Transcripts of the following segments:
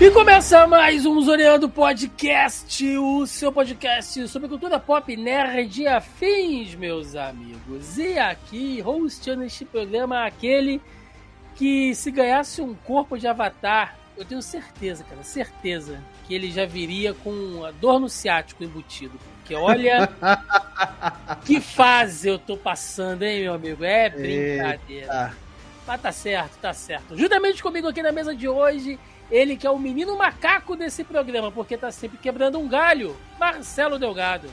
E começa mais um Zoneando Podcast, o seu podcast sobre cultura pop, nerd e afins, meus amigos. E aqui, hosteando este programa, aquele que se ganhasse um corpo de avatar, eu tenho certeza, cara, certeza, que ele já viria com a dor no ciático embutido. Porque olha que fase eu tô passando, hein, meu amigo? É brincadeira. Eita. Mas tá certo, tá certo. Juntamente comigo aqui na mesa de hoje, ele que é o menino macaco desse programa, porque tá sempre quebrando um galho, Marcelo Delgado.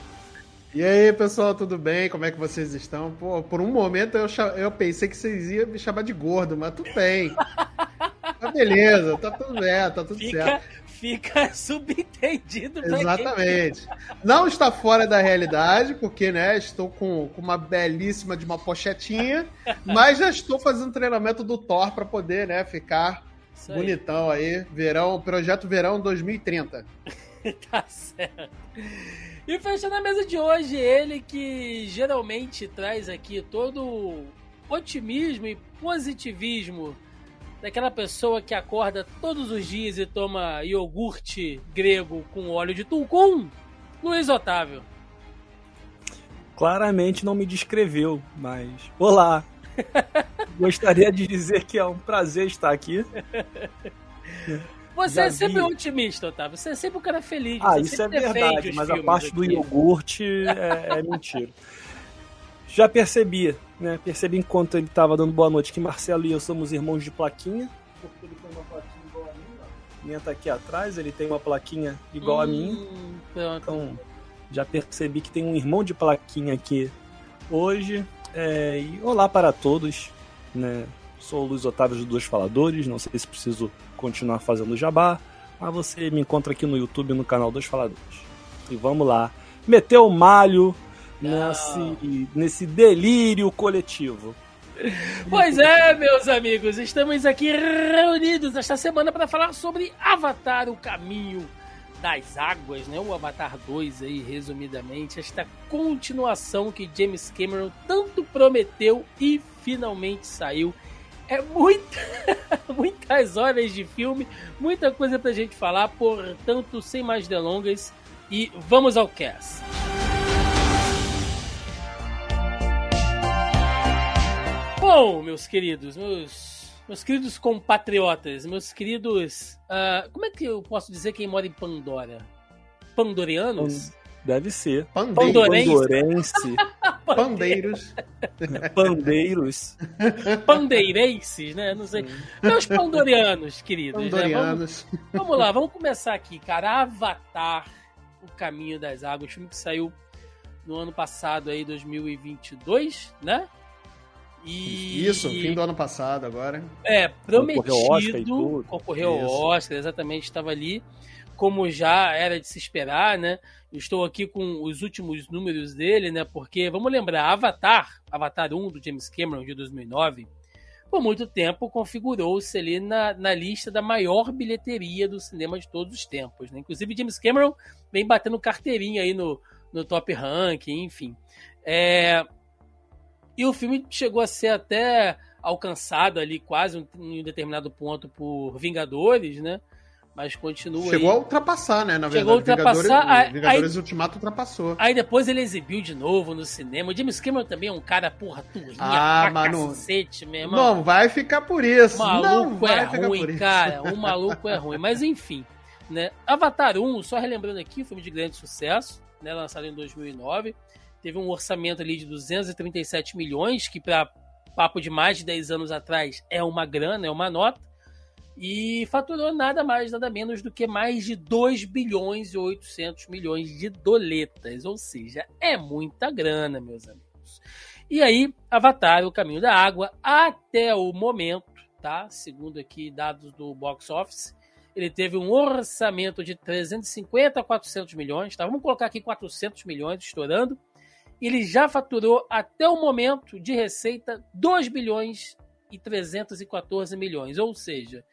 E aí, pessoal, tudo bem? Como é que vocês estão? Pô, por um momento eu, eu pensei que vocês iam me chamar de gordo, mas tudo bem. Tá beleza, tá tudo bem, tá tudo Fica, certo. fica subentendido Exatamente. Não está fora da realidade, porque, né, estou com, com uma belíssima de uma pochetinha, mas já estou fazendo treinamento do Thor para poder, né, ficar Isso aí, bonitão aí. Verão, projeto Verão 2030. tá certo. E fechando a mesa de hoje, ele que geralmente traz aqui todo o otimismo e positivismo daquela pessoa que acorda todos os dias e toma iogurte grego com óleo de tulcum, Luiz Otávio. Claramente não me descreveu, mas. Olá! Gostaria de dizer que é um prazer estar aqui. Você Já é sempre vi. otimista, Otávio. Você é sempre um cara feliz. Ah, isso é verdade, mas a parte do aqui. iogurte é, é mentira. Já percebi, né? Percebi enquanto ele estava dando boa noite que Marcelo e eu somos irmãos de plaquinha. Porque ele tem uma plaquinha igual a minha. tá aqui atrás, ele tem uma plaquinha igual a minha. Hum, Pronto. Então, já percebi que tem um irmão de plaquinha aqui hoje. É, e olá para todos, né? Sou o Luiz Otávio dos Dois Faladores, não sei se preciso continuar fazendo jabá, mas você me encontra aqui no YouTube no canal Dois Faladores. E vamos lá, meter o malho Não. nesse, nesse delírio coletivo. Pois é, meus amigos, estamos aqui reunidos esta semana para falar sobre Avatar, o caminho das águas, né? O Avatar 2 aí, resumidamente, esta continuação que James Cameron tanto prometeu e finalmente saiu. É muita, muitas horas de filme, muita coisa pra gente falar, portanto, sem mais delongas, e vamos ao cast. Bom, meus queridos, meus, meus queridos compatriotas, meus queridos. ah, como é que eu posso dizer quem mora em Pandora? Pandorianos? Deve ser. Pandorense. Pandorense, Pandeiros. pandeiros. Pandeirenses, né? Não sei. Meus pandorianos, queridos. né? Vamos, Pandorianos. vamos lá, vamos começar aqui, cara. Avatar, O Caminho das Águas, filme que saiu no ano passado aí, 2022, né? E... Isso, fim do ano passado agora. É, prometido. Concorreu ao Oscar e tudo. Concorreu ao. Oscar, exatamente, estava ali. Como já era de se esperar, né? Eu Estou aqui com os últimos números dele, né? Porque, vamos lembrar, Avatar, Avatar 1 do James Cameron de 2009, por muito tempo configurou-se ali na, na lista da maior bilheteria do cinema de todos os tempos, né? Inclusive, James Cameron vem batendo carteirinha aí no, no top rank, enfim. É, e o filme chegou a ser até alcançado ali quase um- em um determinado ponto por Vingadores, né? Mas continua Chegou a aí. ultrapassar, né? Na Chegou a verdade, ultrapassar, Vingadores, aí- Vingadores Ultimato ultrapassou. Aí depois ele exibiu de novo no cinema. O James Cameron também é um cara, porra, turrinha Ah, pra mano. cacete, meu irmão. Não vai ficar por isso. O não maluco vai é ruim, cara. O maluco é ruim. Mas enfim, né? Avatar 1, só relembrando aqui, filme de grande sucesso, né? Lançado em 2009. Teve um orçamento ali de 237 milhões, que para papo de mais de 10 anos atrás é uma grana, é uma nota. E faturou nada mais, nada menos do que mais de 2 bilhões e 800 milhões de doletas. Ou seja, é muita grana, meus amigos. E aí, Avatar, o Caminho da Água, até o momento, tá? Segundo aqui dados do box office, ele teve um orçamento de 350 a 400 milhões, tá? Vamos colocar aqui 400 milhões estourando. Ele já faturou até o momento de receita 2 bilhões e 314 milhões, ou seja,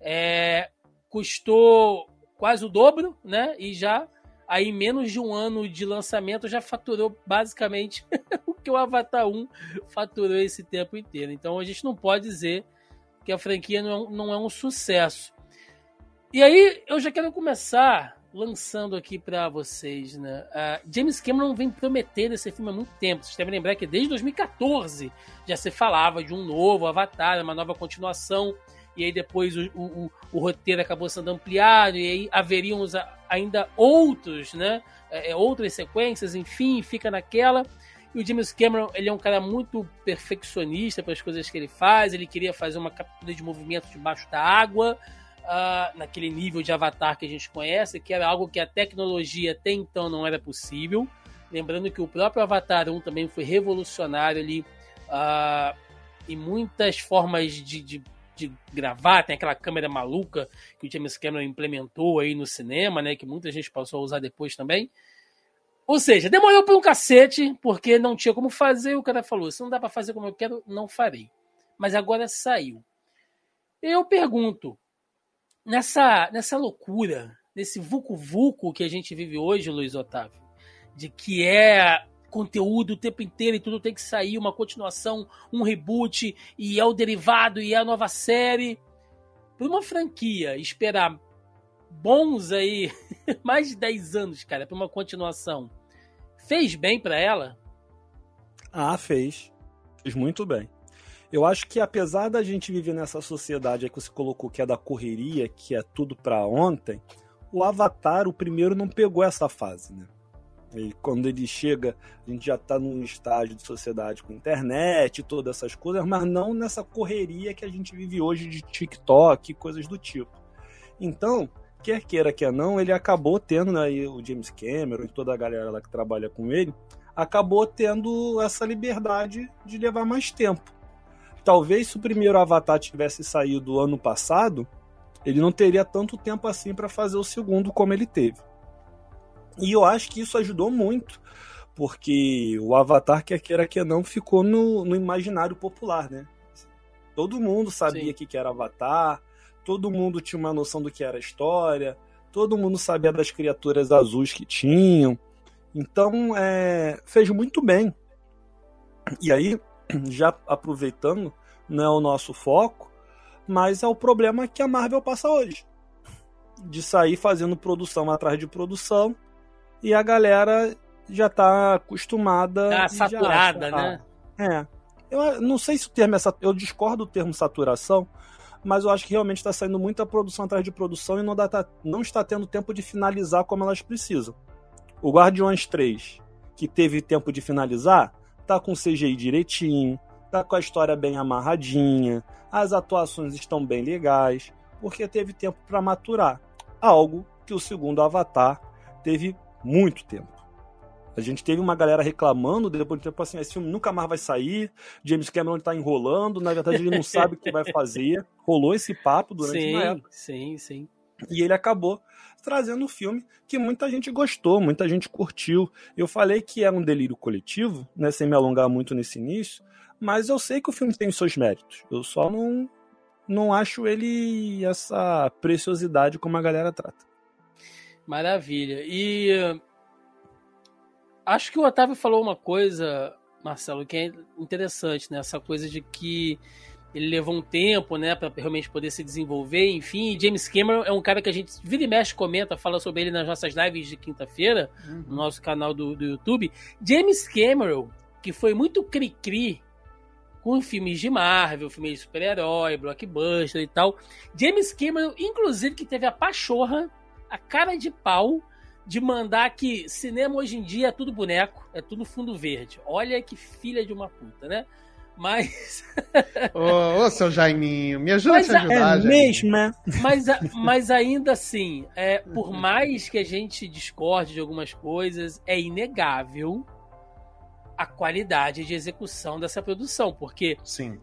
é, custou quase o dobro, né? E já aí menos de um ano de lançamento já faturou basicamente o que o Avatar 1 faturou esse tempo inteiro. Então a gente não pode dizer que a franquia não é, não é um sucesso. E aí eu já quero começar lançando aqui para vocês, né? Uh, James Cameron vem prometendo esse filme há muito tempo. Vocês devem lembrar que desde 2014 já se falava de um novo Avatar, uma nova continuação. E aí depois o, o, o roteiro acabou sendo ampliado e aí haveriam ainda outros, né? É, é, outras sequências, enfim, fica naquela. E o James Cameron, ele é um cara muito perfeccionista para as coisas que ele faz. Ele queria fazer uma captura de movimento debaixo da água uh, naquele nível de avatar que a gente conhece, que era algo que a tecnologia até então não era possível. Lembrando que o próprio Avatar 1 também foi revolucionário ali uh, em muitas formas de, de, de, gravar. Tem aquela câmera maluca que o James Cameron implementou aí no cinema, né? Que muita gente passou a usar depois também. Ou seja, demorou por um cacete, porque não tinha como fazer. O cara falou: se não dá para fazer como eu quero, não farei. Mas agora saiu. Eu pergunto: nessa, nessa loucura, nesse vucu-vucu que a gente vive hoje, Luiz Otávio, de que é conteúdo o tempo inteiro e tudo tem que sair, uma continuação, um reboot, e é o derivado, e é a nova série. Para uma franquia esperar bons aí, mais de 10 anos, cara, para uma continuação, fez bem para ela? Ah, fez. Fez muito bem. Eu acho que apesar da gente viver nessa sociedade que você colocou que é da correria, que é tudo para ontem, o Avatar, o primeiro, não pegou essa fase, né? E quando ele chega, a gente já está num estágio de sociedade com internet todas essas coisas, mas não nessa correria que a gente vive hoje de TikTok e coisas do tipo. Então, quer queira, quer não, ele acabou tendo, né, o James Cameron e toda a galera lá que trabalha com ele, acabou tendo essa liberdade de levar mais tempo talvez se o primeiro Avatar tivesse saído ano passado, ele não teria tanto tempo assim para fazer o segundo como ele teve. E eu acho que isso ajudou muito, porque o Avatar, quer queira que não, ficou no, no imaginário popular, né? Todo mundo sabia o que, que era Avatar, todo mundo tinha uma noção do que era a história, todo mundo sabia das criaturas azuis que tinham. Então, é, fez muito bem. E aí, já aproveitando, não é o nosso foco, mas é o problema que a Marvel passa hoje. De sair fazendo produção atrás de produção e a galera já tá acostumada. Tá saturada, acha, né? Ah, é. Eu não sei se o termo é. Eu discordo do termo saturação, mas eu acho que realmente está saindo muita produção atrás de produção e não, dá, tá, não está tendo tempo de finalizar como elas precisam. O Guardiões 3, que teve tempo de finalizar, tá com CGI direitinho, tá com a história bem amarradinha, as atuações estão bem legais, porque teve tempo para maturar. Algo que o segundo Avatar teve muito tempo. A gente teve uma galera reclamando depois de tempo assim, esse filme nunca mais vai sair, James Cameron está enrolando, na verdade ele não sabe o que vai fazer. Rolou esse papo durante sim, uma época. Sim, sim. E ele acabou trazendo um filme que muita gente gostou, muita gente curtiu. Eu falei que é um delírio coletivo, né, sem me alongar muito nesse início, mas eu sei que o filme tem os seus méritos. Eu só não, não acho ele essa preciosidade como a galera trata. Maravilha. E uh, acho que o Otávio falou uma coisa, Marcelo, que é interessante, né? Essa coisa de que ele levou um tempo, né, para realmente poder se desenvolver, enfim. James Cameron é um cara que a gente vira e mexe, comenta, fala sobre ele nas nossas lives de quinta-feira, uhum. no nosso canal do, do YouTube. James Cameron, que foi muito cri-cri com filmes de Marvel, filmes de super-herói, blockbuster e tal. James Cameron, inclusive, que teve a pachorra, a cara de pau, de mandar que cinema hoje em dia é tudo boneco, é tudo fundo verde. Olha que filha de uma puta, né? Mas. ô, ô, seu Jaiminho, me ajuda mas, a te ajudar, É mesmo, né? Mas, mas ainda assim, é, por mais que a gente discorde de algumas coisas, é inegável a qualidade de execução dessa produção, porque Sim.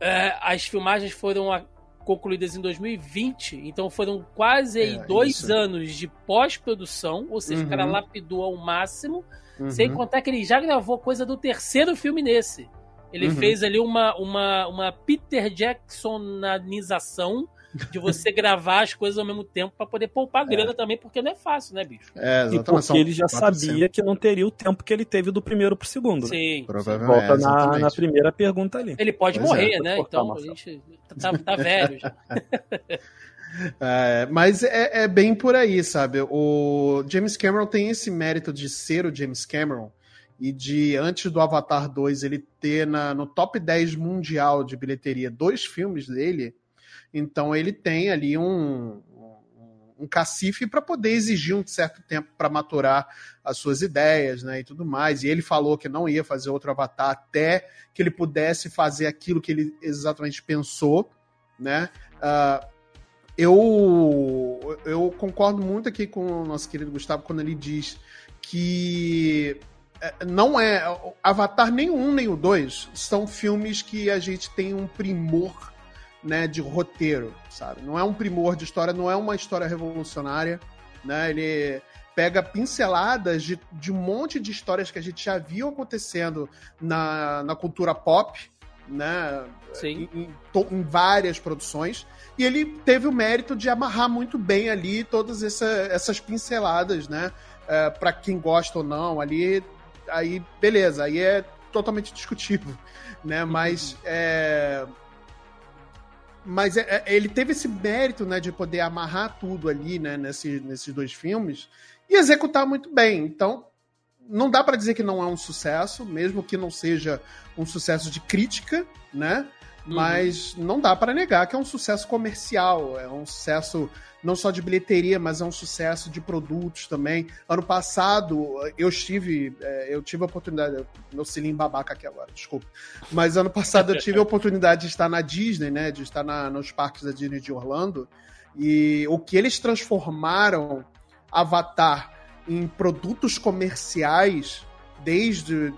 É, as filmagens foram a, concluídas em 2020, então foram quase É, dois isso. anos de pós-produção, ou seja, o cara Uhum. lapidou ao máximo, Uhum. sem contar que ele já gravou coisa do terceiro filme nesse. Ele Uhum. fez ali uma, uma, uma Peter Jacksonização de você gravar as coisas ao mesmo tempo pra poder poupar grana também, porque não é fácil, né, bicho? É, E exatamente. porque são ele já 400. sabia que não teria o tempo que ele teve do primeiro pro segundo. né? Sim. Provavelmente. Volta é, na, na primeira pergunta ali. Ele pode Pois é, morrer, pode né? Então a gente tá, tá velho já. É, mas é, é bem por aí, sabe? O James Cameron tem esse mérito de ser o James Cameron e de, antes do Avatar 2, ele ter na, no top 10 mundial de bilheteria dois filmes dele. Então ele tem ali um, um, cacife para poder exigir um certo tempo para maturar as suas ideias né, e tudo mais. E ele falou que não ia fazer outro Avatar até que ele pudesse fazer aquilo que ele exatamente pensou, né? Ah, eu, eu concordo muito aqui com o nosso querido Gustavo quando ele diz que não é. Avatar nem o 1 nem o 2 são filmes que a gente tem um primor né, de roteiro, sabe? Não é um primor de história, não é uma história revolucionária, né? Ele pega pinceladas de, de um monte de histórias que a gente já viu acontecendo na, na cultura pop, né? Sim. Em, em em várias produções. E ele teve o mérito de amarrar muito bem ali todas essa- essas pinceladas, né? É, para quem gosta ou não, ali, aí beleza, aí é totalmente discutível, né? Mas é, mas é- é- ele teve esse mérito, né, de poder amarrar tudo ali, né, nesse, nesses dois filmes e executar muito bem. Então, não dá para dizer que não é um sucesso, mesmo que não seja um sucesso de crítica, né? Uhum. Mas não dá para negar que é um sucesso comercial, é um sucesso não só de bilheteria, mas é um sucesso de produtos também. Ano passado eu estive, é, eu tive a oportunidade, meu cilinho babaca aqui agora, desculpa. Mas ano passado eu tive a oportunidade de estar na Disney, né? De estar na- nos parques da Disney de Orlando. E o que eles transformaram Avatar em produtos comerciais desde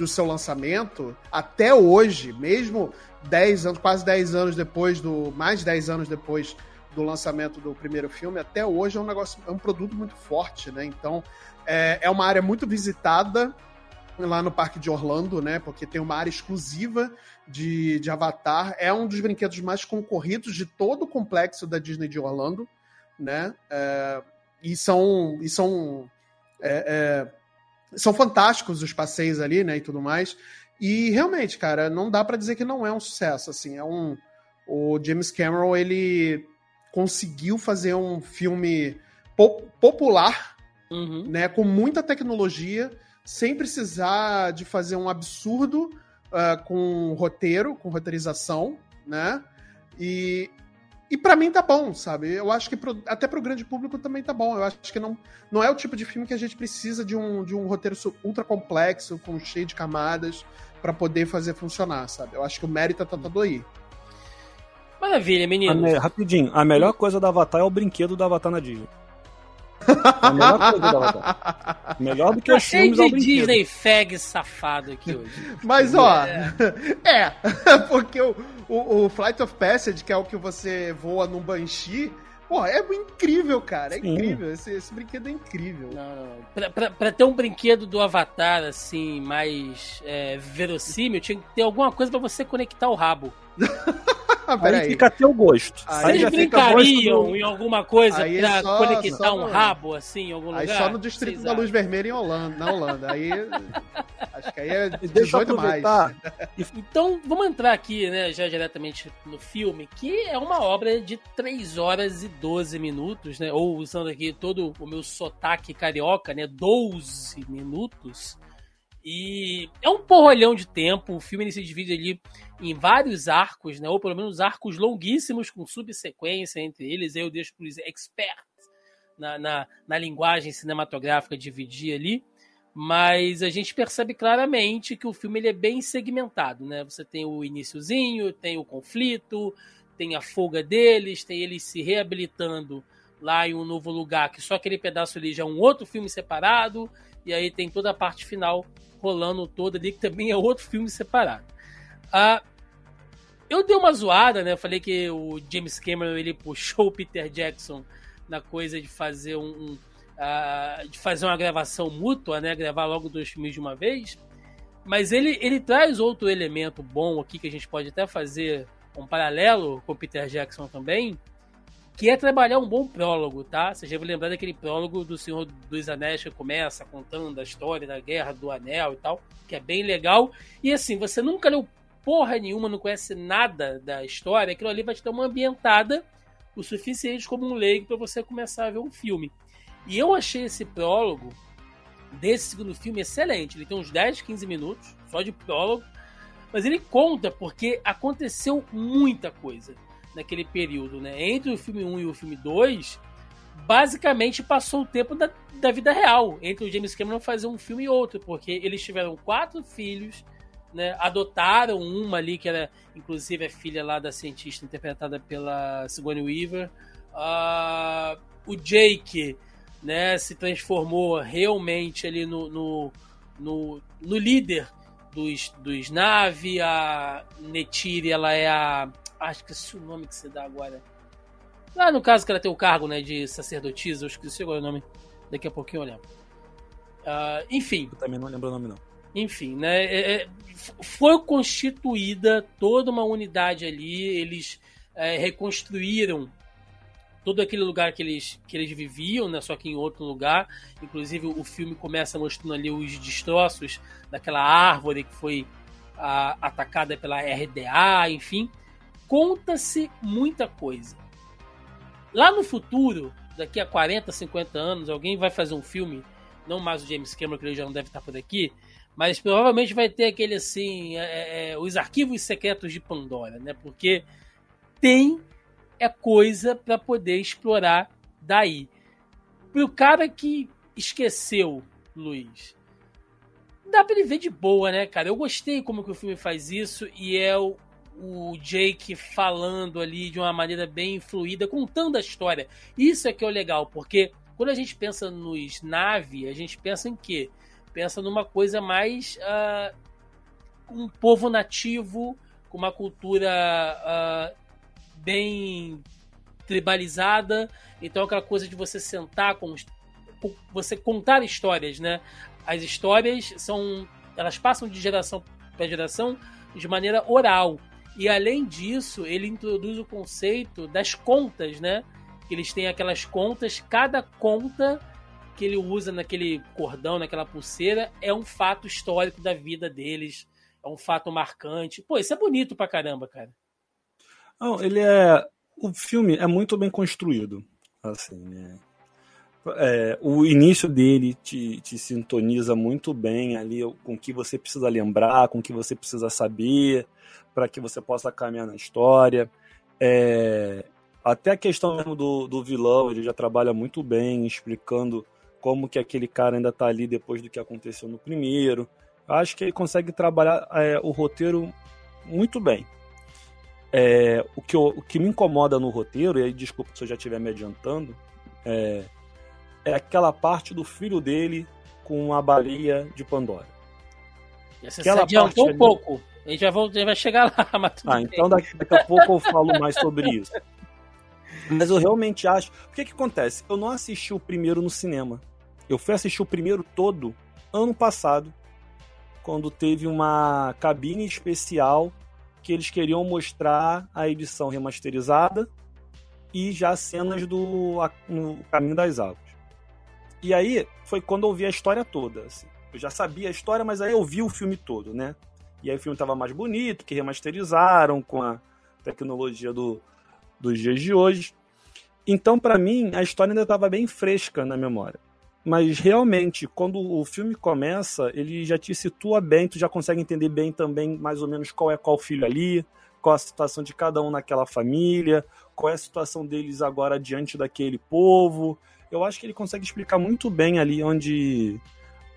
do seu lançamento até hoje, mesmo 10 anos, quase 10 anos depois do. mais 10 anos depois do lançamento do primeiro filme, até hoje é um negócio, é um produto muito forte, né? Então é, é uma área muito visitada lá no Parque de Orlando, né? Porque tem uma área exclusiva de, de Avatar. É um dos brinquedos mais concorridos de todo o complexo da Disney de Orlando, né? É, e são. E são é, é, são fantásticos os passeios ali, né, e tudo mais. E realmente, cara, não dá pra dizer que não é um sucesso, assim, é um o James Cameron, ele conseguiu fazer um filme po- popular, Uhum. né, com muita tecnologia, sem precisar de fazer um absurdo ah, com roteiro, com roteirização, né? E, e para mim tá bom, sabe? Eu acho que pro- até pro grande público também tá bom. Eu acho que não, não é o tipo de filme que a gente precisa de um, de um roteiro ultra complexo, com cheio de camadas, para poder fazer funcionar, sabe? Eu acho que o mérito tá todo aí. Maravilha, A meninos. me- rapidinho, a melhor coisa do Avatar é o brinquedo do Avatar na Disney. A melhor coisa. Melhor do que Tá os cheio filmes é o de brinquedo. Disney fag safado aqui hoje. Mas, ó, é, porque o, o, o Flight of Passage, que é o que você voa num Banshee, pô, é incrível, cara, é Sim. incrível, esse, esse brinquedo é incrível. Não, não. Pra, pra- pra ter um brinquedo do Avatar, assim, mais é, verossímil, tinha que ter alguma coisa pra você conectar o rabo. Aí peraí. fica a teu gosto. Aí Vocês gosto brincariam do- em alguma coisa Aí pra só- conectar só um no- rabo, assim, em algum Aí lugar? só no Distrito Vocês da Luz acham? Vermelha em Holanda, na Holanda. Aí acho que aí é deixa eu 18 mais. aproveitar. Então, vamos entrar aqui, né, já diretamente no filme, que é uma obra de 3 horas e 12 minutos, né? Ou usando aqui todo o meu sotaque carioca, né? 12 minutos. E é um porrolhão de tempo. O filme se divide ali em vários arcos, né? Ou pelo menos arcos longuíssimos com subsequência entre eles. Aí eu deixo para os experts na, na, na linguagem cinematográfica dividir ali mas a gente percebe claramente que o filme ele é bem segmentado, né? Você tem o iniciozinho, tem o conflito, tem a fuga deles, tem eles se reabilitando lá em um novo lugar, que só aquele pedaço ali já é um outro filme separado, e aí tem toda a parte final rolando toda ali, que também é outro filme separado. Ah, eu dei uma zoada, né? Eu falei que o James Cameron ele puxou o Peter Jackson na coisa de fazer um, um uh, de fazer uma gravação mútua, né? Gravar logo dois filmes de uma vez. Mas ele, ele traz outro elemento bom aqui que a gente pode até fazer um paralelo com o Peter Jackson também, que é trabalhar um bom prólogo, tá? Você já vai lembrar daquele prólogo do Senhor dos Anéis que começa contando a história da Guerra do Anel e tal, que é bem legal. E assim, você nunca leu porra nenhuma, não conhece nada da história, aquilo ali vai te dar uma ambientada o suficiente como um leigo para você começar a ver um filme. E eu achei esse prólogo desse segundo filme excelente. Ele tem uns 10, 15 minutos só de prólogo, mas ele conta porque aconteceu muita coisa naquele período, né? Entre o filme 1 e o filme 2, basicamente passou o tempo da, da vida real, entre o James Cameron fazer um filme e outro, porque eles tiveram quatro filhos, né? Adotaram uma ali, que era inclusive a filha lá da cientista interpretada pela Sigourney Weaver. Uh, o Jake, né, se transformou realmente ali no, no, no, no líder dos, dos Nave, a Netiri, ela é a acho que esse é o nome que você dá agora. Lá no caso que ela tem o cargo né, de sacerdotisa, eu esqueci agora o nome. Daqui a pouquinho eu lembro. Uh, enfim. Eu também não lembro o nome, não. Enfim, né? É, é foi constituída toda uma unidade ali. Eles é, reconstruíram todo aquele lugar que eles, que eles viviam, né? Só que em outro lugar. Inclusive, o filme começa mostrando ali os destroços daquela árvore que foi a, atacada pela RDA, enfim conta-se muita coisa. Lá no futuro, daqui a 40, 50 anos, alguém vai fazer um filme, não mais o James Cameron, que ele já não deve estar por aqui, mas provavelmente vai ter aquele assim, é, é, é os arquivos secretos de Pandora, né? Porque tem é coisa para poder explorar daí. Pro cara que esqueceu, Luiz, dá pra ele ver de boa, né, cara? Eu gostei como que o filme faz isso e é o, o Jake falando ali de uma maneira bem fluida, contando a história. Isso é que é o legal, porque quando a gente pensa nos nave, a gente pensa em quê? Pensa numa coisa mais uh, um povo nativo, com uma cultura uh, bem tribalizada. Então aquela coisa de você sentar com você contar histórias, né? As histórias são elas passam de geração para geração de maneira oral. E além disso, ele introduz o conceito das contas, né? Eles têm aquelas contas, cada conta que ele usa naquele cordão, naquela pulseira, é um fato histórico da vida deles, é um fato marcante. Pô, isso é bonito pra caramba, cara. Não, ele é. O filme é muito bem construído. Assim, né? É, o início dele te, te, sintoniza muito bem ali com o que você precisa lembrar, com o que você precisa saber, para que você possa caminhar na história. É, até a questão mesmo do, do vilão, ele já trabalha muito bem, explicando como que aquele cara ainda está ali depois do que aconteceu no primeiro. Acho que ele consegue trabalhar é, o roteiro muito bem. É, o, que eu, o que me incomoda no roteiro, e aí desculpa se eu já estiver me adiantando, é, é aquela parte do filho dele com a baleia de Pandora. Você aquela se adiantou um pouco. A gente, vai, a gente vai chegar lá, mas Ah, bem. então daqui, daqui a pouco eu falo mais sobre isso. Mas eu realmente acho. O que que acontece? Eu não assisti o primeiro no cinema. Eu fui assistir o primeiro todo ano passado, quando teve uma cabine especial que eles queriam mostrar a edição remasterizada e já cenas do no Caminho das Águas. E aí foi quando eu vi a história toda. Assim. Eu já sabia a história, mas aí eu vi o filme todo, né? E aí o filme tava mais bonito, que remasterizaram com a tecnologia do, dos dias de hoje. Então, para mim, a história ainda estava bem fresca na memória. Mas realmente, quando o filme começa, ele já te situa bem, tu já consegue entender bem também mais ou menos qual é qual filho ali, qual a situação de cada um naquela família, qual é a situação deles agora diante daquele povo eu acho que ele consegue explicar muito bem ali onde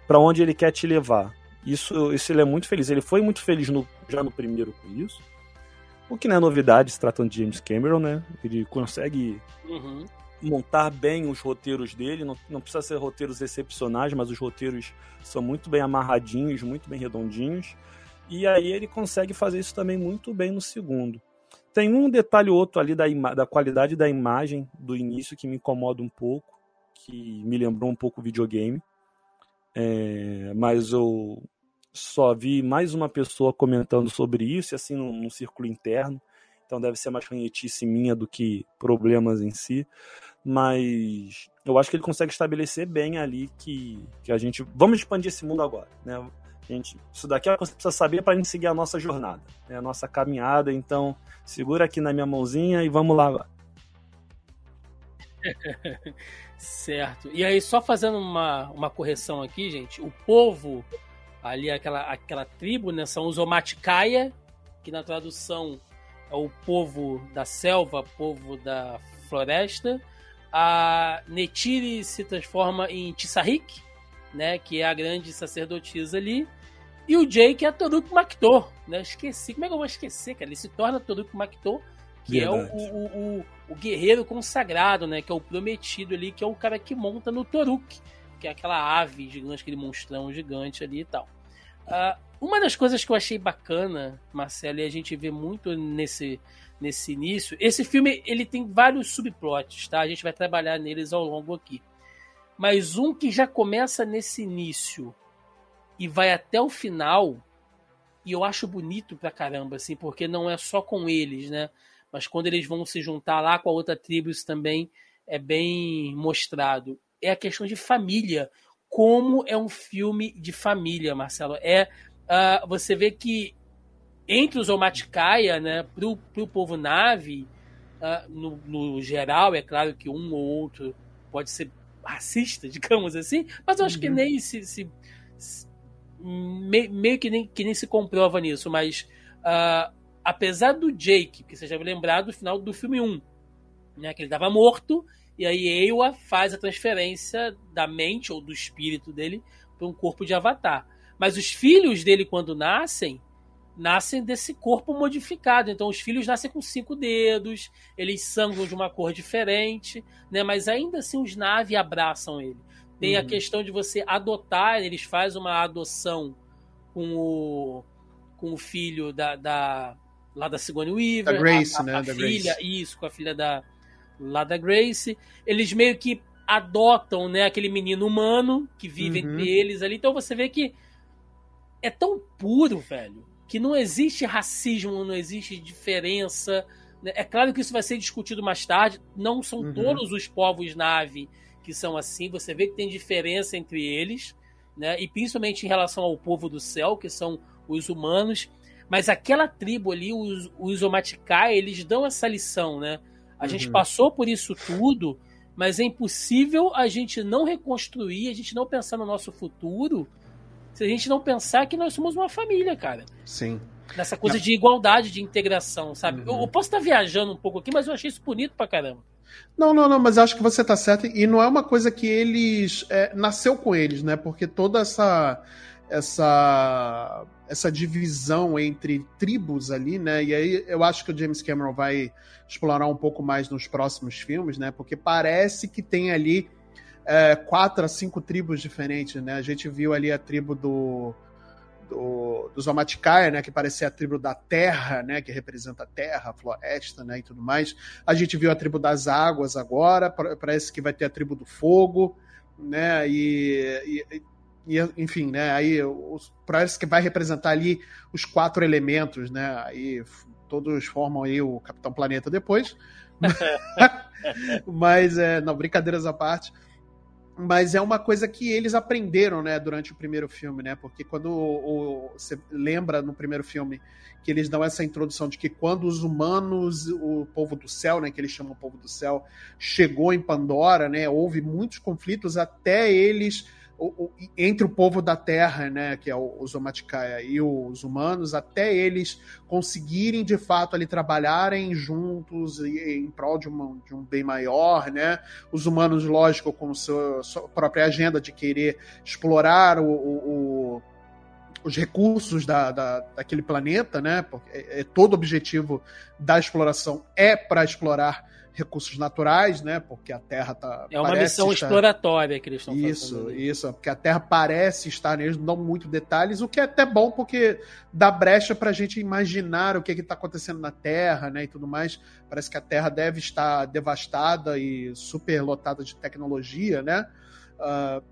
para onde ele quer te levar. Isso, isso ele é muito feliz. Ele foi muito feliz no, já no primeiro com isso. O que não é novidade se tratando de James Cameron, né? Ele consegue uhum. montar bem os roteiros dele. Não, não precisa ser roteiros excepcionais, mas os roteiros são muito bem amarradinhos, muito bem redondinhos. E aí ele consegue fazer isso também muito bem no segundo. Tem um detalhe ou outro ali da, da qualidade da imagem do início que me incomoda um pouco, que me lembrou um pouco videogame. É, mas eu só vi mais uma pessoa comentando sobre isso, assim, num, num círculo interno. Então deve ser mais canhetice minha do que problemas em si. Mas eu acho que ele consegue estabelecer bem ali que, que a gente. Vamos expandir esse mundo agora, né? Gente, isso daqui é o que você precisa saber para a gente seguir a nossa jornada, né? a nossa caminhada. Então, segura aqui na minha mãozinha e vamos lá agora. Certo. E aí, só fazendo uma, uma correção aqui, gente, o povo, ali, aquela, aquela tribo, né, são os Omatikaia, que na tradução é o povo da selva, povo da floresta. A Netiri se transforma em Tissarik, né, que é a grande sacerdotisa ali. E o Jake é Toruk Maktor, né? Esqueci. Como é que eu vou esquecer, cara? Ele se torna Toruk Maktor, que Verdade. é o, o, o, o, guerreiro consagrado, né? Que é o prometido ali, que é o cara que monta no Toruk, que é aquela ave gigante, aquele monstrão gigante ali e tal. Uh, uma das coisas que eu achei bacana, Marcelo, e a gente vê muito nesse, nesse início, esse filme ele tem vários subplots, tá? A gente vai trabalhar neles ao longo aqui. Mas um que já começa nesse início e vai até o final, e eu acho bonito pra caramba, assim, porque não é só com eles, né? Mas quando eles vão se juntar lá com a outra tribo, isso também é bem mostrado. É a questão de família. Como é um filme de família, Marcelo. É uh, Você vê que entre os Omatikaia, né, pro, pro povo nave, uh, no, no geral, é claro que um ou outro pode ser racista, digamos assim, mas eu acho uhum. que nem se, se, se me, meio que nem, que nem se comprova nisso, mas uh, apesar do Jake, que você já vai lembrar do final do filme 1, né, que ele estava morto, e aí Ewa faz a transferência da mente ou do espírito dele para um corpo de avatar. Mas os filhos dele, quando nascem, nascem desse corpo modificado. Então os filhos nascem com cinco dedos, eles sangram de uma cor diferente, né? Mas ainda assim os Na'vi abraçam ele. Tem uhum. a questão de você adotar, eles fazem uma adoção com o, com o filho da, da lá da Sigourney Weaver, da Grace, a, a, né? A da filha, Grace. isso, com a filha da lá da Grace. Eles meio que adotam, né, aquele menino humano que vive uhum. entre eles ali. Então você vê que é tão puro, velho que não existe racismo, não existe diferença. Né? É claro que isso vai ser discutido mais tarde. Não são uhum. todos os povos nave que são assim. Você vê que tem diferença entre eles, né? E principalmente em relação ao povo do céu, que são os humanos. Mas aquela tribo ali, os, os Omatikai, eles dão essa lição, né? A uhum. gente passou por isso tudo, mas é impossível a gente não reconstruir, a gente não pensar no nosso futuro se a gente não pensar que nós somos uma família, cara. Sim. Nessa coisa não. de igualdade, de integração, sabe? Uhum. Eu, eu, posso estar viajando um pouco aqui, mas eu achei isso bonito pra caramba. Não, não, não, mas acho que você tá certo. E não é uma coisa que eles. É, nasceu com eles, né? Porque toda essa. Essa, essa divisão entre tribos ali, né? E aí eu acho que o James Cameron vai explorar um pouco mais nos próximos filmes, né? Porque parece que tem ali é, quatro a cinco tribos diferentes, né? A gente viu ali a tribo do, do, Omatikaia, né, que parecia a tribo da terra, né, que representa a terra, a floresta, né, e tudo mais. A gente viu a tribo das águas agora, parece que vai ter a tribo do fogo, né, e, e, e enfim, né, aí os, parece que vai representar ali os quatro elementos, né, aí todos formam aí o Capitão Planeta depois. Mas, é, não, brincadeiras à parte mas é uma coisa que eles aprenderam, né, durante o primeiro filme, né? Porque quando o, o, você lembra no primeiro filme que eles dão essa introdução de que quando os humanos, o povo do céu, né, que eles chamam o povo do céu, chegou em Pandora, né, houve muitos conflitos até eles o, o, entre o povo da Terra, né, que é os Omatikaia e os humanos, até eles conseguirem de fato ali trabalharem juntos em prol de, uma, de um bem maior, né? Os humanos, lógico, com sua, sua própria agenda de querer explorar o, o os recursos da, da, daquele planeta, né? Porque é, é todo objetivo da exploração é para explorar recursos naturais, né? Porque a Terra tá. É uma missão estar... exploratória que eles estão fazendo. Isso, isso. Porque a Terra parece estar neles, não dão muito detalhes, o que é até bom porque dá brecha para a gente imaginar o que está acontecendo na Terra, né? E tudo mais. Parece que a Terra deve estar devastada e super lotada de tecnologia, né? Uh,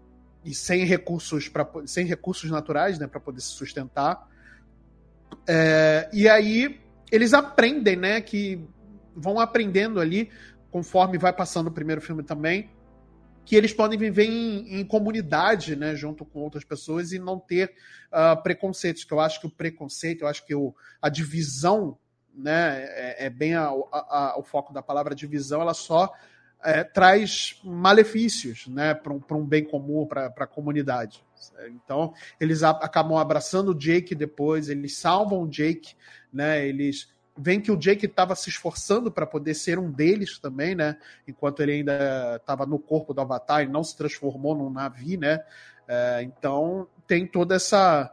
e sem recursos para sem recursos naturais, né? Para poder se sustentar. É, e aí eles aprendem, né? Que vão aprendendo ali, conforme vai passando o primeiro filme também, que eles podem viver em, em comunidade, né, junto com outras pessoas e não ter uh, preconceitos. Que eu acho que o preconceito, eu acho que o, a divisão, né, é, é bem a, a, a, o foco da palavra divisão, ela só é, traz malefícios, né, para um, um bem comum, para a comunidade. Então, eles a, acabam abraçando o Jake depois, eles salvam o Jake, né, eles vem que o Jake estava se esforçando para poder ser um deles também, né? Enquanto ele ainda estava no corpo do Avatar e não se transformou num navio, né? É, então tem toda essa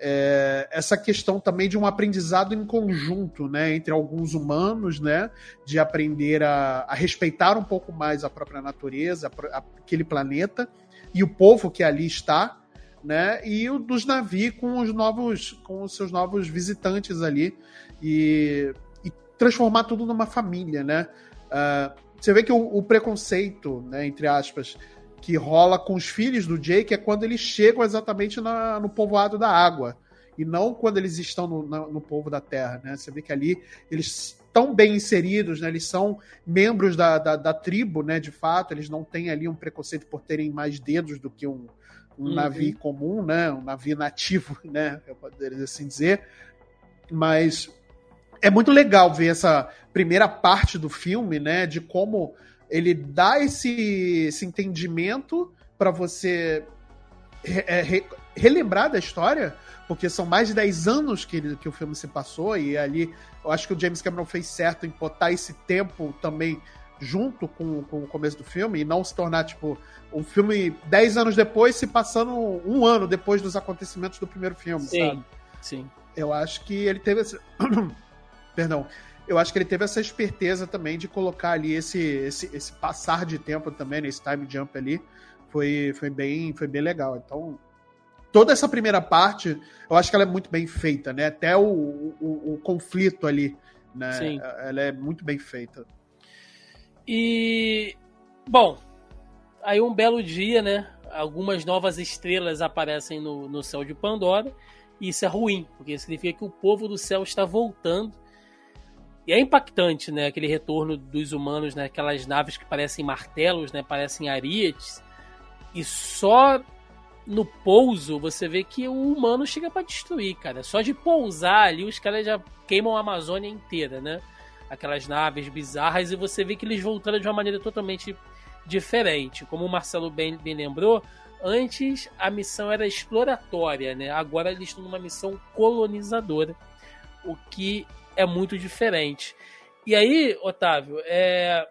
é, essa questão também de um aprendizado em conjunto, né, entre alguns humanos, né, de aprender a, a respeitar um pouco mais a própria natureza, a, a, aquele planeta e o povo que ali está, né, e o dos navios com os novos, com os seus novos visitantes ali, e, e transformar tudo numa família, né? Uh, você vê que o, o, preconceito, né, entre aspas, que rola com os filhos do Jake é quando eles chegam exatamente na, no povoado da água e não quando eles estão no, no, no povo da terra, né? Você vê que ali eles estão bem inseridos, né? Eles são membros da, da, da, tribo, né? De fato, eles não têm ali um preconceito por terem mais dedos do que um, um uhum. navio comum, né? Um navio nativo, né? Eu poderia assim dizer. Mas é muito legal ver essa primeira parte do filme, né? De como ele dá esse, esse entendimento para você re, é, re, relembrar da história, porque são mais de 10 anos que, que o filme se passou, e ali eu acho que o James Cameron fez certo em botar esse tempo também junto com, com o começo do filme e não se tornar, tipo, um filme 10 anos depois se passando um ano depois dos acontecimentos do primeiro filme, sim, sabe? Sim. Eu acho que ele teve esse. Perdão. Eu acho que ele teve essa esperteza também de colocar ali esse, esse, esse passar de tempo também, nesse time jump ali. Foi, foi, bem, foi bem legal. Então, toda essa primeira parte, eu acho que ela é muito bem feita, né? Até o, o, o conflito ali, né? Sim. Ela é muito bem feita. E, bom, aí um belo dia, né? Algumas novas estrelas aparecem no, no céu de Pandora. E isso é ruim, porque significa que o povo do céu está voltando e é impactante, né? Aquele retorno dos humanos, né? Aquelas naves que parecem martelos, né? Parecem ariete. E só no pouso você vê que o humano chega para destruir, cara. Só de pousar ali, os caras já queimam a Amazônia inteira, né? Aquelas naves bizarras e você vê que eles voltaram de uma maneira totalmente diferente. Como o Marcelo bem, bem lembrou, antes a missão era exploratória, né? Agora eles estão numa missão colonizadora. O que é muito diferente. E aí, Otávio, é...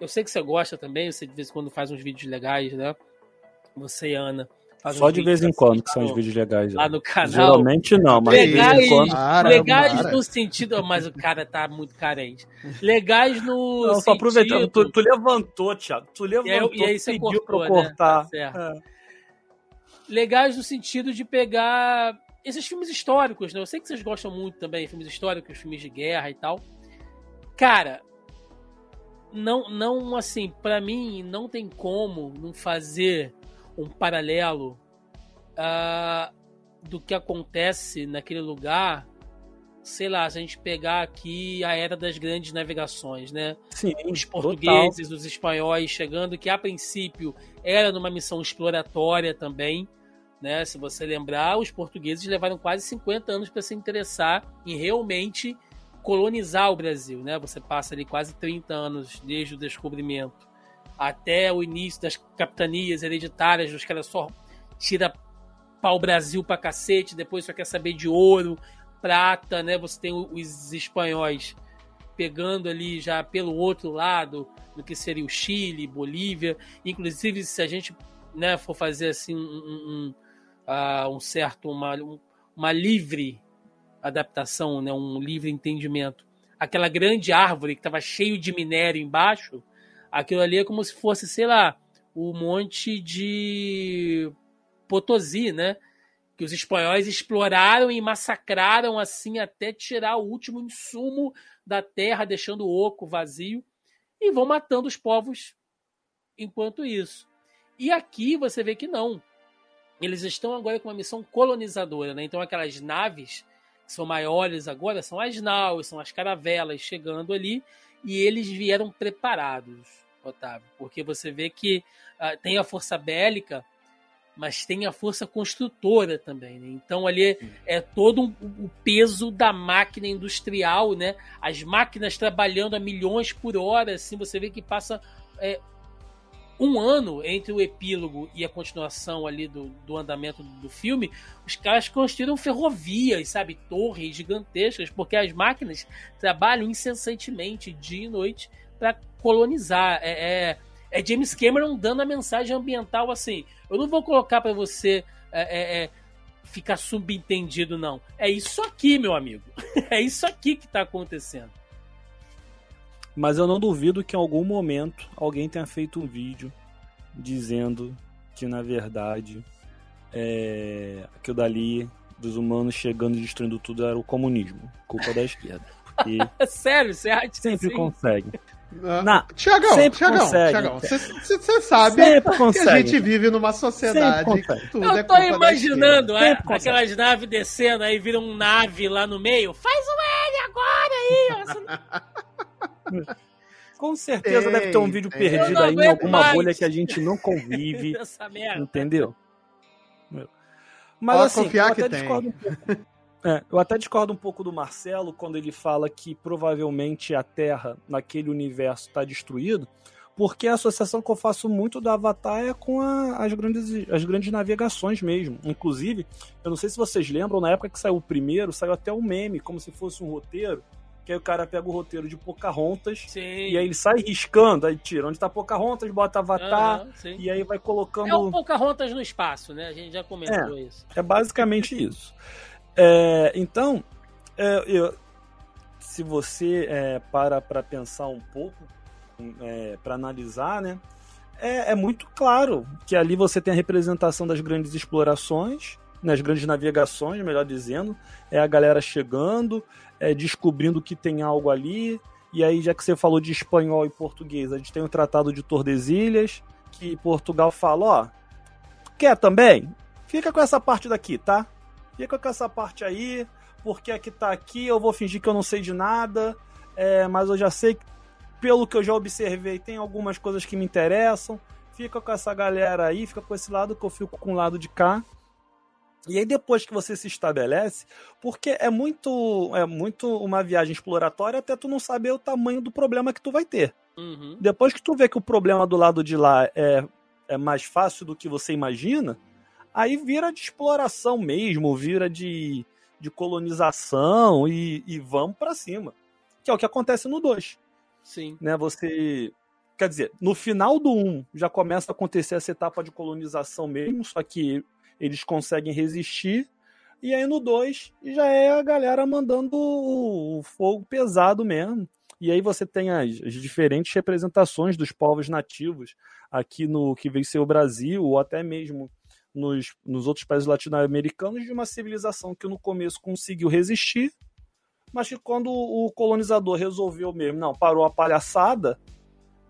eu sei que você gosta também, você de vez em quando faz uns vídeos legais, né? Você e Ana. Só de vez em quando que são os vídeos legais. Lá no canal. Geralmente não, mas legais, de vez em quando. Para, legais para. no sentido. Mas o cara tá muito carente. Legais no. Não, sentido... só aproveitando. Tu, tu, levantou, Thiago. Tu levantou. E aí, e aí você pediu cortou, pra eu cortar. Né? Tá é. Legais no sentido de pegar esses filmes históricos, né? Eu sei que vocês gostam muito também, filmes históricos, filmes de guerra e tal. Cara, não, não assim, para mim não tem como não fazer um paralelo uh, do que acontece naquele lugar. Sei lá, se a gente pegar aqui a era das grandes navegações, né? Sim, os portugueses, total. os espanhóis chegando, que a princípio era numa missão exploratória também, né? Se você lembrar, os portugueses levaram quase 50 anos para se interessar em realmente colonizar o Brasil. Né? Você passa ali quase 30 anos desde o descobrimento até o início das capitanias hereditárias, os caras só tira pau Brasil pra cacete, depois só quer saber de ouro, prata, né? Você tem os espanhóis pegando ali já pelo outro lado, do que seria o Chile, Bolívia. Inclusive, se a gente né, for fazer assim um, uh, um certo uma, um, uma livre adaptação, né, um livre entendimento. Aquela grande árvore que estava cheio de minério embaixo, aquilo ali é como se fosse, sei lá, o monte de Potosí, né? Que os espanhóis exploraram e massacraram assim até tirar o último insumo da terra, deixando o oco vazio, e vão matando os povos enquanto isso. E aqui você vê que não. Eles estão agora com uma missão colonizadora, né? Então aquelas naves que são maiores agora são as naus, são as caravelas chegando ali e eles vieram preparados, Otávio, porque você vê que uh, tem a força bélica, mas tem a força construtora também, né? Então ali é, é todo um, o peso da máquina industrial, né? As máquinas trabalhando a milhões por hora, assim, você vê que passa é, um ano entre o epílogo e a continuação ali do, do andamento do filme, os caras construíram ferrovias, sabe, torres gigantescas, porque as máquinas trabalham incessantemente dia e noite para colonizar. É, é, é, James Cameron dando a mensagem ambiental assim. Eu não vou colocar para você é, é, é, ficar subentendido, não. É isso aqui, meu amigo. é isso aqui que está acontecendo. Mas eu não duvido que em algum momento alguém tenha feito um vídeo dizendo que na verdade é, aquilo dali dos humanos chegando e destruindo tudo era o comunismo, culpa da esquerda. Porque Sério, você acha sempre assim? consegue. Uh, Não, Tiagão, sempre Tiagão, consegue. Tiagão, você sabe Sempre que consegue. a gente vive numa sociedade que tudo Eu é tô da imaginando é, aquelas naves descendo, aí vira um nave lá no meio. Faz um L agora aí! Com certeza Tem, deve ter um vídeo tem. Perdido aí em alguma mais. bolha que a gente não convive. Essa merda. Entendeu? Mas Pode assim, confiar eu que até tem. discordo um pouco. É, eu até discordo um pouco do Marcelo quando ele fala que provavelmente a Terra naquele universo está destruído, porque a associação que eu faço muito do Avatar é com a- as, grandes, as grandes navegações mesmo. Inclusive, eu não sei se vocês lembram, na época que saiu o primeiro, saiu até um meme, como se fosse um roteiro, que aí o cara pega o roteiro de Pocahontas Sim. e aí ele sai riscando, aí tira onde tá Pocahontas, bota Avatar, e aí vai colocando... É o Pocahontas no espaço, né? A gente já comentou isso. É basicamente isso. É, então, é, eu- se você é, para para pensar um pouco, é, para analisar, né, é, é muito claro que ali você tem a representação das grandes explorações, nas grandes navegações, melhor dizendo, é a galera chegando, é, descobrindo que tem algo ali, e aí já que você falou de espanhol e português, a gente tem o Tratado de Tordesilhas, que Portugal fala, ó, quer também? Fica com essa parte daqui, tá? Fica com essa parte aí, porque aqui tá aqui, eu vou fingir que eu não sei de nada, é, mas eu já sei pelo que eu já observei, tem algumas coisas que me interessam. Fica com essa galera aí, fica com esse lado que eu fico com o lado de cá. E aí depois que você se estabelece, porque é muito é muito uma viagem exploratória até tu não saber o tamanho do problema que tu vai ter. Uhum. Depois que tu vê que o problema do lado de lá é, é mais fácil do que você imagina, aí vira de exploração mesmo, vira de, de colonização e, e vamos pra cima. Que é o que acontece no 2. Sim. Né? Você. Quer dizer, no final do 1 um, já começa a acontecer essa etapa de colonização mesmo, só que eles conseguem resistir. E aí no 2 já é a galera mandando o, fogo pesado mesmo. E aí você tem as, as, diferentes representações dos povos nativos aqui no que ser o Brasil, ou até mesmo nos, nos outros países latino-americanos, de uma civilização que no começo conseguiu resistir, mas que quando o colonizador resolveu mesmo, não, parou a palhaçada,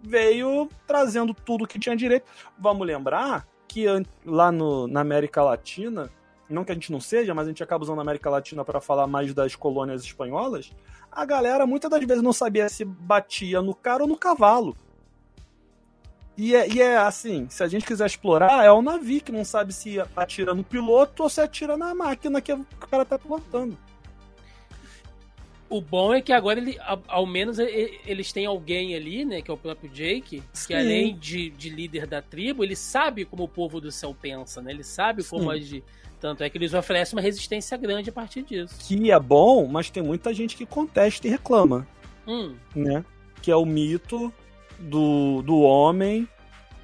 veio trazendo tudo que tinha direito. Vamos lembrar que lá no, na América Latina, não que a gente não seja, mas a gente acaba usando a América Latina para falar mais das colônias espanholas, a galera muitas das vezes não sabia se batia no cara ou no cavalo. E é, e é, assim, se a gente quiser explorar, é o navio que não sabe se atira no piloto ou se atira na máquina que o cara tá pilotando. O bom é que agora ele, ao, menos eles têm alguém ali, né, que é o próprio Jake, Sim. que além de, de, líder da tribo, ele sabe como o povo do céu pensa, né? Ele sabe como Sim. agir. Tanto é que eles oferecem uma resistência grande a partir disso. Que é bom, mas tem muita gente que contesta e reclama, Hum, né? Que é o mito do, do homem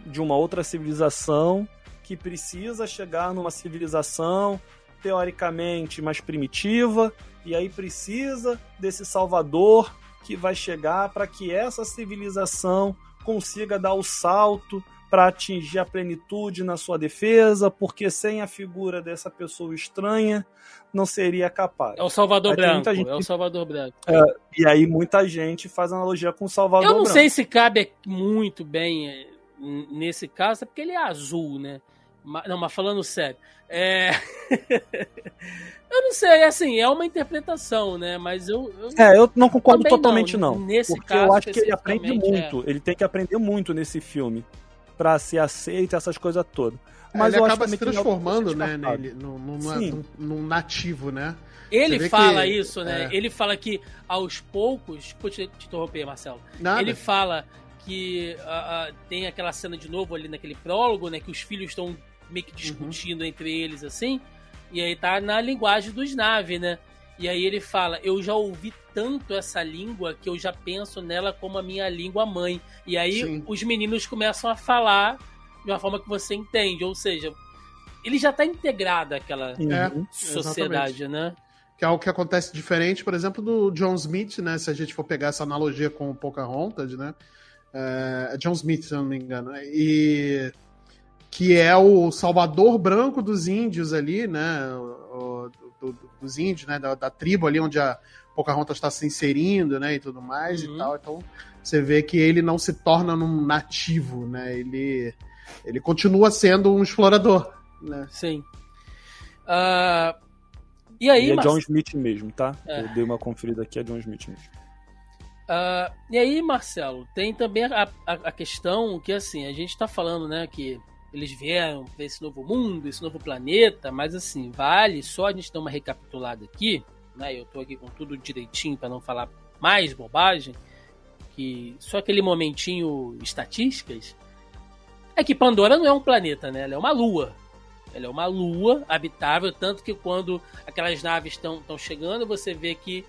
de uma outra civilização que precisa chegar numa civilização teoricamente mais primitiva, e aí precisa desse salvador que vai chegar para que essa civilização consiga dar o salto para atingir a plenitude na sua defesa, porque sem a figura dessa pessoa estranha não seria capaz. É o Salvador Branco. Gente... É o Salvador Branco. É, e aí muita gente faz analogia com o Salvador Branco. Eu não Branco. sei se cabe muito bem é, nesse caso, é porque ele é azul, né? Não, mas falando sério. É... eu não sei, assim, é uma interpretação, né? Mas eu. eu é, eu não concordo totalmente, não. não nesse porque caso, eu acho que ele aprende muito. É. Ele tem que aprender muito nesse filme para ser aceito, essas coisas todas. Mas ele acaba se transformando, né, nele, num, num, num, nativo, né? Ele fala que, isso, né? É... Ele fala que aos poucos. Pode te, te interromper, Marcelo. Nada. Ele fala que uh, uh, tem aquela cena de novo ali naquele prólogo, né? Que os filhos estão meio que discutindo uhum. entre eles, assim. E aí tá na linguagem dos nave, né? E aí ele fala: Eu já ouvi tanto essa língua que eu já penso nela como a minha língua mãe. E aí Sim. os meninos começam a falar de uma forma que você entende. Ou seja, ele já tá integrado àquela é, sociedade, exatamente. né? Que é algo que acontece diferente, por exemplo, do John Smith, né? Se a gente for pegar essa analogia com o Pocahontas, né? É, é John Smith, se eu não me engano. E que é o salvador branco dos índios ali, né? O, do, do, dos índios, né? Da, da, tribo ali onde a Pocahontas está se inserindo, né? E tudo mais uhum. e tal. Então você vê que ele não se torna um nativo, né? Ele, ele continua sendo um explorador, né? Sim. Uh, e aí, e é mas... John Smith mesmo, tá? É. Eu dei uma conferida aqui, é John Smith mesmo. Uh, e aí, Marcelo, tem também a, a, a, questão que, assim, a gente tá falando, né, que eles vieram ver esse novo mundo, esse novo planeta, mas, assim, vale só a gente dar uma recapitulada aqui, né, eu tô aqui com tudo direitinho para não falar mais bobagem, que só aquele momentinho estatísticas, é que Pandora não é um planeta, né, ela é uma lua. Ela é uma lua habitável, tanto que quando aquelas naves estão chegando, você vê que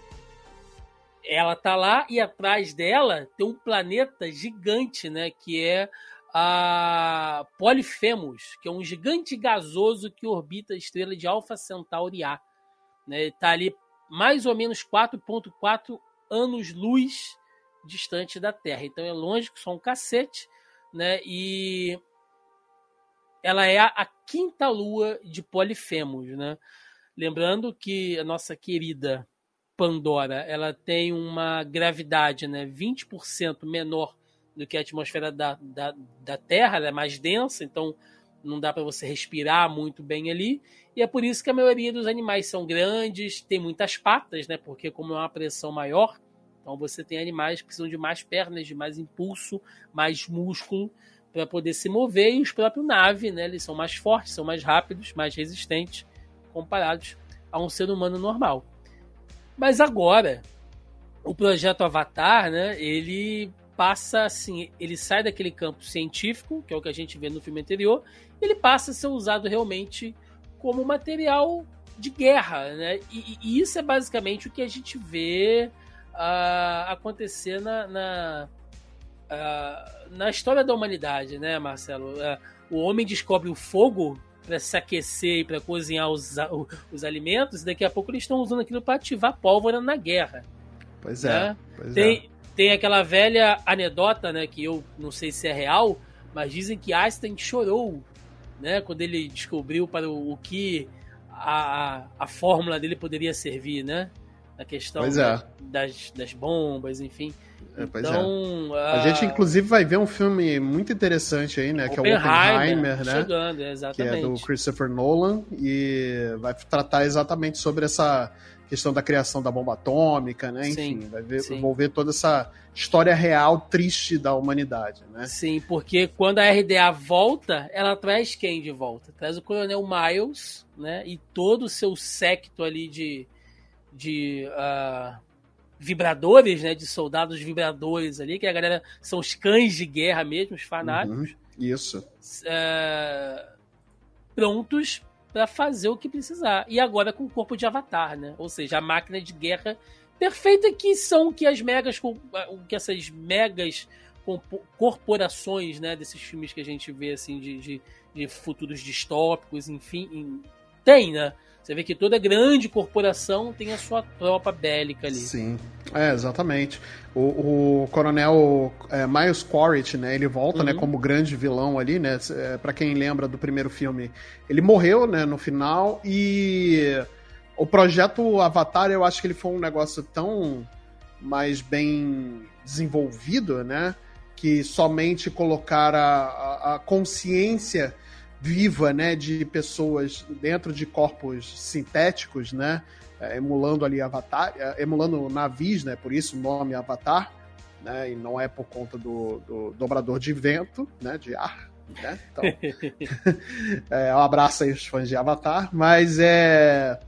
ela tá lá e atrás dela tem um planeta gigante, né? Que é a Polifemos, que é um gigante gasoso que orbita a estrela de Alpha Centauri A. Né? Tá ali mais ou menos 4.4 anos-luz distante da Terra. Então é longe que só um cacete, né? E ela é a, a quinta lua de Polifemos, né? Lembrando que a nossa querida Pandora ela tem uma gravidade né, 20% menor do que a atmosfera da, da, da Terra, ela é mais densa, então não dá para você respirar muito bem ali. E é por isso que a maioria dos animais são grandes, tem muitas patas, né? Porque como é uma pressão maior, então você tem animais que precisam de mais pernas, de mais impulso, mais músculo para poder se mover. E os próprios nave, né? Eles são mais fortes, são mais rápidos, mais resistentes comparados a um ser humano normal. Mas agora, o projeto Avatar, né, ele passa assim, ele sai daquele campo científico, que é o que a gente vê no filme anterior, ele passa a ser usado realmente como material de guerra, né? E, e isso é basicamente o que a gente vê uh, acontecer na, na, uh, na, história da humanidade, né, Marcelo? Uh, o homem descobre o fogo para se aquecer e para cozinhar os, os alimentos, e daqui a pouco eles estão usando aquilo para ativar pólvora na guerra. Pois é. Né? Pois tem, é. Tem aquela velha anedota, né, que eu não sei se é real, mas dizem que Einstein chorou, né, quando ele descobriu para o, o que a, a fórmula dele poderia servir, né? Na questão é. das, das, das bombas, enfim. É, é. então, é. A gente, inclusive, vai ver um filme muito interessante aí, né? Que é o Oppenheimer, né? Chegando, exatamente. Que é do Christopher Nolan. E vai tratar exatamente sobre essa questão da criação da bomba atômica, né? Enfim, sim, vai ver, envolver toda essa história real triste da humanidade, né? Sim, porque quando a RDA volta, ela traz quem de volta? Traz o Coronel Miles, né? E todo o seu séquito ali de, de uh, vibradores, né? De soldados vibradores ali, que a galera são os cães de guerra mesmo, os fanáticos. Uhum, isso. É, prontos para fazer o que precisar. E agora com o corpo de Avatar, né? Ou seja, a máquina de guerra perfeita que são que as megas, que essas megas corporações, né? Desses filmes que a gente vê assim de, de, de futuros distópicos, enfim, tem, né? Você vê que toda grande corporação tem a sua tropa bélica ali. Sim, é, exatamente. O, o coronel é, Miles Quaritch, né, ele volta, né, uhum. né, como grande vilão ali, né, é, para quem lembra do primeiro filme, ele morreu, né, no final e o projeto Avatar, eu acho que ele foi um negócio tão mais bem desenvolvido, né, que somente colocar a, a, a consciência viva, né, de pessoas dentro de corpos sintéticos, né, é, emulando ali Avatar, é, emulando navios, né, por isso o nome Avatar, né, e não é por conta do, do dobrador de vento, né, de ar, né, então, é, um abraço aí os fãs de Avatar, mas é...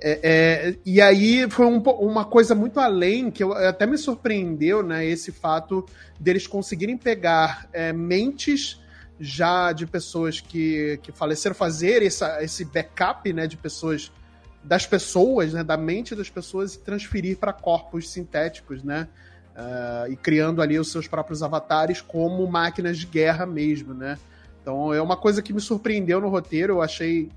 É, é, e aí foi um, uma coisa muito além que eu, até me surpreendeu, né? Esse fato deles conseguirem pegar é, mentes já de pessoas que, que faleceram, fazer essa, esse backup né, de pessoas, das pessoas, né, da mente das pessoas e transferir para corpos sintéticos, né? Uh, e criando ali os seus próprios avatares como máquinas de guerra mesmo, né? Então é uma coisa que me surpreendeu no roteiro, eu achei.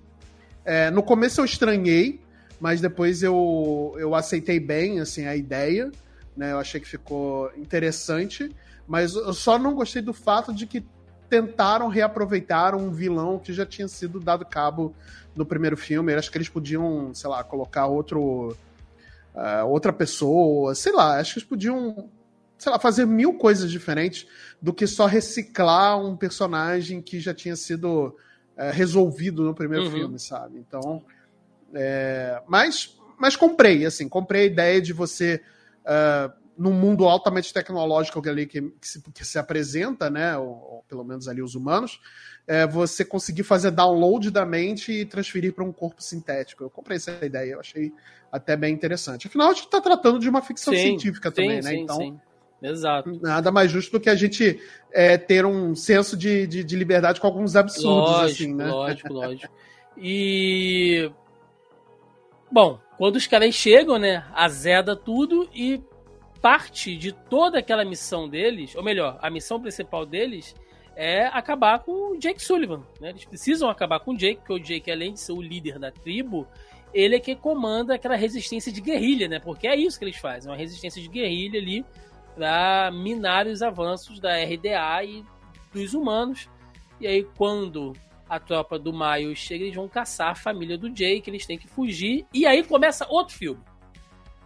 É, no começo eu estranhei, mas depois eu, eu aceitei bem assim, a ideia, né? Eu achei que ficou interessante, mas eu só não gostei do fato de que tentaram reaproveitar um vilão que já tinha sido dado cabo no primeiro filme. Eu acho que eles podiam, sei lá, colocar outro. Uh, outra pessoa, sei lá, acho que eles podiam, sei lá, fazer mil coisas diferentes do que só reciclar um personagem que já tinha sido uh, resolvido no primeiro uhum. filme, sabe? Então. É, mas, mas comprei, assim, comprei a ideia de você. Uh, num mundo altamente tecnológico ali que, que, se, que se, apresenta, né, ou, ou, pelo menos ali os humanos, é você conseguir fazer download da mente e transferir para um corpo sintético. Eu comprei essa ideia, eu achei até bem interessante. Afinal, a gente está tratando de uma ficção sim, científica sim, também, né? Sim, então, sim. Exato. Nada mais justo do que a gente é, ter um senso de, de, de, liberdade com alguns absurdos, lógico, assim, né? Lógico, lógico. E. Bom, quando os caras chegam, né? Azeda tudo e parte de toda aquela missão deles, ou melhor, a missão principal deles é acabar com o Jake Sullivan. Né? Eles precisam acabar com o Jake, porque o Jake, além de ser o líder da tribo, ele é que comanda aquela resistência de guerrilha, né? Porque é isso que eles fazem, uma resistência de guerrilha ali para minar os avanços da RDA e dos humanos. E aí, quando a tropa do Miles chega, eles vão caçar a família do Jake, eles têm que fugir. E aí começa outro filme.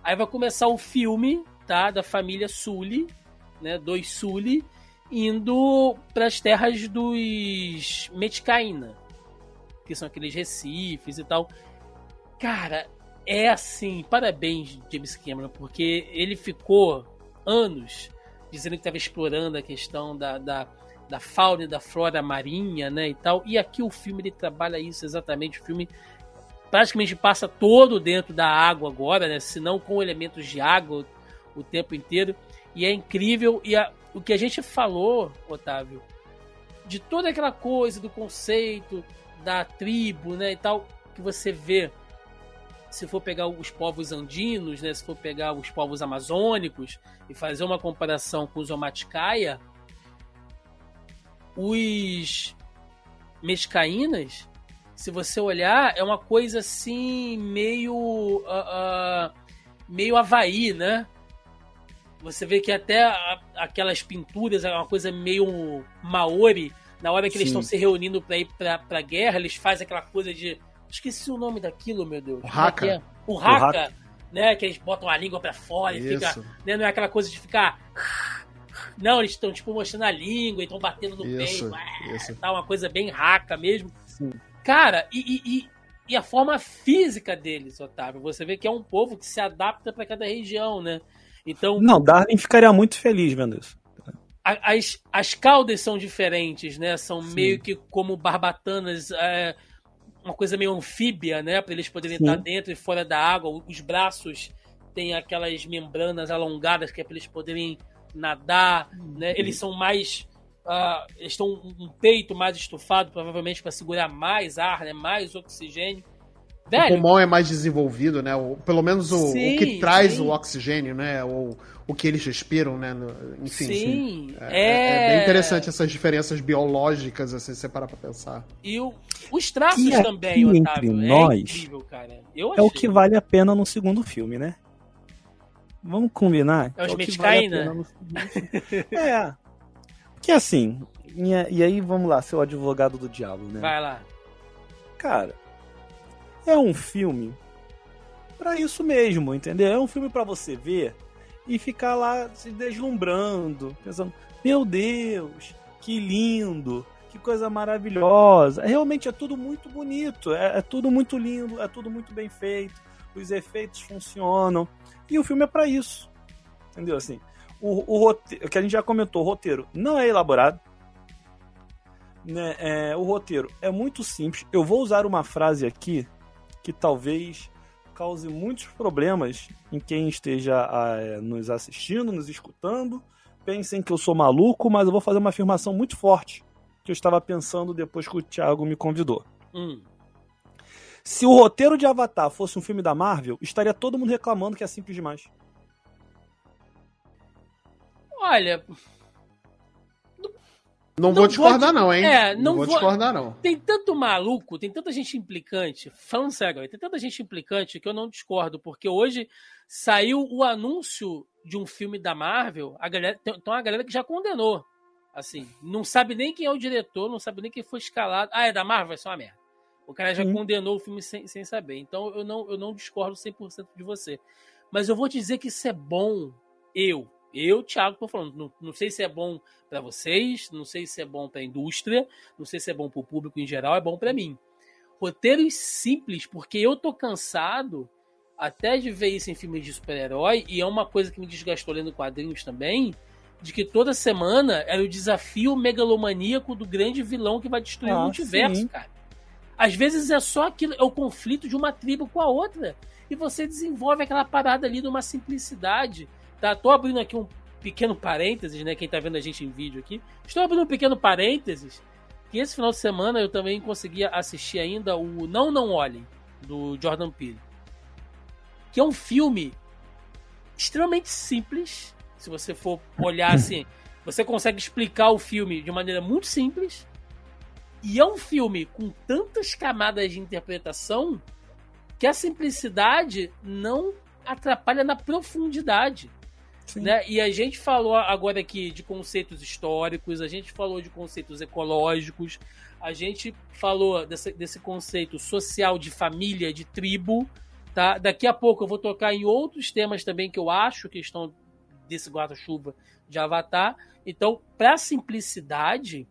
Aí vai começar o filme tá? Da família Sully, né? Dois Sully indo para as terras dos Metcaína, que são aqueles recifes e tal. Cara, é assim, parabéns James Cameron, porque ele ficou anos dizendo que estava explorando a questão da, da, da, fauna e da flora marinha, né, e tal. E aqui o filme ele trabalha isso exatamente. O filme praticamente passa todo dentro da água agora, né, se não com elementos de água, o tempo inteiro. E é incrível. E a, o que a gente falou, Otávio, de toda aquela coisa, do conceito, da tribo, né, e tal, que você vê. Se for pegar os povos andinos, né, se for pegar os povos amazônicos e fazer uma comparação com os Omatcaia, os mescaínas, se você olhar, é uma coisa assim meio uh, uh, meio Havaí, né? Você vê que até a, aquelas pinturas é uma coisa meio maori. Na hora que Sim. eles estão se reunindo pra ir pra, pra guerra, eles fazem aquela coisa de. Esqueci o nome daquilo, meu Deus. O haka. É? O haka, né? Que eles botam a língua pra fora Isso. e fica. Né? Não é aquela coisa de ficar. Não, eles estão tipo mostrando a língua e estão batendo no Isso. peito. Isso. Tá uma coisa bem raca mesmo. Sim. Cara, e, e, e, a forma física deles, Otávio, você vê que é um povo que se adapta para cada região, né? Então. Não, Darwin ficaria muito feliz vendo isso. As, as caudas são diferentes, né? São Sim. meio que como barbatanas, é, uma coisa meio anfíbia, né? Para eles poderem Sim. estar dentro e fora da água. Os braços têm aquelas membranas alongadas que é para eles poderem nadar, né? Eles são mais. Uh, eles estão um peito mais estufado, provavelmente para segurar mais ar, né? mais oxigênio. Velho. O pulmão é mais desenvolvido, né? O, pelo menos o, sim, o que traz sim. o oxigênio, né? O, o que eles respiram, né? Enfim. Sim. É, é... é bem interessante essas diferenças biológicas, assim, se você parar pra pensar. E o, os traços e também, Otávio. Entre é nós, incrível, é o que vale a pena no segundo filme, né? Vamos combinar? É os é Metcain, vale né? é. Que assim, e, e aí vamos lá, seu advogado do diabo, né? Vai lá. Cara, é um filme para isso mesmo, entendeu? É um filme para você ver e ficar lá se deslumbrando, pensando: meu Deus, que lindo, que coisa maravilhosa. Realmente é tudo muito bonito, é, é tudo muito lindo, é tudo muito bem feito, os efeitos funcionam e o filme é para isso, entendeu? Assim, o, o roteiro, que a gente já comentou, o roteiro não é elaborado. Né, é, o roteiro é muito simples. Eu vou usar uma frase aqui que talvez cause muitos problemas em quem esteja é, nos assistindo, nos escutando. Pensem que eu sou maluco, mas eu vou fazer uma afirmação muito forte que eu estava pensando depois que o Thiago me convidou. Hum. Se o roteiro de Avatar fosse um filme da Marvel, estaria todo mundo reclamando que é simples demais. Olha, não, não vou discordar, vou, não, hein? É, não, não vou, vou discordar, não. Tem tanto maluco, tem tanta gente implicante, falando sério, tem tanta gente implicante que eu não discordo, porque hoje saiu o anúncio de um filme da Marvel, a galera, tem, tem uma galera que já condenou. Assim, não sabe nem quem é o diretor, não sabe nem quem foi escalado. Ah, é da Marvel? Vai ser uma merda. O cara já condenou o filme sem, sem saber. Então eu não, eu não discordo 100% de você. Mas eu vou te dizer que isso é bom. Eu, eu, Thiago, tô falando, não, não sei se é bom para vocês, não sei se é bom para a indústria, não sei se é bom para o público em geral, é bom para mim. Roteiros simples, porque eu tô cansado até de ver isso em filmes de super-herói, e é uma coisa que me desgastou lendo quadrinhos também, de que toda semana era o desafio megalomaníaco do grande vilão que vai destruir ah, o multiverso, sim. cara. Às vezes é só aquilo, é o conflito de uma tribo com a outra. E você desenvolve aquela parada ali de uma simplicidade Tá? Tô abrindo aqui um pequeno parênteses, né? Quem tá vendo a gente em vídeo aqui. Estou abrindo um pequeno parênteses. Que esse final de semana eu também consegui assistir ainda o Não Não Olhem, do Jordan Peele. Que é um filme extremamente simples. Se você for olhar assim, você consegue explicar o filme de maneira muito simples. E é um filme com tantas camadas de interpretação que a simplicidade não atrapalha na profundidade. Né? E a gente falou agora aqui de conceitos históricos, a gente falou de conceitos ecológicos, a gente falou desse, desse conceito social de família, de tribo. Tá? Daqui a pouco eu vou tocar em outros temas também que eu acho que estão desse guarda-chuva de Avatar. Então, para simplicidade,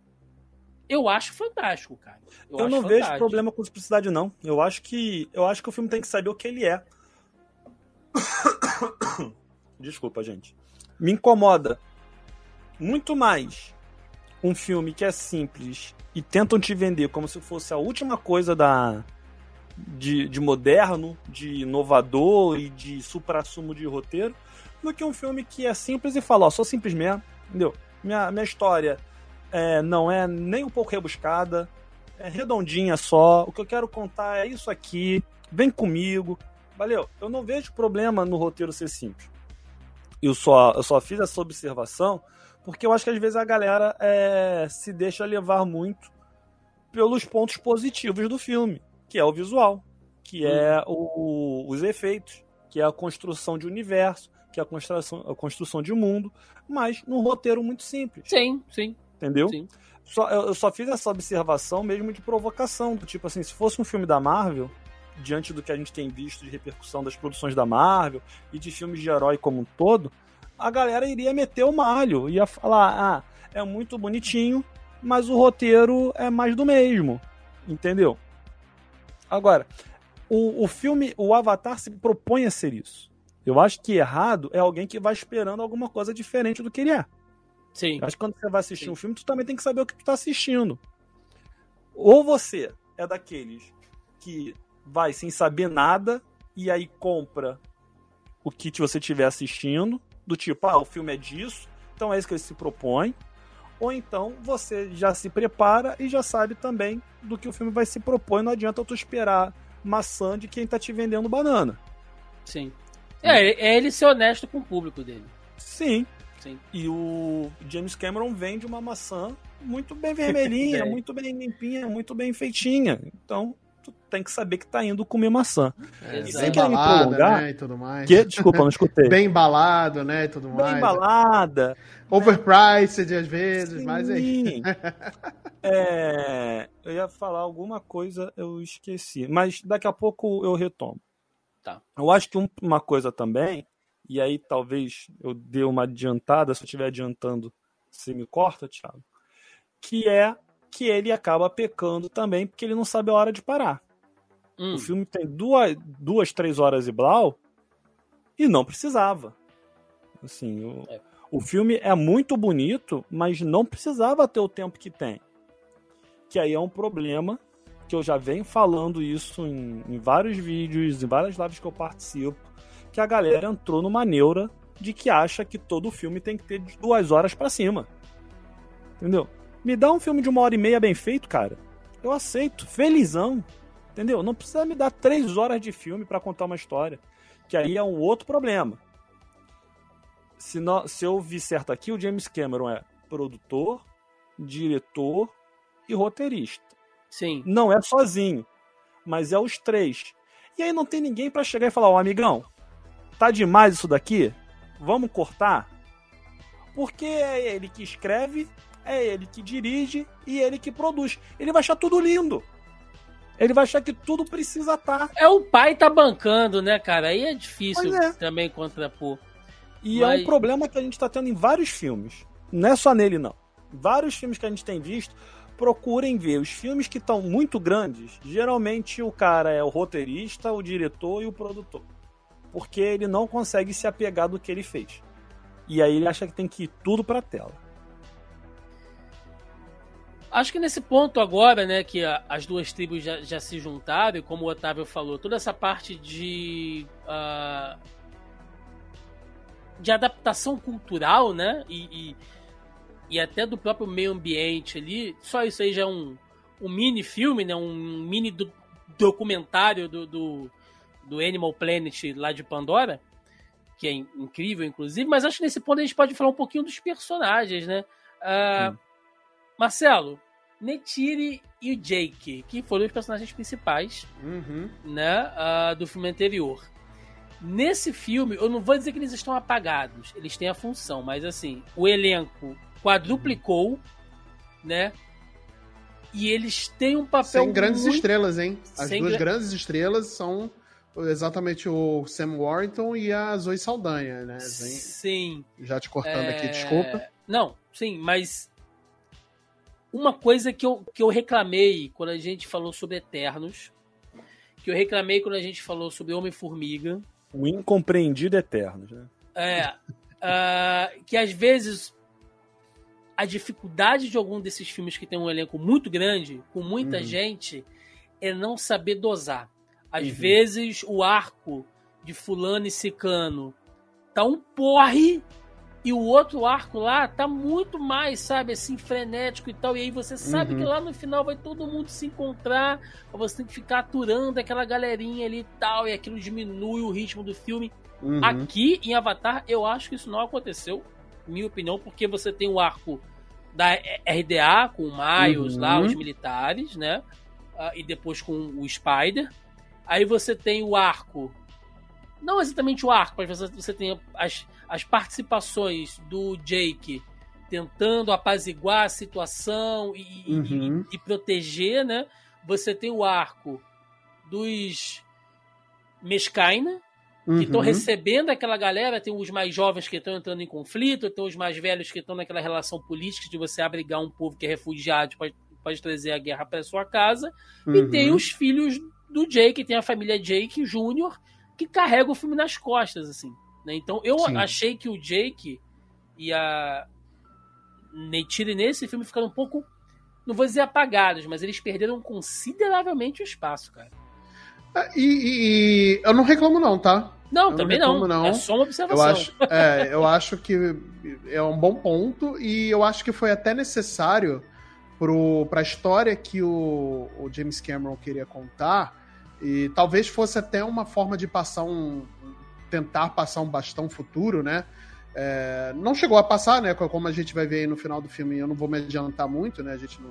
eu acho fantástico, cara. Eu, eu não fantástico. vejo problema com simplicidade, não. Eu acho que eu acho que o filme tem que saber o que ele é. Desculpa, gente. Me incomoda muito mais um filme que é simples e tentam te vender como se fosse a última coisa da de, de moderno, de inovador e de supra-sumo de roteiro, do que um filme que é simples e fala, ó, sou simples mesmo, entendeu? Minha, minha história é, não é nem um pouco rebuscada, é redondinha só, o que eu quero contar é isso aqui, vem comigo, valeu? Eu não vejo problema no roteiro ser simples eu só, eu só fiz essa observação porque eu acho que às vezes a galera é, se deixa levar muito pelos pontos positivos do filme, que é o visual, que é o, os efeitos, que é a construção de universo, que é a construção, a construção de mundo, mas num roteiro muito simples. Sim, sim. Entendeu? Sim. Só, eu só fiz essa observação mesmo de provocação, do tipo assim, se fosse um filme da Marvel, diante do que a gente tem visto de repercussão das produções da Marvel e de filmes de herói como um todo, a galera iria meter o malho, ia falar: ah, é muito bonitinho, mas o roteiro é mais do mesmo. Entendeu? Agora, o, o filme, o Avatar se propõe a ser isso. Eu acho que errado é alguém que vai esperando alguma coisa diferente do que ele é. Sim. Eu acho que quando você vai assistir Sim. um filme, tu também tem que saber o que tu tá assistindo. Ou você é daqueles que vai sem saber nada e aí compra o que você estiver assistindo, do tipo, ah, o filme é disso, então é isso que ele se propõe. Ou então você já se prepara e já sabe também do que o filme vai se propor. Não adianta tu esperar maçã de quem tá te vendendo banana. Sim. É, é ele ser honesto com o público dele. Sim. Sim. E o James Cameron vende uma maçã muito bem vermelhinha, Bem. muito bem limpinha, muito bem feitinha. Então, tu tem que saber que tá indo comer maçã. É, bem Sem querer me prolongar, né, e tudo mais. Que, desculpa, não escutei. Bem embalado, né, e tudo Bem mais. embalada. Overpriced às vezes, mas é Sim. É, eu ia falar alguma coisa, eu esqueci. Mas daqui a pouco eu retomo. Tá. Eu acho que um- uma coisa também, e aí talvez eu dê uma adiantada, se eu estiver adiantando, você me corta, Thiago, que é que ele acaba pecando também porque ele não sabe a hora de parar. Hum, O filme tem duas, duas três horas e blau e não precisava. Assim, o, É. o filme é muito bonito, mas não precisava ter o tempo que tem. Que aí é um problema que eu já venho falando isso em, em vários vídeos, em várias lives que eu participo, que a galera entrou numa neura de que acha que todo filme tem que ter de duas horas pra cima. Entendeu? Me dá um filme de uma hora e meia bem feito, cara. Eu aceito, felizão. Entendeu? Não precisa me dar três horas de filme pra contar uma história. Que aí é um outro problema. Se, se eu vi certo aqui, o James Cameron é produtor, diretor e roteirista. sim. Não é sozinho, mas é os três. E aí não tem ninguém pra chegar e falar: Ó, amigão, tá demais isso daqui? Vamos cortar? Porque é ele que escreve, é ele que dirige e ele que produz. Ele vai achar tudo lindo. Ele vai achar que tudo precisa estar. É o pai tá bancando, né, cara? Aí é difícil é. também contrapor. E é Mas- um problema que a gente tá tendo em vários filmes. Não é só nele, não. Vários filmes que a gente tem visto, procurem ver. Os filmes que estão muito grandes, geralmente o cara é o roteirista, o diretor e o produtor. Porque ele não consegue se apegar do que ele fez. E aí ele acha que tem que ir tudo pra tela. Acho que nesse ponto agora, né, que a- as duas tribos já, já se juntaram, e como o Otávio falou, toda essa parte de. ah, de adaptação cultural, né? E, e, e até do próprio meio ambiente ali, só isso aí já é um, um mini filme, né? Um mini do- documentário do, do, do Animal Planet lá de Pandora, que é in- incrível, inclusive, mas acho que nesse ponto a gente pode falar um pouquinho dos personagens, né? Hum. Marcelo, Netiri e o Jake, que foram os personagens principais Uhum. né, ah, do filme anterior. Nesse filme, eu não vou dizer que eles estão apagados, eles têm a função, mas assim, o elenco quadruplicou, né? E eles têm um papel Sem grandes muito... estrelas, hein? As Sem duas gra- grandes estrelas são exatamente o Sam Warrington e a Zoe Saldanha, né? Sim. Já te cortando É, aqui, desculpa. Não, sim, mas uma coisa que eu, que eu reclamei quando a gente falou sobre Eternos, que eu reclamei quando a gente falou sobre Homem-Formiga, O incompreendido eterno. Né? É. ah, que às vezes a dificuldade de algum desses filmes que tem um elenco muito grande, com muita Uhum. gente, é não saber dosar. Às Uhum. vezes o arco de fulano e ciclano tá um porre e o outro arco lá tá muito mais, sabe, assim, frenético e tal. E aí você sabe Uhum. que lá no final vai todo mundo se encontrar, você tem que ficar aturando aquela galerinha ali e tal, e aquilo diminui o ritmo do filme. Uhum. Aqui em Avatar, eu acho que isso não aconteceu, minha opinião, porque você tem o arco da RDA com o Miles Uhum. lá, os militares, né? Ah, e depois com o Spider. Aí você tem o arco. Não exatamente o arco, mas você, você tem as, as participações do Jake tentando apaziguar a situação e, e- Uhum. e- e proteger, né? Você tem o arco dos Mescaina, que estão Uhum. recebendo aquela galera, tem os mais jovens que estão entrando em conflito, tem os mais velhos que estão naquela relação política de você abrigar um povo que é refugiado, pode, pode trazer a guerra para sua casa, e Uhum. tem os filhos do Jake, tem a família Jake Jr., que carrega o filme nas costas, assim. Né? Então eu Sim. achei que o Jake e a Neytiri nesse filme ficaram um pouco, não vou dizer apagados, mas eles perderam consideravelmente o espaço, cara. Ah, E, e- eu não reclamo, não, tá? Não, não também não. reclamo, não. É só uma Eu observação. acho, é, eu acho que é um bom ponto e eu acho que foi até necessário pro, pra história que o, o James Cameron queria contar E talvez fosse até uma forma de passar um. Tentar passar um bastão futuro, né? É, não chegou a passar, né? Como a gente vai ver aí no final do filme, eu não vou me adiantar muito, né? A gente não,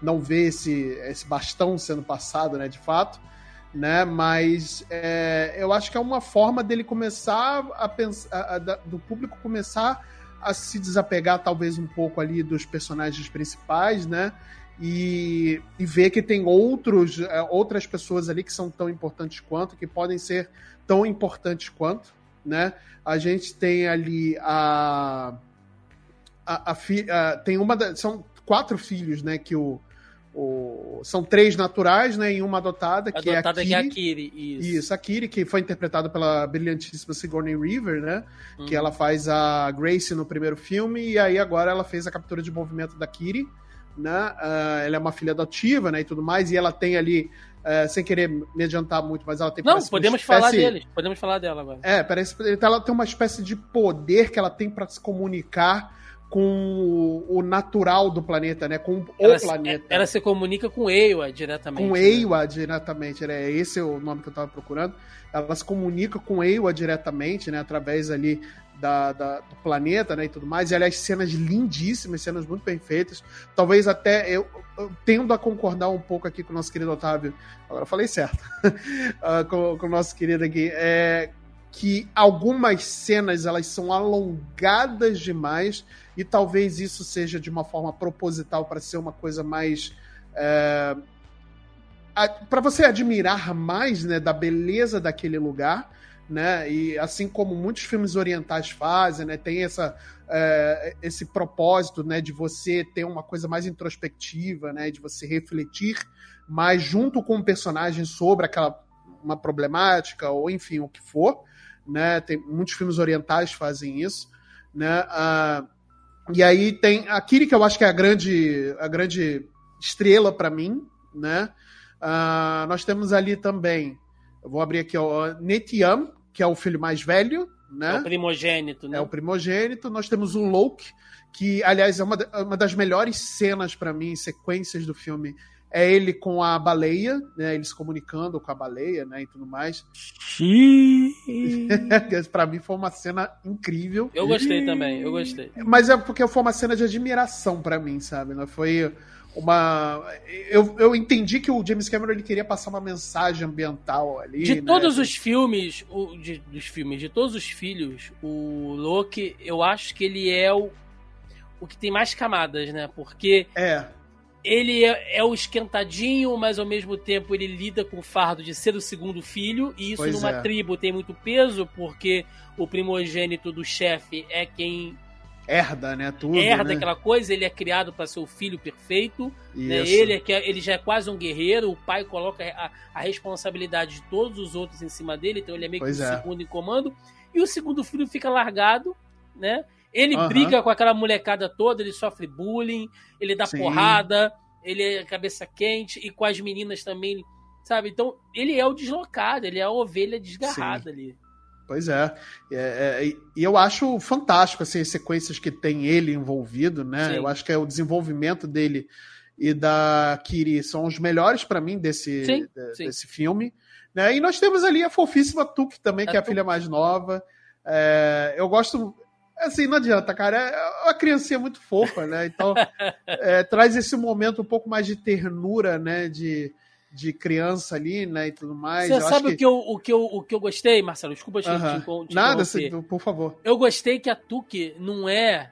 não vê esse, esse bastão sendo passado, né? De fato, né? Mas é, eu acho que é uma forma dele começar a pensar, a, a, do público começar a se desapegar talvez um pouco ali dos personagens principais, né? E, e ver que tem outros, é, outras pessoas ali que são tão importantes quanto, que podem ser tão importantes quanto, né? A gente tem ali a. a, a, a tem uma. Da, são quatro filhos, né? Que o, o, são três naturais, né? E uma adotada, que adotada é a Kiri. É a Kiri isso. isso. a Kiri, que foi interpretada pela brilhantíssima Sigourney Weaver, né? Uhum. Que ela faz a Grace no primeiro filme, e aí agora ela fez a captura de movimento da Kiri, né? Uh, ela é uma filha adotiva, né? E tudo mais, e ela tem ali é, sem querer me adiantar muito, mas ela tem Não, podemos espécie... falar deles, podemos falar dela agora. É, parece ela tem uma espécie de poder que ela tem para se comunicar com o natural do planeta, né? Com ela o planeta. Ela se comunica com Eiwa diretamente. Com né? Eiwa diretamente, né? Esse é o nome que eu estava procurando. Ela se comunica com Eiwa diretamente, né? Através ali da, da, do planeta, né, e tudo mais. E, aliás, cenas lindíssimas, cenas muito bem feitas. Talvez até eu, eu tendo a concordar um pouco aqui com o nosso querido Otávio. Agora eu falei certo. uh, com, com, o nosso querido aqui. É, que algumas cenas elas são alongadas demais e talvez isso seja de uma forma proposital para ser uma coisa mais é, para você admirar mais né, da beleza daquele lugar né? E assim como muitos filmes orientais fazem, né? Tem essa, é, esse propósito, né? De você ter uma coisa mais introspectiva, né? De você refletir mais junto com o personagem sobre aquela uma problemática ou enfim o que for, né? Tem muitos filmes orientais fazem isso, né? Ah, e aí tem a Kiri que eu acho que é a grande a grande estrela para mim, né? Ah, nós temos ali também eu vou abrir aqui o Netiam, que é o filho mais velho, né? É o primogênito, né? É o primogênito. Nós temos o Loki, que, aliás, é uma, uma das melhores cenas para mim, sequências do filme. É ele com a baleia, né? Eles comunicando com a baleia, né? E tudo mais. para mim foi uma cena incrível. Eu gostei também, eu gostei. Mas é porque foi uma cena de admiração para mim, sabe? Né? Foi uma. Eu, eu entendi que o James Cameron ele queria passar uma mensagem ambiental ali. De né? todos os filmes, o, de, dos filmes, de todos os filhos, o Loki, eu acho que ele é o, o que tem mais camadas, né? Porque. É. Ele é, é o esquentadinho, mas ao mesmo tempo ele lida com o fardo de ser o segundo filho, e isso pois numa é. tribo tem muito peso, porque o primogênito do chefe é quem herda, né? Tudo, herda né? aquela coisa, ele é criado para ser o filho perfeito, né? ele, é, que é, ele já é quase um guerreiro, o pai coloca a, a, responsabilidade de todos os outros em cima dele, então ele é meio pois que o é. segundo em comando, e o segundo filho fica largado, né? Ele Aham. briga com aquela molecada toda, ele sofre bullying, ele dá Sim. porrada, ele é cabeça quente, e com as meninas também, sabe? Então, ele é o deslocado, ele é a ovelha desgarrada ali. Pois é. É, é, E eu acho fantástico assim, as sequências que tem ele envolvido, né? Sim. Eu acho que é o desenvolvimento dele e da Kiri são os melhores para mim desse, Sim, de- sim. desse filme. Né? E nós temos ali a fofíssima Tuk também, A que é a Tuk. filha mais nova. É, eu gosto. Assim, não adianta, cara. É uma criancinha muito fofa, né? Então, é, traz esse momento um pouco mais de ternura, né? De, de criança ali, né? E tudo mais. Você Eu sabe o, que eu, o, que eu, o que eu gostei, Marcelo? Desculpa te, Aham. te, te Nada, você- por favor. Eu gostei que a Tuque não é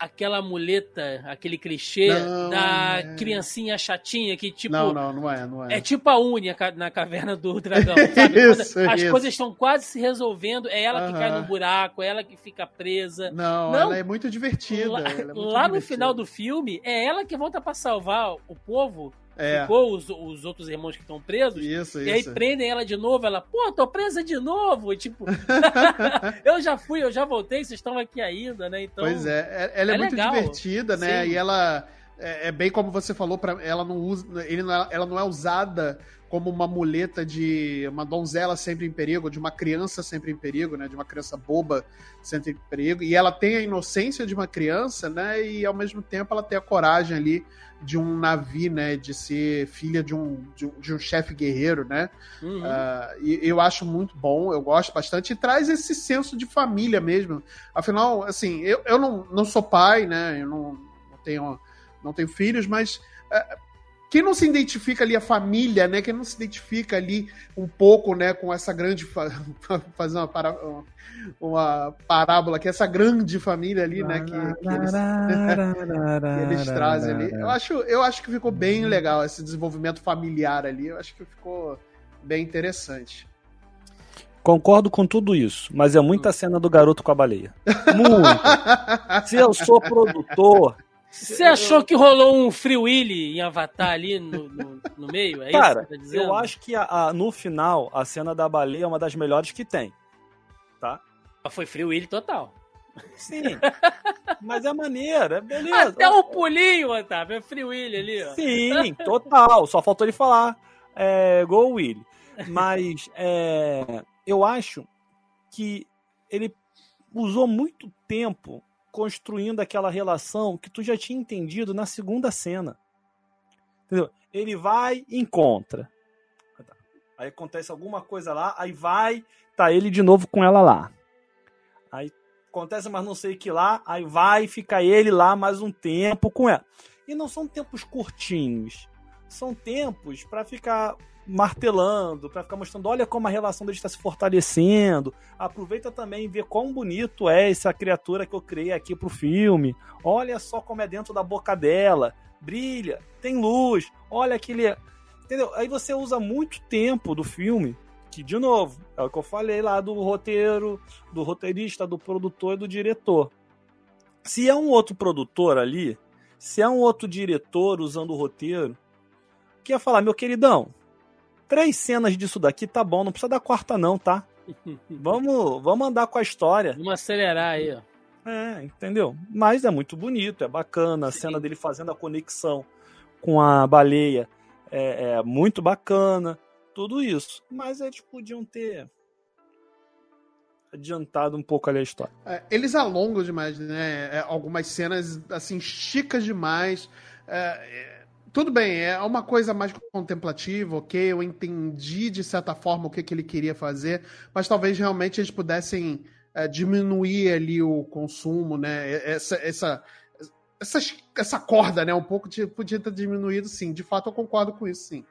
aquela muleta, aquele clichê Não, da é. criancinha chatinha que, tipo, não, não, não é, não é. é tipo a Unia ca- na caverna do dragão, sabe? Quando Isso, As isso. coisas estão quase se resolvendo, é ela que cai Aham. no buraco, é ela que fica presa. Não, Não. ela é muito divertida. Lá, é muito lá no divertida. final do filme, é ela que volta pra salvar o povo, É, ficou os, os outros irmãos que estão presos, isso, e aí isso. prendem ela de novo, ela, pô, tô presa de novo. E, tipo, eu já fui, eu já voltei, vocês estão aqui ainda, né? Então, Pois é, é- ela é, é muito legal. divertida, né? Sim. E ela. É, é, bem como você falou, pra, ela, não usa, ele não é, ela não é usada como uma muleta de uma donzela sempre em perigo, de uma criança sempre em perigo, né? De uma criança boba sempre em perigo. E ela tem a inocência de uma criança, né? E ao mesmo tempo ela tem a coragem ali de um navio, né? De ser filha de um, de um, de um chefe guerreiro, né? Uhum. Uh, e eu acho muito bom, eu gosto bastante. E traz esse senso de família mesmo. Afinal, assim, eu, eu não, não sou pai, né? Eu não, não tenho, não tenho filhos, mas. Uh, quem não se identifica ali a família, né? Quem não se identifica ali um pouco, né, com essa grande fazer uma, para... uma parábola que essa grande família ali, né, que, que, eles... que eles trazem ali. Eu acho, eu acho que ficou bem legal esse desenvolvimento familiar ali. Eu acho que ficou bem interessante. Concordo com tudo isso, mas é muita cena do garoto com a baleia. Muito. Se eu sou produtor, você achou que rolou um Free Willy em Avatar ali no, no, no meio? É Cara, tá eu acho que a, a, no final a cena da baleia é uma das melhores que tem. Tá? Mas foi Free Willy total. Sim. Mas é maneira, é beleza. Até o um pulinho, Otávio, é Free Willy ali, ó. Sim, total. Só faltou ele falar é, Go Willy. Mas é, eu acho que ele usou muito tempo construindo aquela relação que tu já tinha entendido na segunda cena. Entendeu? Ele vai encontra. Aí acontece alguma coisa lá, aí vai, tá ele de novo com ela lá. Aí acontece mas não sei que lá, aí vai ficar ele lá mais um tempo com ela. E não são tempos curtinhos. São tempos para ficar martelando, para ficar mostrando, olha como a relação deles está se fortalecendo. Aproveita também e vê quão bonito é essa criatura que eu criei aqui pro filme. Olha só como é dentro da boca dela. Brilha, tem luz, olha aquele. Entendeu? Aí você usa muito tempo do filme, que, de novo, é o que eu falei lá do roteiro, do roteirista, do produtor e do diretor. Se é um outro produtor ali, se é um outro diretor usando o roteiro, que ia falar, meu queridão, três cenas disso daqui tá bom, não precisa dar quarta não, tá? vamos, vamos andar com a história. Vamos acelerar aí, ó. É, entendeu? Mas é muito bonito, é bacana. A Sim. cena dele fazendo a conexão com a baleia é, é, muito bacana. Tudo isso. Mas eles podiam ter adiantado um pouco ali a história. É, eles alongam demais, né? É, algumas cenas, assim, chicas demais. É, tudo bem, é uma coisa mais contemplativa, ok? Eu entendi de certa forma o que, que ele queria fazer, mas talvez realmente eles pudessem é, diminuir ali o consumo, né? Essa, essa, essa, essa corda, né? Um pouco de, podia ter diminuído, sim. De fato, eu concordo com isso, sim.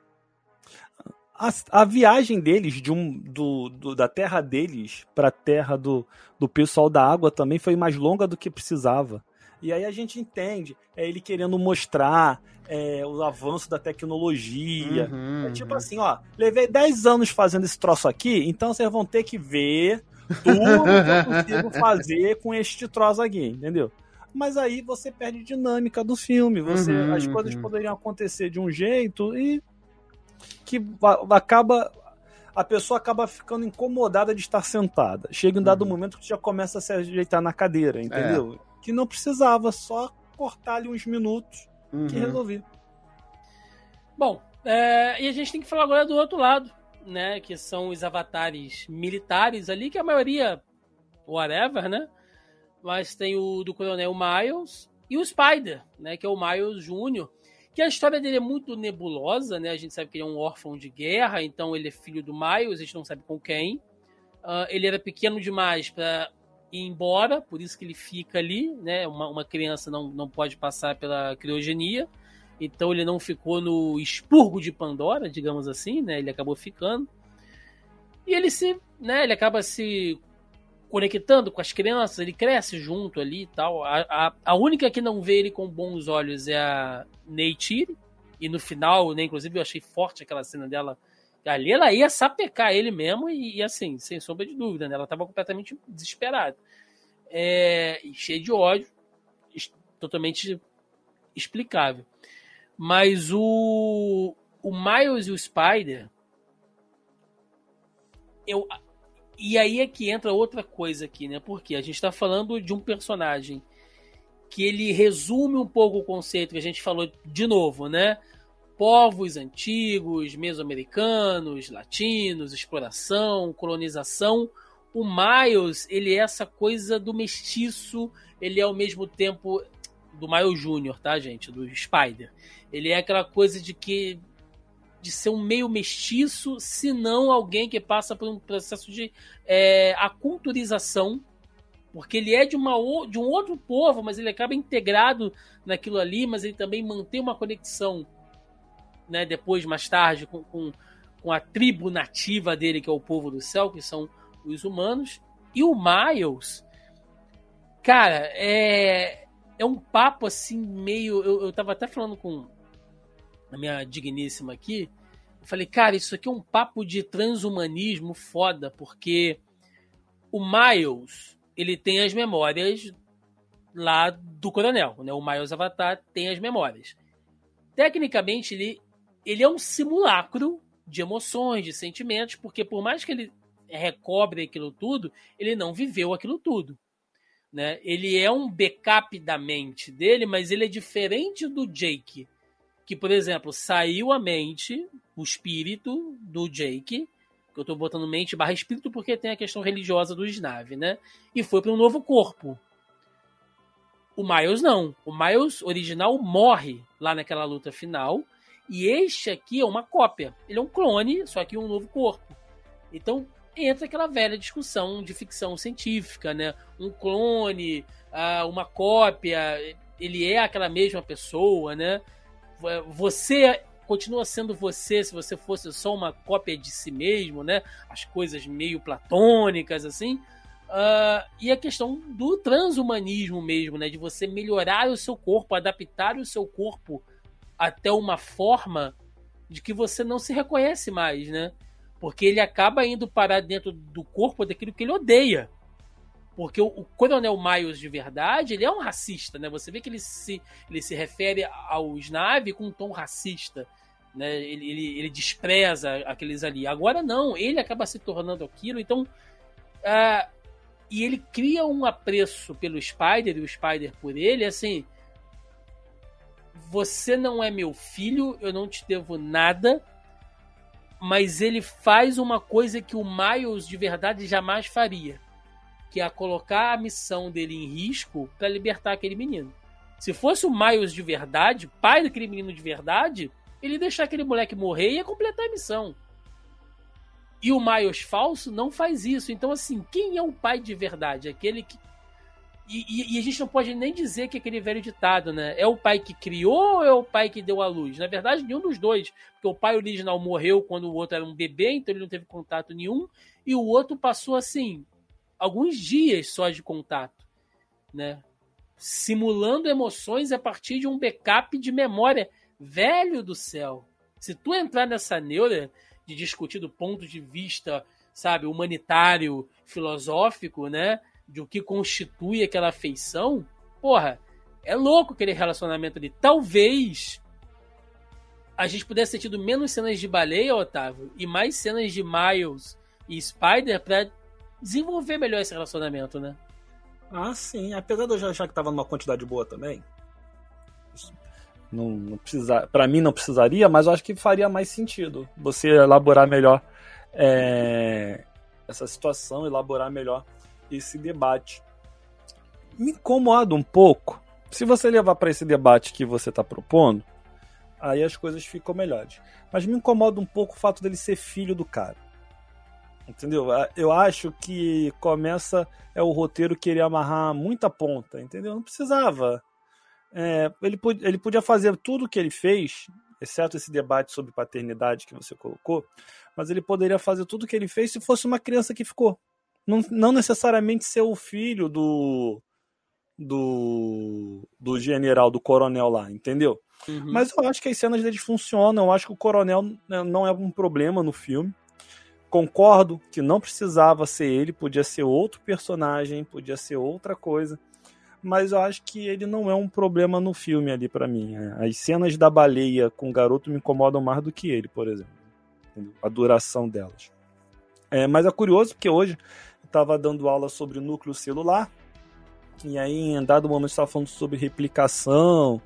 A, a viagem deles, de um, do, do da terra deles para a terra do, do pessoal da água também foi mais longa do que precisava. E aí a gente entende, é ele querendo mostrar é, o avanço da tecnologia. Uhum, é tipo uhum. assim, ó, levei 10 anos fazendo esse troço aqui, então vocês vão ter que ver tudo que eu consigo fazer com este troço aqui, entendeu? Mas aí você perde dinâmica do filme. Você, uhum, as coisas uhum. poderiam acontecer de um jeito e que acaba a pessoa acaba ficando incomodada de estar sentada. Chega um dado uhum. momento que já começa a se ajeitar na cadeira, entendeu? É que não precisava, só cortar ali uns minutos uhum. que resolvi. Bom, é, e a gente tem que falar agora do outro lado, né? Que são os avatares militares ali, que a maioria, whatever, né? Mas tem o do Coronel Miles e o Spider, né? Que é o Miles Jr., que a história dele é muito nebulosa, né? A gente sabe que ele é um órfão de guerra, então ele é filho do Miles, a gente não sabe com quem. Uh, ele era pequeno demais para ir embora, por isso que ele fica ali, né? Uma, uma criança não, não pode passar pela criogenia, então ele não ficou no expurgo de Pandora, digamos assim, né? Ele acabou ficando. E ele se, né, ele acaba se conectando com as crianças, ele cresce junto ali e tal. A, a, a única que não vê ele com bons olhos é a Neytiri, e no final, né, inclusive eu achei forte aquela cena dela Ali ela ia sapecar ele mesmo e, e assim, sem sombra de dúvida, né? Ela estava completamente desesperada. É, cheia de ódio, totalmente explicável. Mas o, o Miles e o Spider. Eu, e aí é que entra outra coisa aqui, né? Porque a gente está falando de um personagem que ele resume um pouco o conceito que a gente falou de novo, né? Povos antigos, mesoamericanos, latinos, exploração, colonização. O Miles, ele é essa coisa do mestiço, ele é ao mesmo tempo do Miles Júnior, tá, gente? Do Spider. Ele é aquela coisa de que de ser um meio mestiço, se não alguém que passa por um processo de é, aculturização, porque ele é de, uma, de um outro povo, mas ele acaba integrado naquilo ali, mas ele também mantém uma conexão, né, depois, mais tarde, com, com, com a tribo nativa dele, que é o povo do céu, que são os humanos. E o Miles, cara, é, é um papo assim, meio. Eu, eu tava até falando com a minha digníssima aqui. Eu falei, cara, isso aqui é um papo de transhumanismo foda, porque o Miles, ele tem as memórias lá do coronel, né? O Miles Avatar tem as memórias. Tecnicamente, ele, ele é um simulacro de emoções, de sentimentos, porque por mais que ele recobre aquilo tudo, ele não viveu aquilo tudo. Né? Ele é um backup da mente dele, mas ele é diferente do Jake, que, por exemplo, saiu a mente, o espírito do Jake, que eu estou botando mente barra espírito porque tem a questão religiosa do Snave, né? E foi para um novo corpo. O Miles não. O Miles original morre lá naquela luta final. E este aqui é uma cópia. Ele é um clone, só que um novo corpo. Então, entra aquela velha discussão de ficção científica, né? Um clone, ah, uma cópia, ele é aquela mesma pessoa, né? Você continua sendo você se você fosse só uma cópia de si mesmo, né? As coisas meio platônicas, assim. Uh, e a questão do transhumanismo mesmo, né? De você melhorar o seu corpo, adaptar o seu corpo até uma forma de que você não se reconhece mais, né? Porque ele acaba indo parar dentro do corpo daquilo que ele odeia. Porque o, o Coronel Miles de verdade, ele é um racista, né? Você vê que ele se, ele se refere ao Snave com um tom racista. Né? Ele, ele, ele despreza aqueles ali. Agora não, ele acaba se tornando aquilo. Então. Uh, e ele cria um apreço pelo Spider e o Spider por ele, assim. Você não é meu filho, eu não te devo nada, mas ele faz uma coisa que o Miles de verdade jamais faria, que é colocar a missão dele em risco para libertar aquele menino. Se fosse o Miles de verdade, pai daquele menino de verdade, ele ia deixar aquele moleque morrer e ia completar a missão. E o Miles falso não faz isso. Então, assim, quem é o pai de verdade? Aquele que e, e, e, a gente não pode nem dizer que é aquele velho ditado, né? É o pai que criou ou é o pai que deu a luz? Na verdade, nenhum dos dois. Porque o pai original morreu quando o outro era um bebê, então ele não teve contato nenhum. E o outro passou, assim, alguns dias só de contato, né? Simulando emoções a partir de um backup de memória. Velho do céu! Se tu entrar nessa neura de discutir do ponto de vista, sabe, humanitário, filosófico, né? De o que constitui aquela afeição, porra, é louco aquele relacionamento ali. Talvez a gente pudesse ter tido menos cenas de baleia, Otávio, e mais cenas de Miles e Spider para desenvolver melhor esse relacionamento, né? Ah, sim. Apesar de eu já achar que tava numa quantidade boa também. Não, não precisa, para mim não precisaria, mas eu acho que faria mais sentido você elaborar melhor é, essa situação, elaborar melhor esse debate. Me incomoda um pouco. Se você levar para esse debate que você está propondo, aí as coisas ficam melhores. Mas me incomoda um pouco o fato dele ser filho do cara. Entendeu? Eu acho que começa é o roteiro querer amarrar muita ponta, entendeu? Não precisava. É, ele, ele podia fazer tudo o que ele fez, exceto esse debate sobre paternidade que você colocou, mas ele poderia fazer tudo o que ele fez se fosse uma criança que ficou não, não necessariamente ser o filho do, do, do general, do coronel lá, entendeu? Uhum. Mas eu acho que as cenas deles funcionam, eu acho que o coronel né, não é um problema no filme. Concordo que não precisava ser ele, podia ser outro personagem, podia ser outra coisa. Mas eu acho que ele não é um problema no filme ali para mim. As cenas da baleia com o garoto me incomodam mais do que ele, por exemplo. A duração delas. É, mas é curioso porque hoje estava dando aula sobre núcleo celular E aí, em dado momento, estava falando sobre replicação,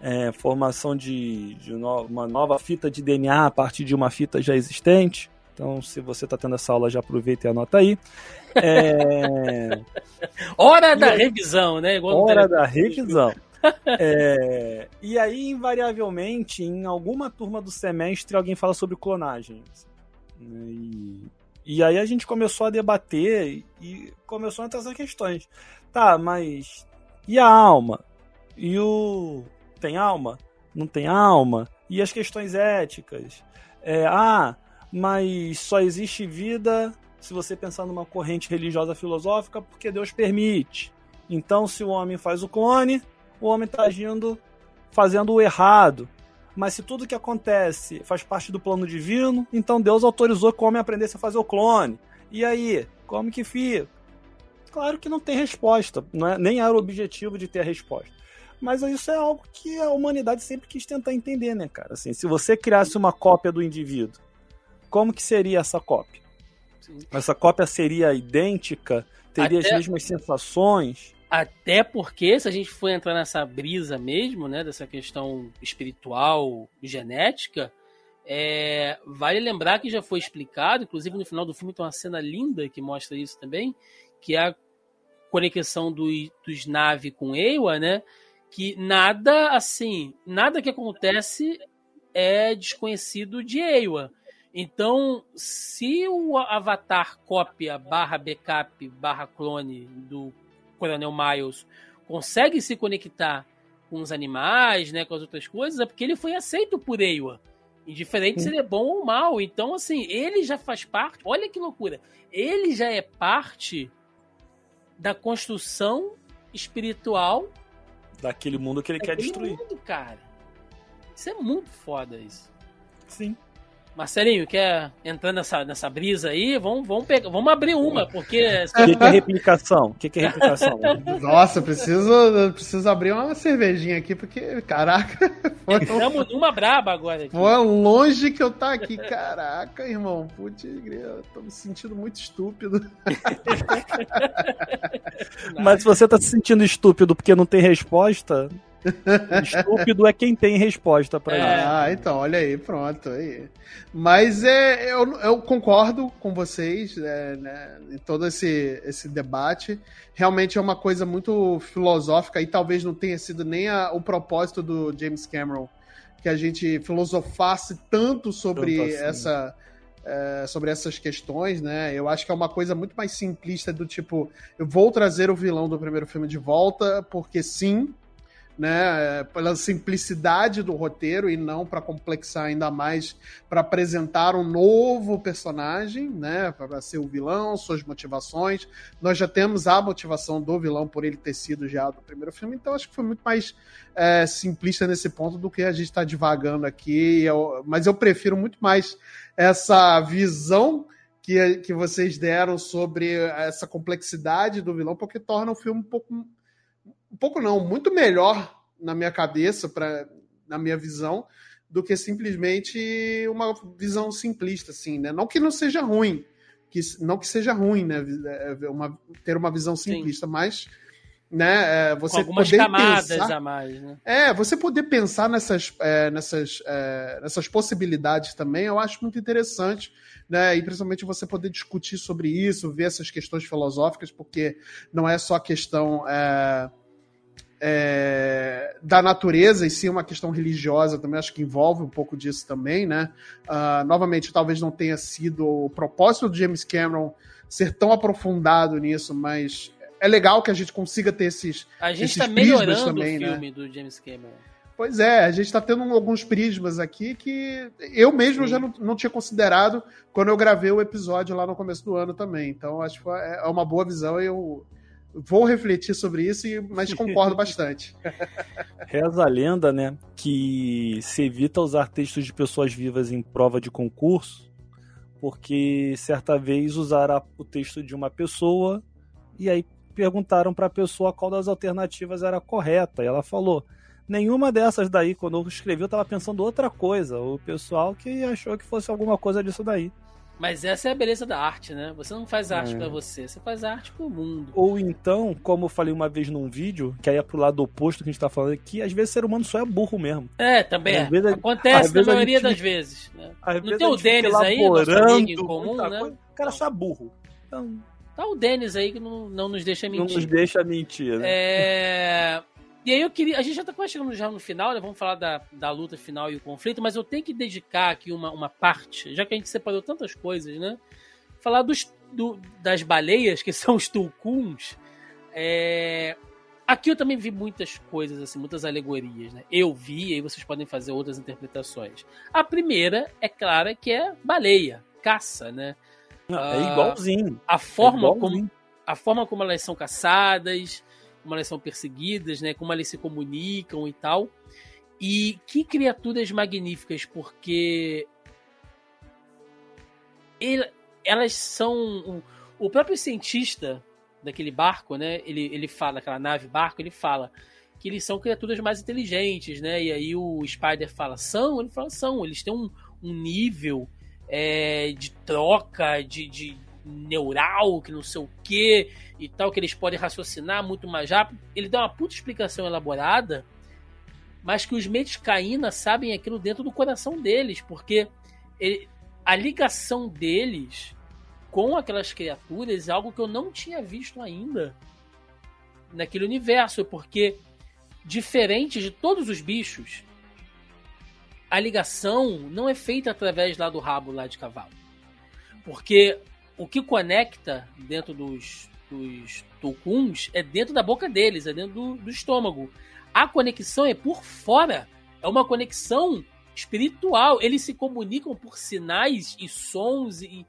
é, formação de, de no, uma nova fita de DNA a partir de uma fita já existente. Então, se você está tendo essa aula, já aproveita e anota aí. É... Hora da revisão, né? Igual Hora da revisão. é... E aí, invariavelmente, em alguma turma do semestre, alguém fala sobre clonagem. E, e aí a gente começou a debater e começou a entrar essas questões. Tá, mas e a alma? E o. Tem alma? Não tem alma? E as questões éticas? É, ah, mas só existe vida se você pensar numa corrente religiosa filosófica porque Deus permite. Então, se o homem faz o clone, o homem está agindo, fazendo o errado. Mas se tudo que acontece faz parte do plano divino, então Deus autorizou que o homem aprendesse a fazer o clone. E aí, como que fica? Claro que não tem resposta, não é, nem era o objetivo de ter a resposta. Mas isso é algo que a humanidade sempre quis tentar entender, né, cara? Assim, se você criasse uma cópia do indivíduo, como que seria essa cópia? Sim. Essa cópia seria idêntica? Teria Até... as mesmas sensações? Até porque, se a gente for entrar nessa brisa mesmo, né, dessa questão espiritual, genética, é, vale lembrar que já foi explicado, inclusive no final do filme tem uma cena linda que mostra isso também, que é a conexão do, dos Nave com Ewa, né? Que nada assim, nada que acontece é desconhecido de Ewa. Então, se o avatar cópia barra backup barra clone do Coronel Miles consegue se conectar com os animais, né, com as outras coisas, é porque ele foi aceito por Ewa. Indiferente se ele é bom ou mal. Então, assim, ele já faz parte. Olha que loucura. Ele já é parte da construção espiritual daquele mundo que ele quer destruir. Mundo, cara. Isso é muito foda isso. Sim. Marcelinho, quer entrar nessa, nessa brisa aí? Vamos, vamos, pegar, vamos abrir uma, porque. O que, que, é replicação? O que, que, é replicação? Nossa, preciso, preciso abrir uma cervejinha aqui, porque, caraca. Estamos numa braba agora. Aqui. Foi longe que eu tá aqui. Caraca, irmão. Putz, tô me sentindo muito estúpido. Mas se você tá se sentindo estúpido porque não tem resposta, Estúpido é quem tem resposta para é. isso. Ah, então, olha aí, pronto. Aí. Mas é, eu, eu concordo com vocês é, né, em todo esse, esse debate. Realmente é uma coisa muito filosófica e talvez não tenha sido nem a, o propósito do James Cameron que a gente filosofasse tanto sobre tanto assim. essa. É, sobre essas questões, né? Eu acho que é uma coisa muito mais simplista do tipo, eu vou trazer o vilão do primeiro filme de volta, porque sim, né, pela simplicidade do roteiro e não para complexar ainda mais, para apresentar um novo personagem, né, para ser o vilão, suas motivações. Nós já temos a motivação do vilão por ele ter sido já do primeiro filme, então acho que foi muito mais é, simplista nesse ponto do que a gente está divagando aqui. Eu, mas eu prefiro muito mais essa visão que, que vocês deram sobre essa complexidade do vilão, porque torna o filme um pouco pouco não, muito melhor na minha cabeça, pra, na minha visão, do que simplesmente uma visão simplista, assim, né? Não que não seja ruim, que, não que seja ruim, né? É, uma, ter uma visão simplista, Sim. mas né? É, você Com algumas poder camadas pensar, a mais, né? É, você poder pensar nessas, é, nessas, é, nessas possibilidades também, eu acho muito interessante, né? E principalmente você poder discutir sobre isso, ver essas questões filosóficas, porque não é só questão é, é, da natureza e sim uma questão religiosa também, acho que envolve um pouco disso também, né? Uh, novamente, talvez não tenha sido o propósito do James Cameron ser tão aprofundado nisso, mas é legal que a gente consiga ter esses. A gente está melhorando também, o né? filme né? do James Cameron. Pois é, a gente está tendo alguns prismas aqui que eu mesmo Sim. já não, não, tinha considerado quando eu gravei o episódio lá no começo do ano também. Então, acho que é uma boa visão e eu Vou refletir sobre isso, mas concordo bastante. Reza a lenda, né, que se evita usar textos de pessoas vivas em prova de concurso, porque certa vez usaram o texto de uma pessoa e aí perguntaram para a pessoa qual das alternativas era correta. E ela falou: nenhuma dessas daí, quando eu escrevi, eu estava pensando outra coisa. O pessoal que achou que fosse alguma coisa disso daí. Mas essa é a beleza da arte, né? Você não faz arte é. para você, você faz arte pro mundo. Ou então, como eu falei uma vez num vídeo, que aí é pro lado oposto que a gente tá falando aqui, às vezes o ser humano só é burro mesmo. É, também. É. Vezes, Acontece na maioria gente, das vezes. Né? Não tem o Denis aí, nosso amigo em comum, né? Coisa, o cara só é burro. Então... Tá o Denis aí que não, não nos deixa mentir. Não nos deixa mentir, né? É... E aí eu queria. A gente já tá quase chegando já no final, né? Vamos falar da, da luta final e o conflito, mas eu tenho que dedicar aqui uma, uma parte, já que a gente separou tantas coisas, né? Falar dos, do, das baleias, que são os tulkuns. É... Aqui eu também vi muitas coisas, assim, muitas alegorias, né? Eu vi, e aí vocês podem fazer outras interpretações. A primeira, é clara, que é baleia, caça, né? é igualzinho. A forma, é igualzinho. Como, a forma como elas são caçadas, como elas são perseguidas, né? Como elas se comunicam e tal. E que criaturas magníficas, porque ele, elas são o próprio cientista daquele barco, né? Ele, ele fala, aquela nave barco, ele fala que eles são criaturas mais inteligentes, né? E aí o Spider fala, são? Ele fala, são. Eles têm um, um nível é, de troca, de, de neural, que não sei o que e tal, que eles podem raciocinar muito mais rápido. Ele dá uma puta explicação elaborada, mas que os Medicaína sabem aquilo dentro do coração deles, porque ele, a ligação deles com aquelas criaturas é algo que eu não tinha visto ainda naquele universo, porque diferente de todos os bichos, a ligação não é feita através lá do rabo lá de cavalo. Porque o que conecta dentro dos, dos é dentro da boca deles, é dentro do, do estômago. A conexão é por fora. É uma conexão espiritual. Eles se comunicam por sinais e sons e.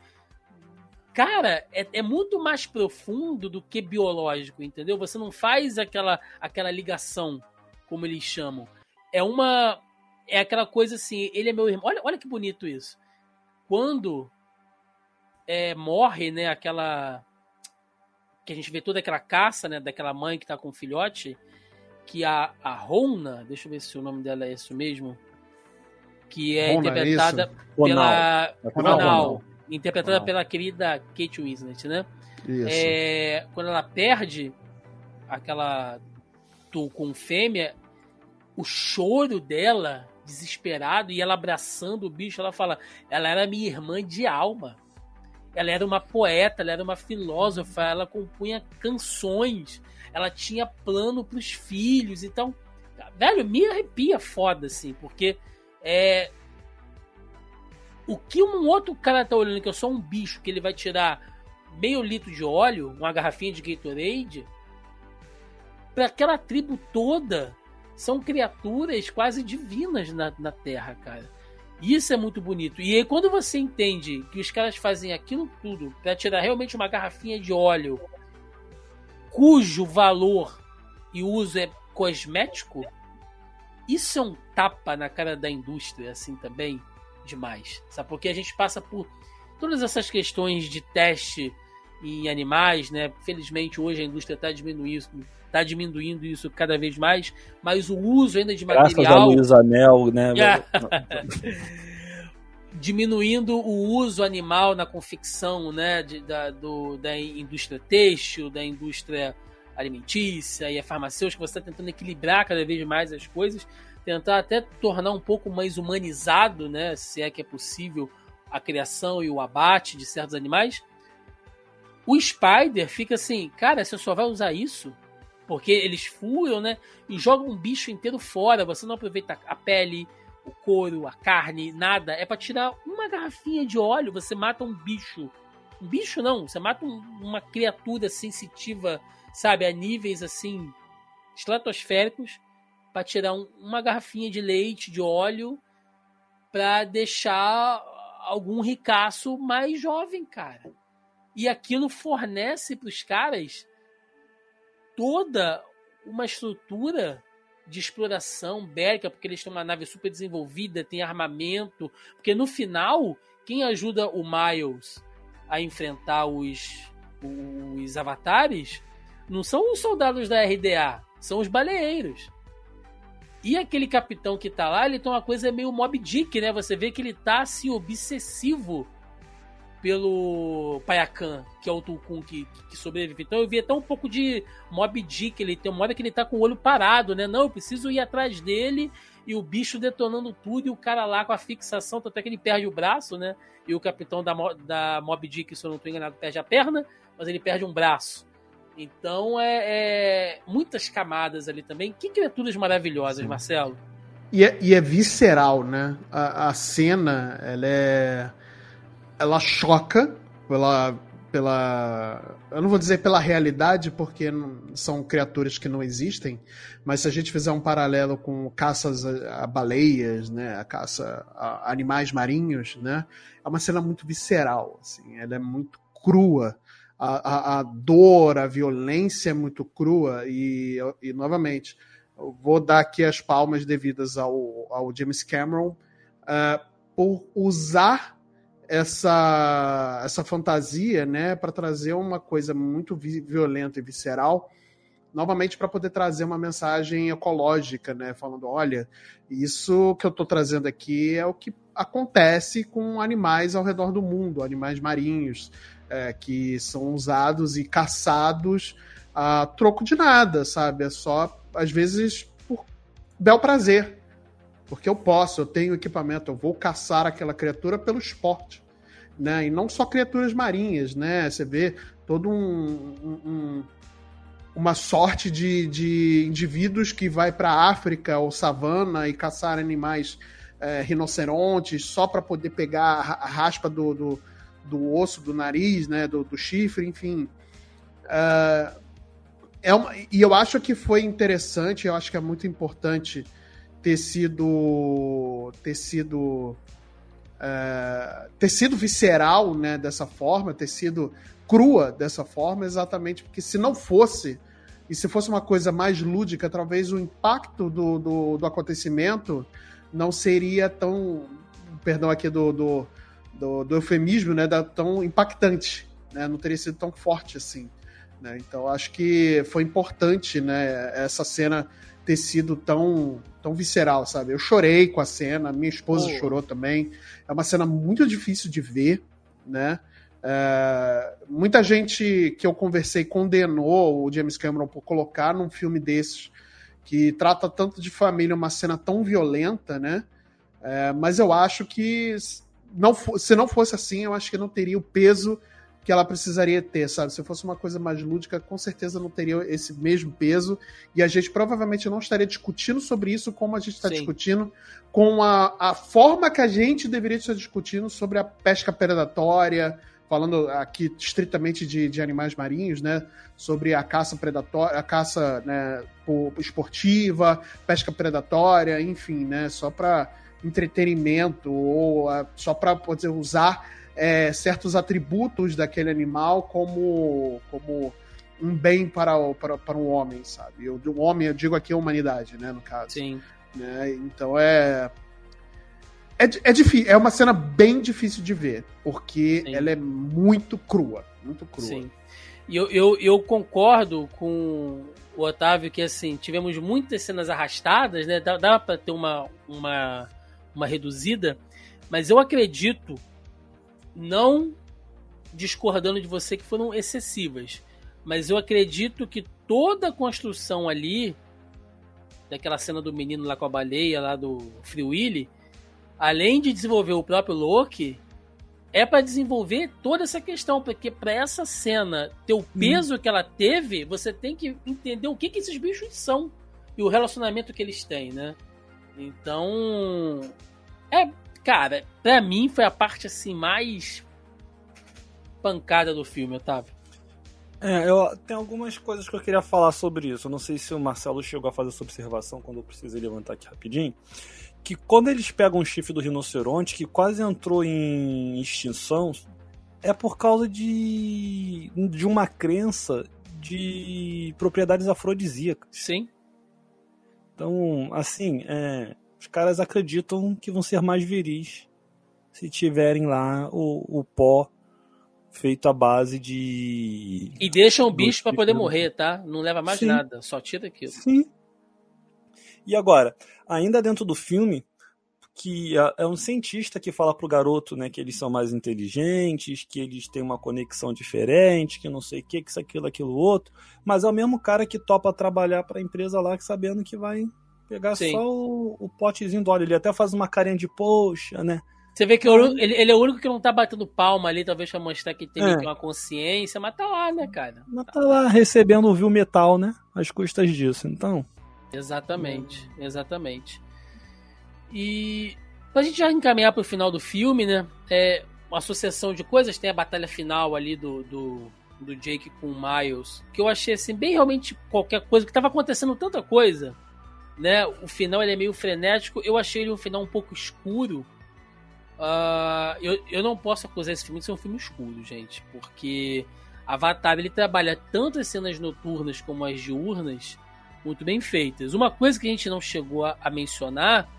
Cara, é, é, muito mais profundo do que biológico, entendeu? Você não faz aquela, aquela ligação, como eles chamam. É uma. É aquela coisa assim, ele é meu irmão. Olha, olha que bonito isso. Quando é, morre, né, aquela que a gente vê toda aquela caça, né, daquela mãe que tá com o filhote, que a, a Rona, deixa eu ver se o nome dela é isso mesmo, que é Rona, interpretada isso. pela Ronal, interpretada Ronal. pela querida Kate Winslet, né? Isso. É, quando ela perde aquela tu com fêmea, o choro dela desesperado e ela abraçando o bicho, ela fala: "Ela era minha irmã de alma" ela era uma poeta, ela era uma filósofa, ela compunha canções, ela tinha plano para os filhos, então, velho, me arrepia foda assim, porque é o que um outro cara tá olhando que eu sou um bicho que ele vai tirar meio litro de óleo, uma garrafinha de Gatorade, para aquela tribo toda são criaturas quase divinas na, na Terra, cara. Isso é muito bonito. E aí, quando você entende que os caras fazem aquilo tudo para tirar realmente uma garrafinha de óleo cujo valor e uso é cosmético, isso é um tapa na cara da indústria, assim também, demais. Sabe? Porque a gente passa por todas essas questões de teste em animais, né? Felizmente hoje a indústria está diminuindo, tá diminuindo isso cada vez mais, mas o uso ainda de Graças material. Graças a Luiz Anel, né? diminuindo o uso animal na confecção, né? De, da, do, da indústria têxtil, da indústria alimentícia e a farmacêutica, você está tentando equilibrar cada vez mais as coisas, tentar até tornar um pouco mais humanizado, né? Se é que é possível a criação e o abate de certos animais. O Spider fica assim, cara, você só vai usar isso porque eles furam, né? E jogam um bicho inteiro fora. Você não aproveita a pele, o couro, a carne, nada. É para tirar uma garrafinha de óleo. Você mata um bicho. Um bicho não, você mata um, uma criatura sensitiva, sabe, a níveis assim estratosféricos para tirar um, uma garrafinha de leite, de óleo, para deixar algum ricaço mais jovem, cara. E aquilo fornece para os caras toda uma estrutura de exploração bélica, porque eles têm uma nave super desenvolvida, tem armamento. Porque no final, quem ajuda o Miles a enfrentar os, os avatares não são os soldados da RDA, são os baleeiros. E aquele capitão que tá lá, ele tem uma coisa meio Mob Dick, né? Você vê que ele tá assim, obsessivo pelo Payakan, que é o Tulkun que, que sobrevive. Então eu vi até um pouco de Mob Dick, ele tem uma hora que ele tá com o olho parado, né? Não, eu preciso ir atrás dele e o bicho detonando tudo e o cara lá com a fixação, até que ele perde o braço, né? E o capitão da, da Mob Dick, se eu não estou enganado, perde a perna, mas ele perde um braço. Então é, é muitas camadas ali também. Que criaturas maravilhosas, Sim. Marcelo. E é, e é, visceral, né? A, a cena, ela é ela choca pela, pela. Eu não vou dizer pela realidade, porque são criaturas que não existem, mas se a gente fizer um paralelo com caças a, baleias, né, a caça a animais marinhos, né, é uma cena muito visceral, assim, ela é muito crua. A, a, a dor, a violência é muito crua, e, e novamente, vou dar aqui as palmas devidas ao, ao James Cameron uh, por usar essa, essa fantasia, né, para trazer uma coisa muito violenta e visceral, novamente para poder trazer uma mensagem ecológica, né, falando, olha, isso que eu estou trazendo aqui é o que acontece com animais ao redor do mundo, animais marinhos, é, que são usados e caçados a troco de nada, sabe? É só, às vezes, por bel prazer. Porque eu posso, eu tenho equipamento, eu vou caçar aquela criatura pelo esporte. Né? E não só criaturas marinhas, né? Você vê todo um, um uma sorte de, de indivíduos que vai para a África ou savana e caçar animais é, rinocerontes só para poder pegar a raspa do, do, do, osso do nariz, né, do, do chifre, enfim. Uh, é uma, e eu acho que foi interessante, eu acho que é muito importante ter sido ter sido é, ter sido visceral né, dessa forma, ter sido crua dessa forma, exatamente porque se não fosse, e se fosse uma coisa mais lúdica, talvez o impacto do, do, do acontecimento não seria tão, perdão aqui do, do, do, do eufemismo, né, da, tão impactante, né, não teria sido tão forte assim. Né? Então acho que foi importante né, essa cena ter sido tão, tão visceral, sabe? Eu chorei com a cena, minha esposa oh. chorou também. É uma cena muito difícil de ver, né? É, muita gente que eu conversei condenou o James Cameron por colocar num filme desses que trata tanto de família uma cena tão violenta, né? É, mas eu acho que não, se não fosse assim, eu acho que não teria o peso que ela precisaria ter, sabe? Se fosse uma coisa mais lúdica, com certeza não teria esse mesmo peso. E a gente provavelmente não estaria discutindo sobre isso como a gente está discutindo, com a, a forma que a gente deveria estar discutindo sobre a pesca predatória, falando aqui estritamente de, de animais marinhos, né? Sobre a caça predatória, a caça né, esportiva, pesca predatória, enfim, né? Só para entretenimento ou a, só para poder usar é, certos atributos daquele animal como, como um bem para, o, para, para um homem, sabe? Eu, um homem, eu digo aqui a humanidade, né, no caso. Sim. Né? Então é. É, é, difícil, é uma cena bem difícil de ver, porque Sim. ela é muito crua. Muito crua. Sim. E eu, eu, eu concordo com o Otávio que assim, tivemos muitas cenas arrastadas, né? Dá, dá para ter uma, uma, uma reduzida, mas eu acredito não discordando de você que foram excessivas, mas eu acredito que toda a construção ali daquela cena do menino lá com a baleia lá do Free Willy, além de desenvolver o próprio Loki, é para desenvolver toda essa questão, porque para essa cena ter o peso hum. que ela teve, você tem que entender o que, que esses bichos são e o relacionamento que eles têm, né? Então, é Cara, pra mim foi a parte assim mais pancada do filme, Otávio. É, eu tem algumas coisas que eu queria falar sobre isso. Eu não sei se o Marcelo chegou a fazer essa observação quando eu precisei levantar aqui rapidinho. Que quando eles pegam o chifre do rinoceronte, que quase entrou em extinção, é por causa de, de uma crença de propriedades afrodisíacas. Sim. Então, assim, é, os caras acreditam que vão ser mais viris se tiverem lá o, o pó feito à base de. E deixam o bicho para poder morrer, tá? Não leva mais Sim. nada, só tira aquilo. Sim. E agora, ainda dentro do filme, que é, é um cientista que fala pro garoto, né, que eles são mais inteligentes, que eles têm uma conexão diferente, que não sei o que, que isso, aquilo, aquilo, outro. Mas é o mesmo cara que topa trabalhar para a empresa lá, sabendo que vai pegar Sim. só o, o, potezinho do óleo. Ele até faz uma carinha de poxa, né? Você vê que ele, ele, é o único que não tá batendo palma ali, talvez pra mostrar que tem é. uma consciência, mas tá lá, né, cara? Mas tá lá recebendo o viu metal, né? Às custas disso, então. Exatamente, exatamente. E pra gente já encaminhar pro final do filme, né? É uma sucessão de coisas, tem a batalha final ali do, do, do Jake com o Miles, que eu achei assim, bem realmente qualquer coisa, que tava acontecendo tanta coisa, né? O final ele é meio frenético, eu achei ele um final um pouco escuro Uh, eu, eu não posso acusar esse filme de ser um filme escuro, gente, porque Avatar ele trabalha tanto as cenas noturnas como as diurnas muito bem feitas. Uma coisa que a gente não chegou a, a mencionar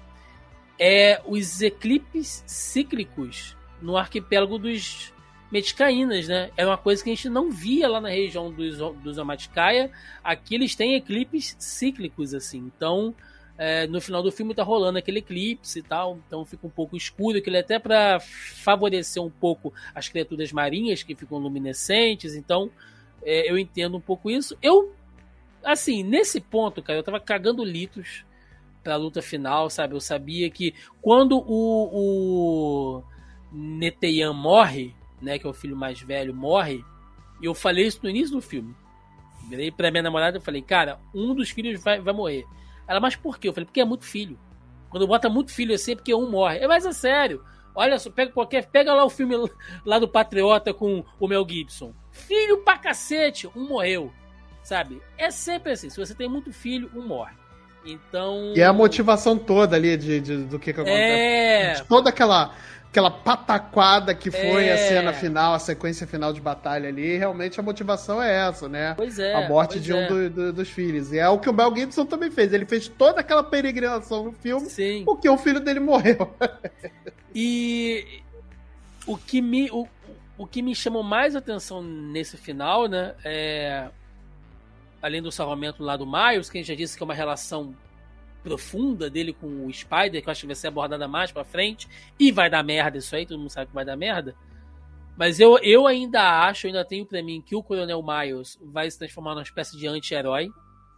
é os eclipses cíclicos no arquipélago dos Meticaínas, né? É uma coisa que a gente não via lá na região dos, dos Amaticaia. Aqui eles têm eclipses cíclicos, assim. Então, é, no final do filme tá rolando aquele eclipse e tal, então fica um pouco escuro, aquele até para favorecer um pouco as criaturas marinhas que ficam luminescentes, então é, eu entendo um pouco isso. Eu, assim, nesse ponto, cara, eu tava cagando litros pra luta final, sabe? Eu sabia que quando o, o Neteyan morre, né, que é o filho mais velho, morre, e eu falei isso no início do filme. Virei pra minha namorada e falei, cara, um dos filhos vai, vai morrer. Ela, mas por quê? Eu falei, porque é muito filho. Quando bota muito filho assim, é porque um morre. É, mas é sério. Olha só, pega qualquer. Pega lá o filme lá do Patriota com o Mel Gibson. Filho pra cacete, um morreu. Sabe? É sempre assim. Se você tem muito filho, um morre. Então. E é a motivação toda ali de, de do que, que acontece. É. De toda aquela aquela pataquada que foi é. a cena final, a sequência final de batalha ali, realmente a motivação é essa, né? Pois é. A morte de um é. do, do, dos filhos. E é o que o Mel Gibson também fez. Ele fez toda aquela peregrinação no filme Sim. porque o filho dele morreu. e o que me. O, o que me chamou mais atenção nesse final, né? É. Além do salvamento lá do Miles, que a gente já disse que é uma relação profunda dele com o Spider, que eu acho que vai ser abordada mais pra frente, e vai dar merda isso aí, todo mundo sabe que vai dar merda. Mas eu, eu ainda acho, ainda tenho pra mim que o Coronel Miles vai se transformar numa espécie de anti-herói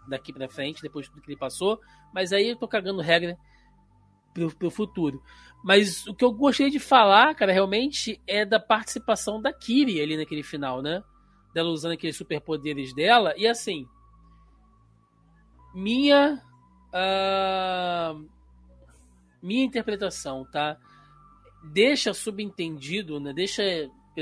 daqui pra frente, depois de tudo que ele passou. Mas aí eu tô cagando regra pro, pro futuro. Mas o que eu gostaria de falar, cara, realmente é da participação da Kiri ali naquele final, né? Dela usando aqueles superpoderes dela. E assim, minha Uh, minha interpretação, tá? Deixa subentendido, né? Deixa.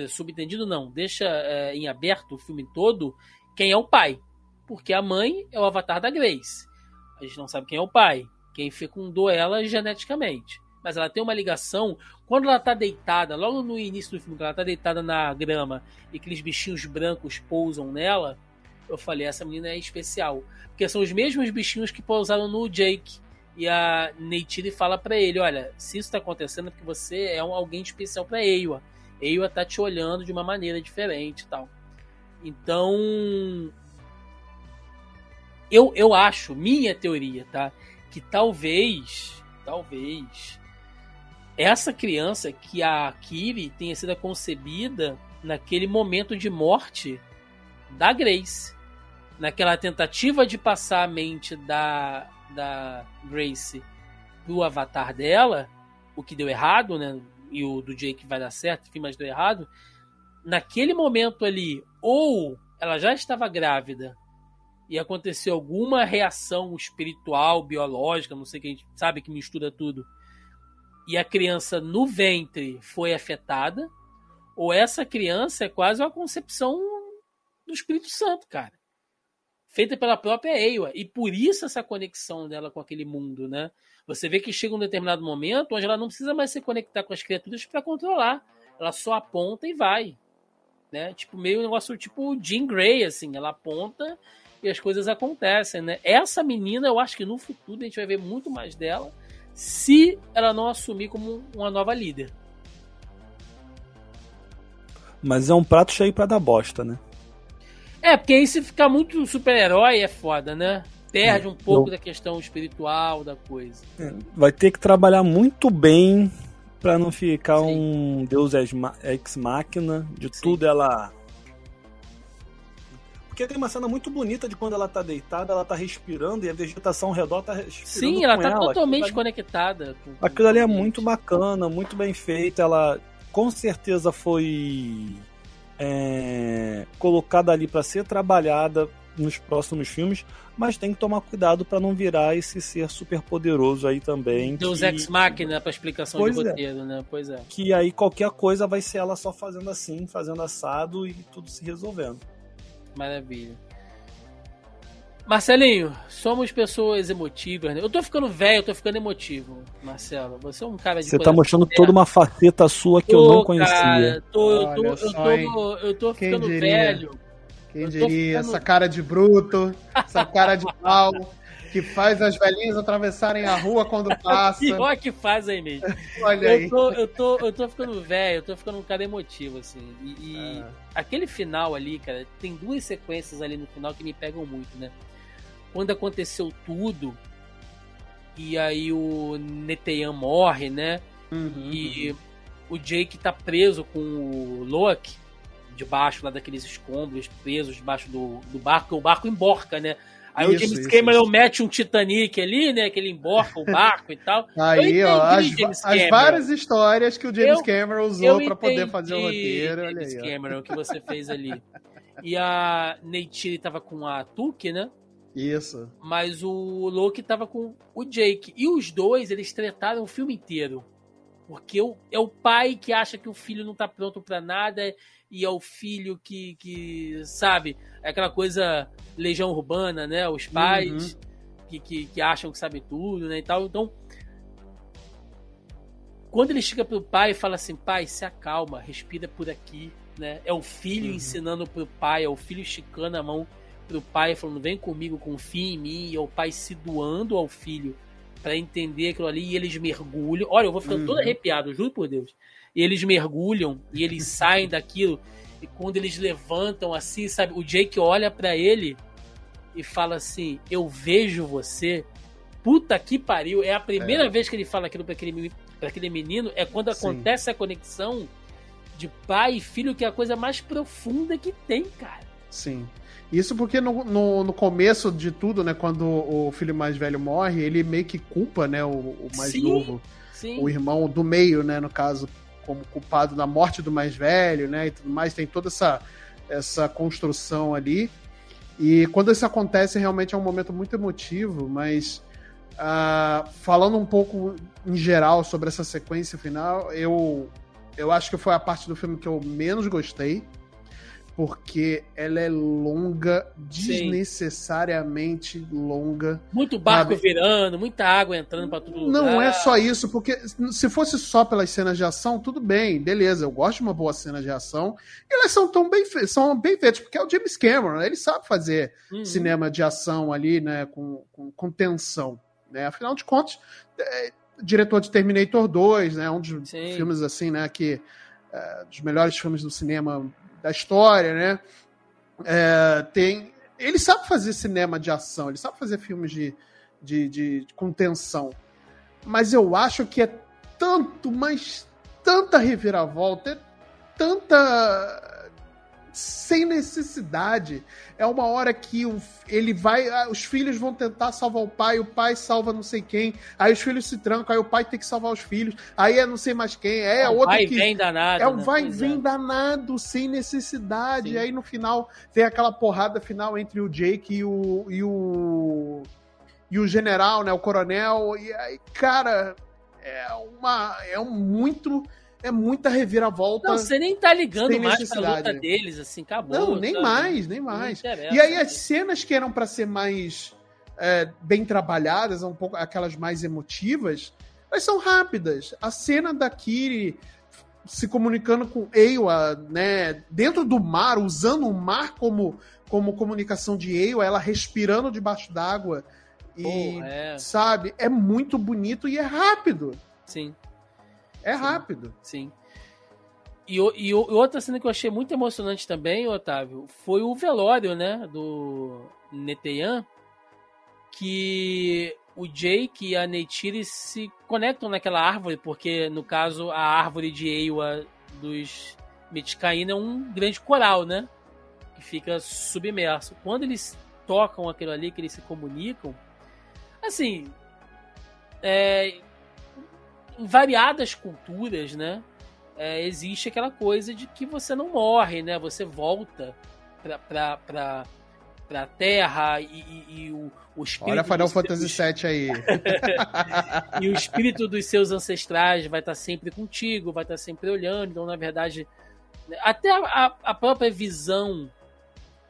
Subentendido não, deixa é, em aberto o filme todo quem é o pai. Porque a mãe é o avatar da Grace. A gente não sabe quem é o pai. Quem fecundou ela geneticamente. Mas ela tem uma ligação. Quando ela tá deitada, logo no início do filme, quando ela tá deitada na grama e aqueles bichinhos brancos pousam nela, eu falei, essa menina é especial. Porque são os mesmos bichinhos que pousaram no Jake. E a Neytiri fala para ele, olha, se isso tá acontecendo é porque você é um, alguém especial para Eiwa. Eiwa tá te olhando de uma maneira diferente e tal. Então, eu, eu acho, minha teoria, tá? Que talvez, talvez, essa criança que a Kiri tenha sido concebida naquele momento de morte da Grace. Naquela tentativa de passar a mente da, da Grace do avatar dela, o que deu errado, né? E o do Jake vai dar certo, enfim, mas deu errado. Naquele momento ali, ou ela já estava grávida e aconteceu alguma reação espiritual, biológica, não sei que a gente sabe que mistura tudo, e a criança no ventre foi afetada, ou essa criança é quase uma concepção do Espírito Santo, cara. Feita pela própria Ewa. E por isso essa conexão dela com aquele mundo, né? Você vê que chega um determinado momento onde ela não precisa mais se conectar com as criaturas para controlar. Ela só aponta e vai. Né? Tipo, meio um negócio tipo Jean Grey, assim. Ela aponta e as coisas acontecem, né? Essa menina, eu acho que no futuro a gente vai ver muito mais dela se ela não assumir como uma nova líder. Mas é um prato cheio para dar bosta, né? É, porque aí se ficar muito super-herói é foda, né? perde um pouco da questão espiritual da coisa. É, vai ter que trabalhar muito bem para não ficar Sim. um Deus ex máquina de Sim. tudo ela porque tem uma cena muito bonita de quando ela tá deitada, ela tá respirando e a vegetação ao redor tá respirando. Sim, ela tá ela. totalmente aquilo conectada. Com, aquilo ali é muito bacana, muito bem feito. Ela com certeza foi é, colocada ali para ser trabalhada nos próximos filmes, mas tem que tomar cuidado para não virar esse ser super poderoso aí também. Deus que... Ex Machina para explicação pois de é. roteiro, é. né? Pois é. Que aí qualquer coisa vai ser ela só fazendo assim, fazendo assado e tudo se resolvendo. Maravilha. Marcelinho, somos pessoas emotivas, né? Eu tô ficando velho, eu tô ficando emotivo, Marcelo. Você é um cara de. Você tá mostrando toda uma faceta sua que tô, eu não conhecia. Cara, tô, eu, tô, eu, tô, eu tô ficando velho. Quem diria? Ficando... Essa cara de bruto, essa cara de mal que faz as velhinhas atravessarem a rua quando passa. Pior que faz aí mesmo. Olha aí. Eu tô, eu tô, eu tô ficando velho, eu tô ficando um cara emotivo, assim. E, e ah. aquele final ali, cara, tem duas sequências ali no final que me pegam muito, né? Quando aconteceu tudo, e aí o Neteyan morre, né? Uhum, e uhum. o Jake tá preso com o Loki debaixo lá daqueles escombros, presos debaixo do, do barco, o barco emborca, né? Aí isso, o James isso, Cameron isso. mete um Titanic ali, né? Que ele emborca o barco e tal. Aí, ó, as, as, várias histórias que o James eu, Cameron usou para poder fazer o roteiro. James aí, Cameron, que você fez ali. E a Neytiri tava com a Tuque, né? Isso. Mas o Loki tava com o Jake. E os dois, eles trataram o filme inteiro. Porque é o pai que acha que o filho não tá pronto para nada e é o filho que, que sabe, é aquela coisa legião urbana, né? Os pais uhum. que, que, que, acham que sabem tudo, né? E tal. Então, quando ele chega pro pai e fala assim, pai, se acalma, respira por aqui, né? É o filho uhum. ensinando pro pai, é o filho esticando a mão pro pai, falando, vem comigo, confia em mim, e é o pai se doando ao filho para entender aquilo ali, e eles mergulham. Olha, eu vou ficando uhum. todo arrepiado, juro por Deus e eles mergulham e eles saem daquilo. E quando eles levantam assim, sabe? O Jake olha para ele e fala assim: Eu vejo você. Puta que pariu. É a primeira é. vez que ele fala aquilo pra aquele, pra aquele menino. É quando Sim. acontece a conexão de pai e filho, que é a coisa mais profunda que tem, cara. Sim. Isso porque no, no, no, começo de tudo, né, quando o filho mais velho morre, ele meio que culpa, né, o, o mais sim, novo. Sim. O irmão do meio, né, no caso, como culpado da morte do mais velho, né? E tudo mais, tem toda essa, essa construção ali. E quando isso acontece, realmente é um momento muito emotivo, mas uh, falando um pouco em geral sobre essa sequência final, eu, eu acho que foi a parte do filme que eu menos gostei porque ela é longa, desnecessariamente Sim. longa. Muito barco sabe? virando, muita água entrando para tudo Não lugar. é só isso, porque se fosse só pelas cenas de ação, tudo bem, beleza, eu gosto de uma boa cena de ação, e elas são tão bem, são bem feitas, porque é o James Cameron, ele sabe fazer uhum. cinema de ação ali, né, com, com, com tensão, né, afinal de contas, é, diretor de Terminator 2, né, um dos Sim. filmes assim, né, que é, dos melhores filmes do cinema da história, né? É, tem, ele sabe fazer cinema de ação, ele sabe fazer filmes de, de, de, de com tensão. Mas eu acho que é tanto, mas tanta reviravolta, é tanta sem necessidade. É uma hora que o, ele vai. Ah, os filhos vão tentar salvar o pai, o pai salva não sei quem. Aí os filhos se trancam, aí o pai tem que salvar os filhos. Aí é não sei mais quem. É, é outro vai que. Vem danado, é um né? vai e vem é. danado, sem necessidade. Sim. E aí no final tem aquela porrada final entre o Jake e o. E o, e o general, né? O coronel. E aí, cara, é uma. É um muito é muita reviravolta. Não, você nem tá ligando mais pra luta deles, assim, acabou. Não, nem sabe? mais, nem mais. E aí as cenas que eram para ser mais é, bem trabalhadas, um pouco aquelas mais emotivas, elas são rápidas. A cena da Kiri se comunicando com Ewa, né, dentro do mar, usando o mar como, como comunicação de Ewa, ela respirando debaixo d'água. E, é. sabe, é muito bonito e é rápido. Sim. É rápido. Sim. E, e, outra cena que eu achei muito emocionante também, Otávio, foi o velório, né? Do Neteyan. que o Jake e a Neytiri se conectam naquela árvore, porque no caso a árvore de Eiwa dos Mitikaina é um grande coral, né? Que fica submerso. Quando eles tocam aquilo ali, que eles se comunicam, assim, é, em variadas culturas, né? É, existe aquela coisa de que você não morre, né? Você volta pra, pra, pra, pra terra e, e, e o, o espírito. Olha Final Fantasy VII aí. e o espírito dos seus ancestrais vai estar sempre contigo, vai estar sempre olhando. Então, na verdade, até a, a própria visão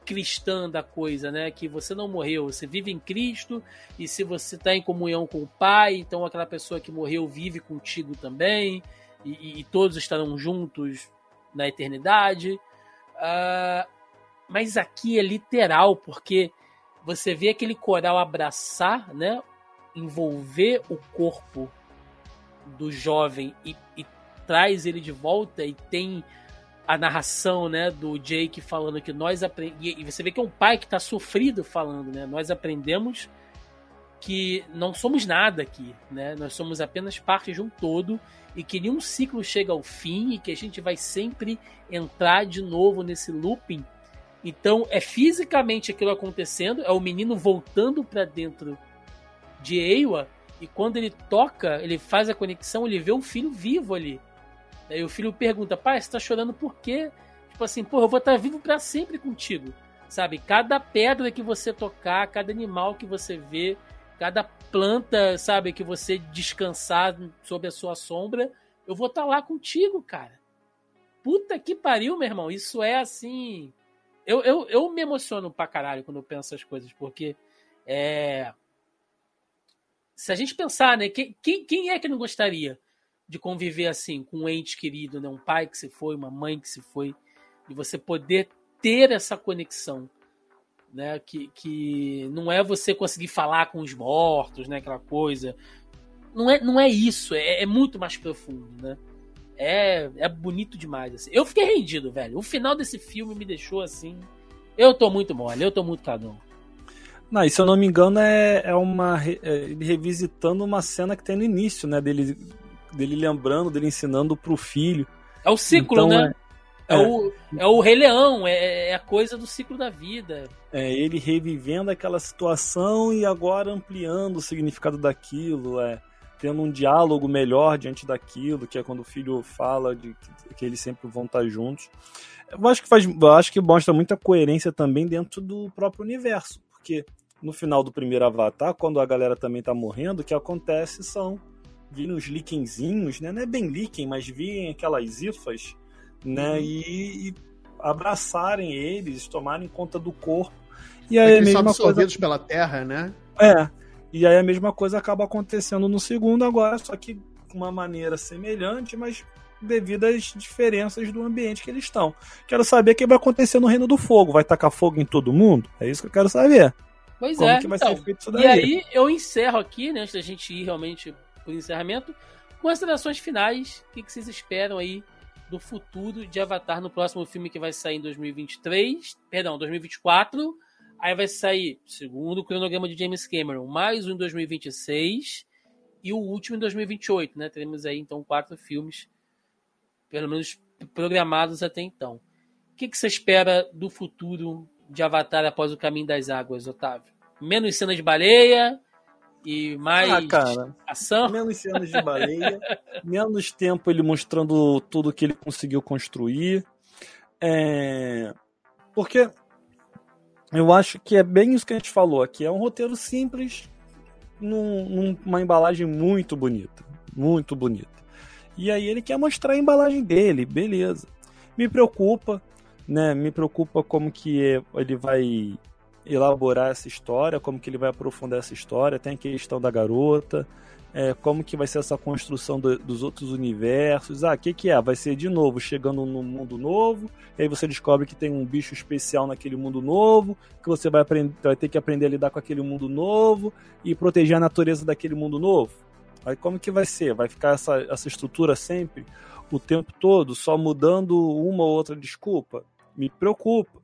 cristã da coisa, né? Que você não morreu, você vive em Cristo e se você está em comunhão com o Pai, então aquela pessoa que morreu vive contigo também e, e todos estarão juntos na eternidade. Uh, mas aqui é literal porque você vê aquele coral abraçar, né? Envolver o corpo do jovem e, e traz ele de volta e tem a narração, né, do Jake falando que nós aprendemos. E você vê que é um pai que está sofrido falando, né? Nós aprendemos que não somos nada aqui, né? Nós somos apenas parte de um todo e que nenhum ciclo chega ao fim e que a gente vai sempre entrar de novo nesse looping. Então é fisicamente aquilo acontecendo, é o menino voltando para dentro de Eiwa e quando ele toca, ele faz a conexão, ele vê o filho vivo ali. Aí o filho pergunta: pai, você tá chorando por quê? Tipo assim, pô, eu vou estar vivo para sempre contigo. Sabe? Cada pedra que você tocar, cada animal que você vê, cada planta, sabe, que você descansar sob a sua sombra, eu vou estar lá contigo, cara. Puta que pariu, meu irmão. Isso é assim. Eu, eu, eu me emociono pra caralho quando eu penso essas coisas, porque é. Se a gente pensar, né? Quem, quem é que não gostaria de conviver assim com um ente querido, né? Um pai que se foi, uma mãe que se foi, e você poder ter essa conexão, né? Que, que não é você conseguir falar com os mortos, né? Aquela coisa. Não é, não é isso, é, é muito mais profundo, né? É, é bonito demais. Assim. Eu fiquei rendido, velho. O final desse filme me deixou assim. Eu tô muito mole, eu tô muito cadão. Não, e se eu não me engano, é, é uma. É, revisitando uma cena que tem no início, né? Dele dele lembrando, dele ensinando pro filho. É o ciclo, então, né? É, é, o, é o Rei Leão, é, é a coisa do ciclo da vida. É ele revivendo aquela situação e agora ampliando o significado daquilo, é tendo um diálogo melhor diante daquilo, que é quando o filho fala de que, que eles sempre vão estar juntos. Eu acho que faz, eu acho que mostra muita coerência também dentro do próprio universo, porque no final do primeiro Avatar, quando a galera também está morrendo, o que acontece são virem os líquenzinhos, né? Não é bem líquen, mas virem aquelas ifas, né? Uhum. E, e, abraçarem eles, tomarem conta do corpo. E aí é a mesma coisa pela terra, né? É. E aí a mesma coisa acaba acontecendo no segundo agora, só que de uma maneira semelhante, mas devido às diferenças do ambiente que eles estão. Quero saber o que vai acontecer no Reino do Fogo. Vai tacar fogo em todo mundo? É isso que eu quero saber. Pois Como é. Que vai então, ser feito isso daí? E aí eu encerro aqui, né, antes da gente ir realmente por encerramento. Considerações finais, o que, vocês esperam aí do futuro de Avatar no próximo filme que vai sair em 2023, perdão, 2024. Aí vai sair, segundo o cronograma de James Cameron, mais um em 2026 e o último em 2028, né? Teremos aí então quatro filmes, pelo menos programados até então. O que, que você espera do futuro de Avatar após o Caminho das Águas, Otávio? Menos cenas de baleia, e mais ah, cara, ação. Menos cenas de baleia, menos tempo ele mostrando tudo que ele conseguiu construir. É... Porque eu acho que é bem isso que a gente falou aqui. É um roteiro simples, num, numa embalagem muito bonita. Muito bonita. E aí ele quer mostrar a embalagem dele, beleza. Me preocupa, né? Me preocupa como que ele vai elaborar essa história, como que ele vai aprofundar essa história, tem a questão da garota, é, como que vai ser essa construção do, dos outros universos. Ah, o que, que é? Vai ser de novo chegando num mundo novo, e aí você descobre que tem um bicho especial naquele mundo novo, que você vai, aprender, vai ter que aprender a lidar com aquele mundo novo e proteger a natureza daquele mundo novo. Aí como que vai ser? Vai ficar essa, essa estrutura sempre, o tempo todo, só mudando uma ou outra desculpa? Me preocupa.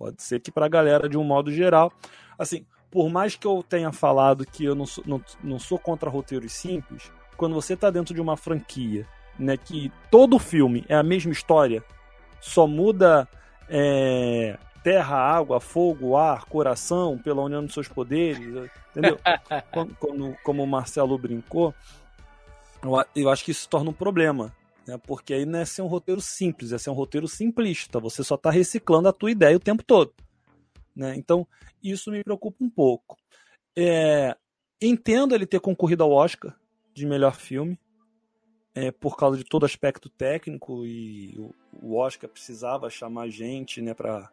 Pode ser que para a galera, de um modo geral, assim, por mais que eu tenha falado que eu não sou, não, não sou contra roteiros simples, quando você está dentro de uma franquia, né, que todo filme é a mesma história, só muda é, terra, água, fogo, ar, coração, pela união dos seus poderes, entendeu? como, como o Marcelo brincou, eu, eu acho que isso se torna um problema. Né? Porque aí não é ser um roteiro simples, é ser um roteiro simplista. Você só está reciclando a tua ideia o tempo todo. Né? Então, isso me preocupa um pouco. É, entendo ele ter concorrido ao Oscar de melhor filme, é, por causa de todo aspecto técnico, e o, o Oscar precisava chamar gente né, para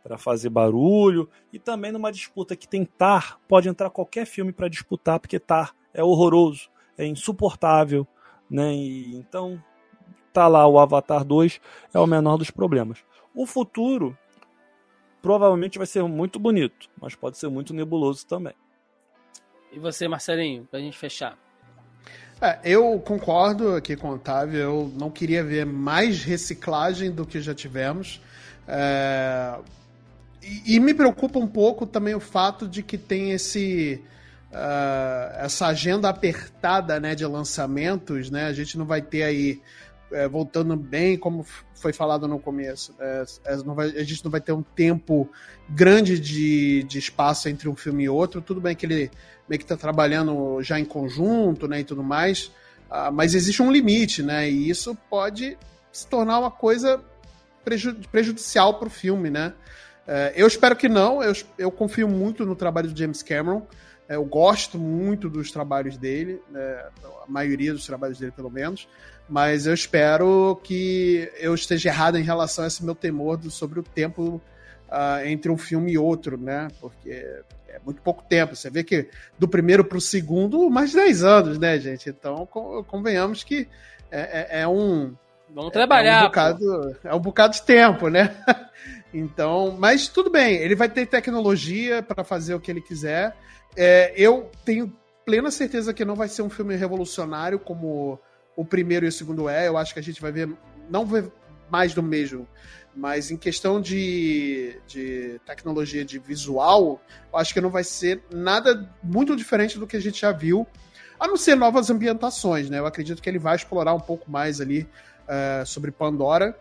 para fazer barulho e também numa disputa que tem Tar, pode entrar qualquer filme para disputar porque Tar é horroroso, é insuportável, né? E, então tá lá o Avatar 2 é o menor dos problemas. O futuro provavelmente vai ser muito bonito, mas pode ser muito nebuloso também. E você, Marcelinho, pra gente fechar? É, eu concordo aqui com o Otávio, eu não queria ver mais reciclagem do que já tivemos. É, e, e, me preocupa um pouco também o fato de que tem esse uh, essa agenda apertada né, de lançamentos, né? A gente não vai ter aí é, voltando bem, como foi falado no começo, é, é vai, a gente não vai ter um tempo grande de, de espaço entre um filme e outro. Tudo bem que ele meio que está trabalhando já em conjunto né, e tudo mais, uh, mas existe um limite, né? E isso pode se tornar uma coisa prejudicial para o filme, né? É, eu espero que não, eu, eu confio muito no trabalho do James Cameron. É, eu gosto muito dos trabalhos dele, né, a maioria dos trabalhos dele, pelo menos. Mas eu espero que eu esteja errado em relação a esse meu temor do, sobre o tempo uh, entre um filme e outro, né? Porque é muito pouco tempo. Você vê que do primeiro para o segundo, mais de 10 anos, né, gente? Então, convenhamos que é, é, é um. Vamos trabalhar. É um, bocado, é um bocado de tempo, né? Então, mas tudo bem, ele vai ter tecnologia para fazer o que ele quiser. É, eu tenho plena certeza que não vai ser um filme revolucionário como o primeiro e o segundo é. Eu acho que a gente vai ver, não ver mais do mesmo. Mas em questão de, de tecnologia de visual, eu acho que não vai ser nada muito diferente do que a gente já viu. A não ser novas ambientações, né? Eu acredito que ele vai explorar um pouco mais ali uh, sobre Pandora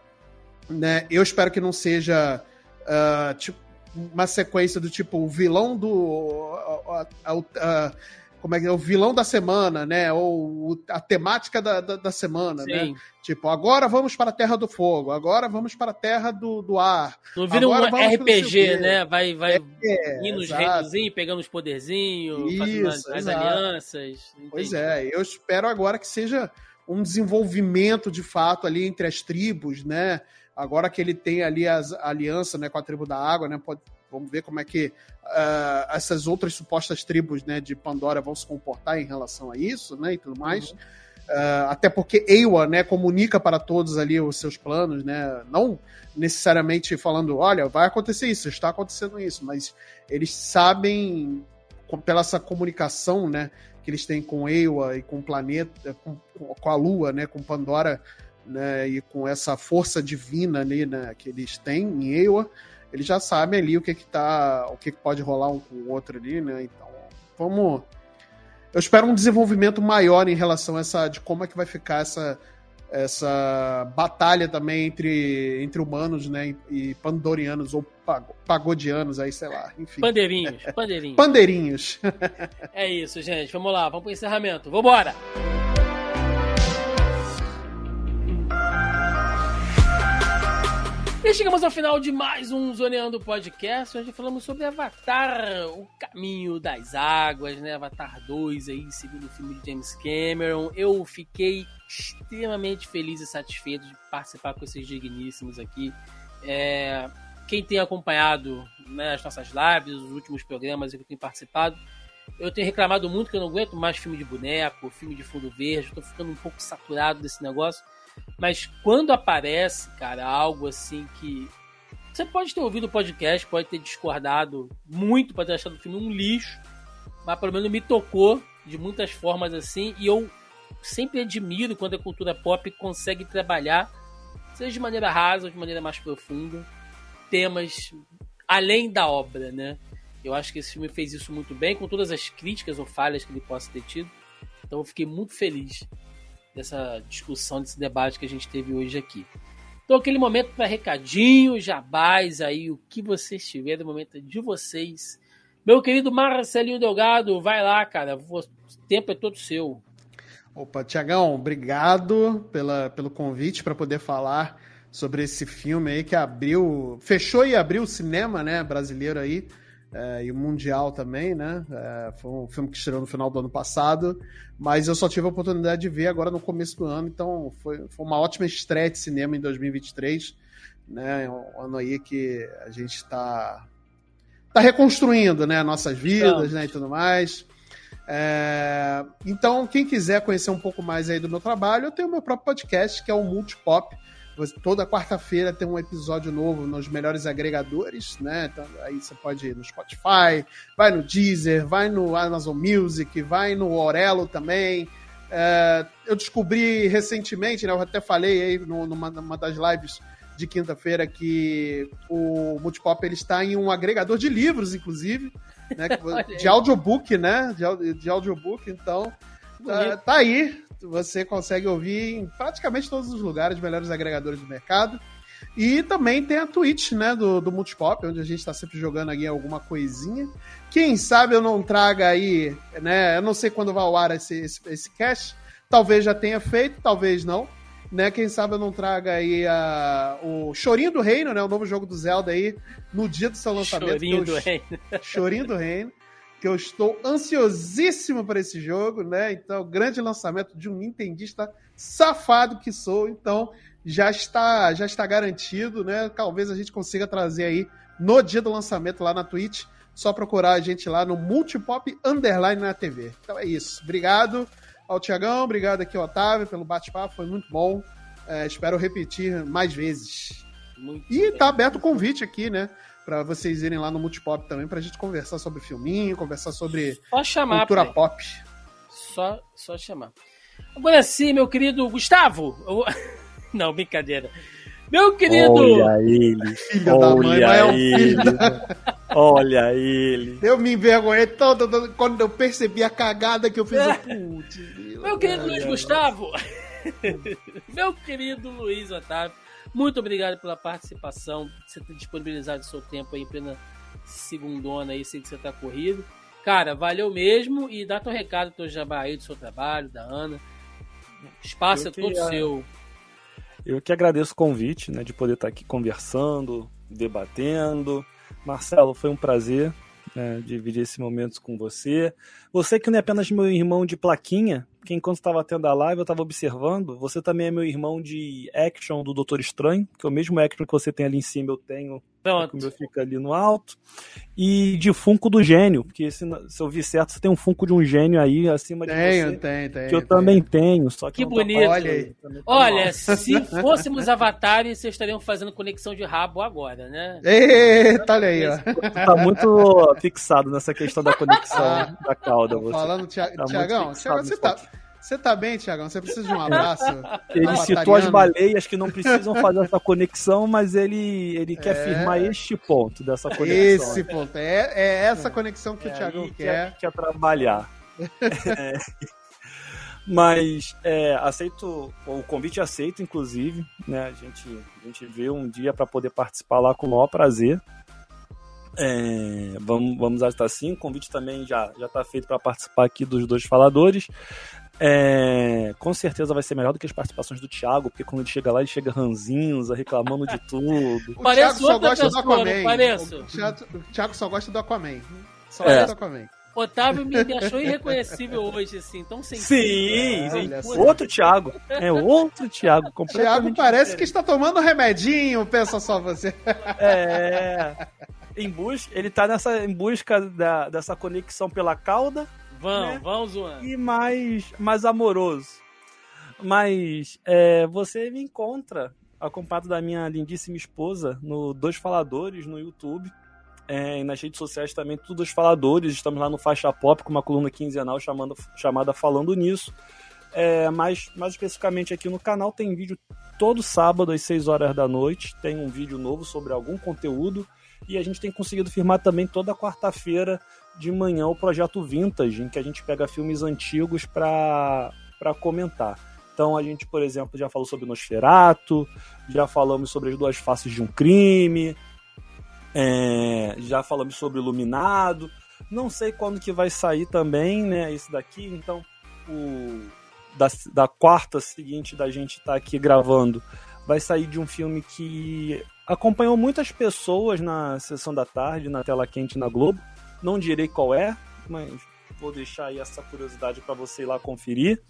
né? Eu espero que não seja uh, tipo, uma sequência do tipo o vilão do. Uh, uh, como é que é? O vilão da semana, né? Ou a temática da, da, da semana, né? Sim. né? Tipo, agora vamos para a Terra do Fogo, agora vamos para a Terra do, do Ar. Não vira um RPG, né? Vai, vai é, indo nos reinozinhos, pegando os poderzinhos, Isso, fazendo as, as alianças. Entendi. Pois é, eu espero agora que seja um desenvolvimento de fato ali entre as tribos, né? Agora que ele tem ali as, a aliança né, com a tribo da água, né? Pode, vamos ver como é que uh, essas outras supostas tribos né, de Pandora vão se comportar em relação a isso, né? E tudo mais. Uhum. Uh, até porque Ewa, né, comunica para todos ali os seus planos, né? Não necessariamente falando, olha, vai acontecer isso, está acontecendo isso, mas eles sabem pela essa comunicação, né, que eles têm com Ewa e com o planeta, com, com a Lua, né, com Pandora, né, e com essa força divina ali, né, que eles têm em Ewa, eles já sabem ali o que que tá, o que, que pode rolar um com o outro ali, né? Então, vamos eu espero um desenvolvimento maior em relação a essa de como é que vai ficar essa essa batalha também entre, entre humanos, né, e pandorianos ou pagodianos aí, sei lá, enfim. Pandeirinhos, pandeirinhos. Pandeirinhos. é isso, gente. Vamos lá, vamos pro encerramento. Vambora! E chegamos ao final de mais um Zoneando Podcast. Hoje falamos sobre Avatar, o caminho das águas, né? Avatar 2 aí, segundo filme de James Cameron. Eu fiquei extremamente feliz e satisfeito de participar com esses digníssimos aqui. É, quem tem acompanhado né, as nossas lives, os últimos programas que eu tenho participado, eu tenho reclamado muito que eu não aguento mais filme de boneco, filme de fundo verde, estou ficando um pouco saturado desse negócio. Mas quando aparece, cara, algo assim que. Você pode ter ouvido o podcast, pode ter discordado muito, pode ter achado o filme um lixo, mas pelo menos me tocou de muitas formas assim, e eu sempre admiro quando a cultura pop consegue trabalhar, seja de maneira rasa ou de maneira mais profunda, temas além da obra, né? Eu acho que esse filme fez isso muito bem, com todas as críticas ou falhas que ele possa ter tido. Então eu fiquei muito feliz dessa discussão, desse debate que a gente teve hoje aqui. Então, aquele momento para recadinho, jabás aí, o que vocês tiverem, o momento de vocês. Meu querido Marcelinho Delgado, vai lá, cara. O tempo é todo seu. Opa, Tiagão, obrigado pela, pelo convite para poder falar sobre esse filme aí que abriu, fechou e abriu o cinema, né, brasileiro aí, é, e o mundial também, né? É, foi um filme que estreou no final do ano passado, mas eu só tive a oportunidade de ver agora no começo do ano, então foi, foi uma ótima estreia de cinema em 2023, né? É um ano aí que a gente está tá reconstruindo, né, nossas vidas, né, e tudo mais. É, então, quem quiser conhecer um pouco mais aí do meu trabalho, eu tenho o meu próprio podcast, que é o Multipop. Toda quarta-feira tem um episódio novo nos melhores agregadores, né? Então, aí você pode ir no Spotify, vai no Deezer, vai no Amazon Music, vai no Orelo também. É, eu descobri recentemente, né? Eu até falei aí numa, numa das lives de quinta-feira que o Multipop ele está em um agregador de livros, inclusive né? de audiobook, né? De, de audiobook, então tá, tá, aí. Você consegue ouvir em praticamente todos os lugares, melhores agregadores do mercado. E também tem a Twitch, né, do, do Multipop, onde a gente está sempre jogando aqui alguma coisinha. Quem sabe eu não traga aí, né? Eu não sei quando vai ao ar esse, esse, esse cast. Talvez já tenha feito, talvez não né? Quem sabe eu não traga aí a, o Chorinho do Reino, né? O novo jogo do Zelda aí, no dia do seu lançamento. Chorinho eu, do Reino. Chorinho do Reino. Que eu estou ansiosíssimo para esse jogo, né? Então, grande lançamento de um nintendista safado que sou. Então, já está, já está garantido, né? Talvez a gente consiga trazer aí no dia do lançamento lá na Twitch. Só procurar a gente lá no Multipop Underline na TV. Então é isso. Obrigado ao Tiagão, obrigado aqui ao Otávio pelo bate-papo, foi muito bom. É, espero repetir mais vezes. Muito e tá aberto o convite aqui, né? Pra vocês irem lá no Multipop também, pra gente conversar sobre filminho, conversar sobre só chamar, cultura pai. pop. Só, só chamar. Agora sim, meu querido Gustavo. Eu... Não, brincadeira. Meu querido. Olha ele. Filho olha da mãe, mas é um filho. olha ele. Eu me envergonhei todo, quando eu percebi a cagada que eu fiz. É. Putz, meu querido Luiz Gustavo. meu querido Luiz Otávio. Muito obrigado pela participação, você ter disponibilizado seu tempo aí em plena segundona aí, sei que você tá corrido. Cara, valeu mesmo e dá teu recado, teu jabá aí do seu trabalho, da Ana. O espaço eu é todo seu. Eu que agradeço o convite, né, de poder estar aqui conversando, debatendo. Marcelo, foi um prazer né, dividir esse momento com você. Você que não é apenas meu irmão de plaquinha, porque enquanto estava tendo a live eu estava observando, você também é meu irmão de action do Doutor Estranho, que é o mesmo action que você tem ali em cima, eu tenho Pronto. O meu fica ali no alto. E de Funko do gênio, porque se, se eu vi certo, você tem um Funko de um gênio aí acima de tenho, você. Tem, tem, Que eu também tenho, só que. Que bonito. Tá... Olha, aí. Olha se fôssemos avatares, vocês estariam fazendo conexão de rabo agora, né? Eita, olha aí, ó. Tá muito fixado nessa questão da conexão ah, da cauda. Você. Falando, Tiagão, tá Tiagão, você tá. Você tá bem, Tiagão? Você precisa de um abraço? Ele citou as baleias que não precisam fazer essa conexão, mas ele, ele quer é... firmar este ponto dessa conexão. Esse ponto. É, é essa conexão que é o Tiagão quer. Quer, quer trabalhar. é. Mas é, aceito o convite aceito, inclusive, né? A gente, a gente vê um dia para poder participar lá com o maior prazer. É, vamos, vamos estar sim. O convite também já já está feito para participar aqui dos dois faladores. É, com certeza vai ser melhor do que as participações do Thiago, porque quando ele chega lá, ele chega ranzinza, reclamando de tudo. o Thiago só gosta pessoa, do Aquaman. O Thiago, o Thiago, só gosta do Aquaman. Só é. do Aquaman. Otávio me achou irreconhecível hoje, assim, tão sensível. Sim, sim. É, outro Thiago. É outro Thiago. Thiago parece diferente. que está tomando remedinho, pensa só você. É. Em busca, ele está nessa, em busca da, dessa conexão pela cauda Vão, né? vão zoando. E mais, mais amoroso. Mas é, você me encontra acompanhado da minha lindíssima esposa no Dois Faladores no YouTube. É, e nas redes sociais também, tudo Dois Faladores. Estamos lá no Faixa Pop com uma coluna quinzenal chamando, chamada Falando Nisso. É, mas mais especificamente aqui no canal tem vídeo todo sábado às 6 horas da noite. Tem um vídeo novo sobre algum conteúdo E a gente tem conseguido firmar também toda quarta-feira de manhã o projeto Vintage, em que a gente pega filmes antigos para comentar. Então a gente, por exemplo, já falou sobre Nosferato, já falamos sobre as duas faces de um crime, é, já falamos sobre Iluminado. Não sei quando que vai sair também, né? Esse daqui, então o da, da quarta seguinte da gente estar tá aqui gravando vai sair de um filme que acompanhou muitas pessoas na sessão da tarde, na tela quente na Globo. Não direi qual é, mas vou deixar aí essa curiosidade para você ir lá conferir.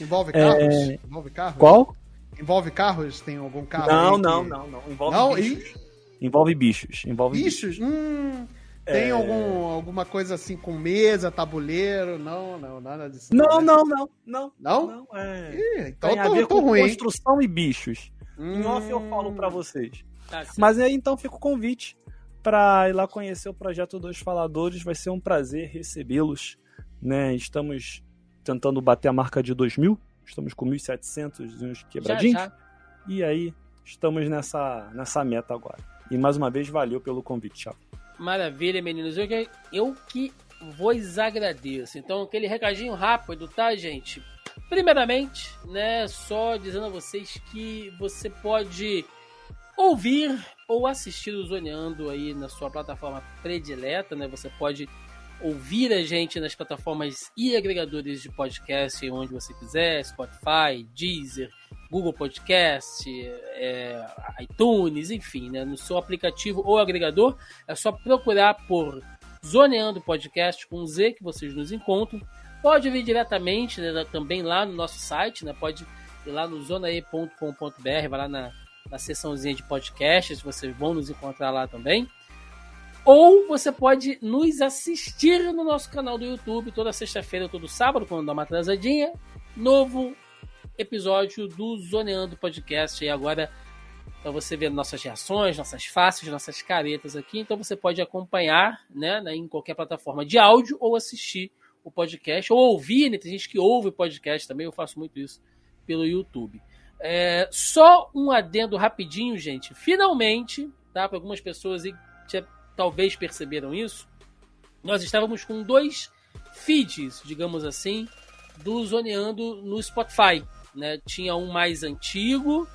Envolve carros? É... Envolve carros? Qual? Envolve carros? Tem algum carro? Não, não, que... não, não. Envolve não, bichos. E... Envolve bichos. Envolve bichos? bichos. Hum. Tem é... algum, alguma coisa assim com mesa, tabuleiro? Não, não, nada disso. Não, não, não, não. Não? não é... Ih, então Tem tô, a ver tô com ruim. construção e bichos. Hum... Em off eu falo para vocês. Tá Mas aí então fica o convite para ir lá conhecer o projeto dos faladores. Vai ser um prazer recebê-los. Né? Estamos tentando bater a marca de 2 mil. Estamos com 1.700 uns quebradinhos. Já, já. E aí estamos nessa, nessa meta agora. E mais uma vez, valeu pelo convite, Thiago. Maravilha, meninos. Eu, eu que vos agradeço. Então, aquele recadinho rápido, tá, gente? Primeiramente, né, só dizendo a vocês que você pode ouvir ou assistir o Zoneando aí na sua plataforma predileta, né? Você pode ouvir a gente nas plataformas e agregadores de podcast onde você quiser, Spotify, Deezer, Google Podcast, é, iTunes, enfim, né? no seu aplicativo ou agregador, é só procurar por Zoneando Podcast com Z que vocês nos encontram. Pode vir diretamente né, também lá no nosso site, né? pode ir lá no zonae.com.br, vai lá na, na seçãozinha de podcasts, vocês vão nos encontrar lá também. Ou você pode nos assistir no nosso canal do YouTube toda sexta-feira, todo sábado, quando dá uma atrasadinha. Novo episódio do Zoneando Podcast. E agora, para você ver nossas reações, nossas faces, nossas caretas aqui. Então você pode acompanhar né, em qualquer plataforma de áudio ou assistir o podcast, ou ouvir, né? Tem gente que ouve podcast também, eu faço muito isso pelo YouTube. É, só um adendo rapidinho, gente. Finalmente, tá? Para algumas pessoas aí talvez perceberam isso, nós estávamos com dois feeds, digamos assim, do Zoneando no Spotify. Né? Tinha um mais antigo,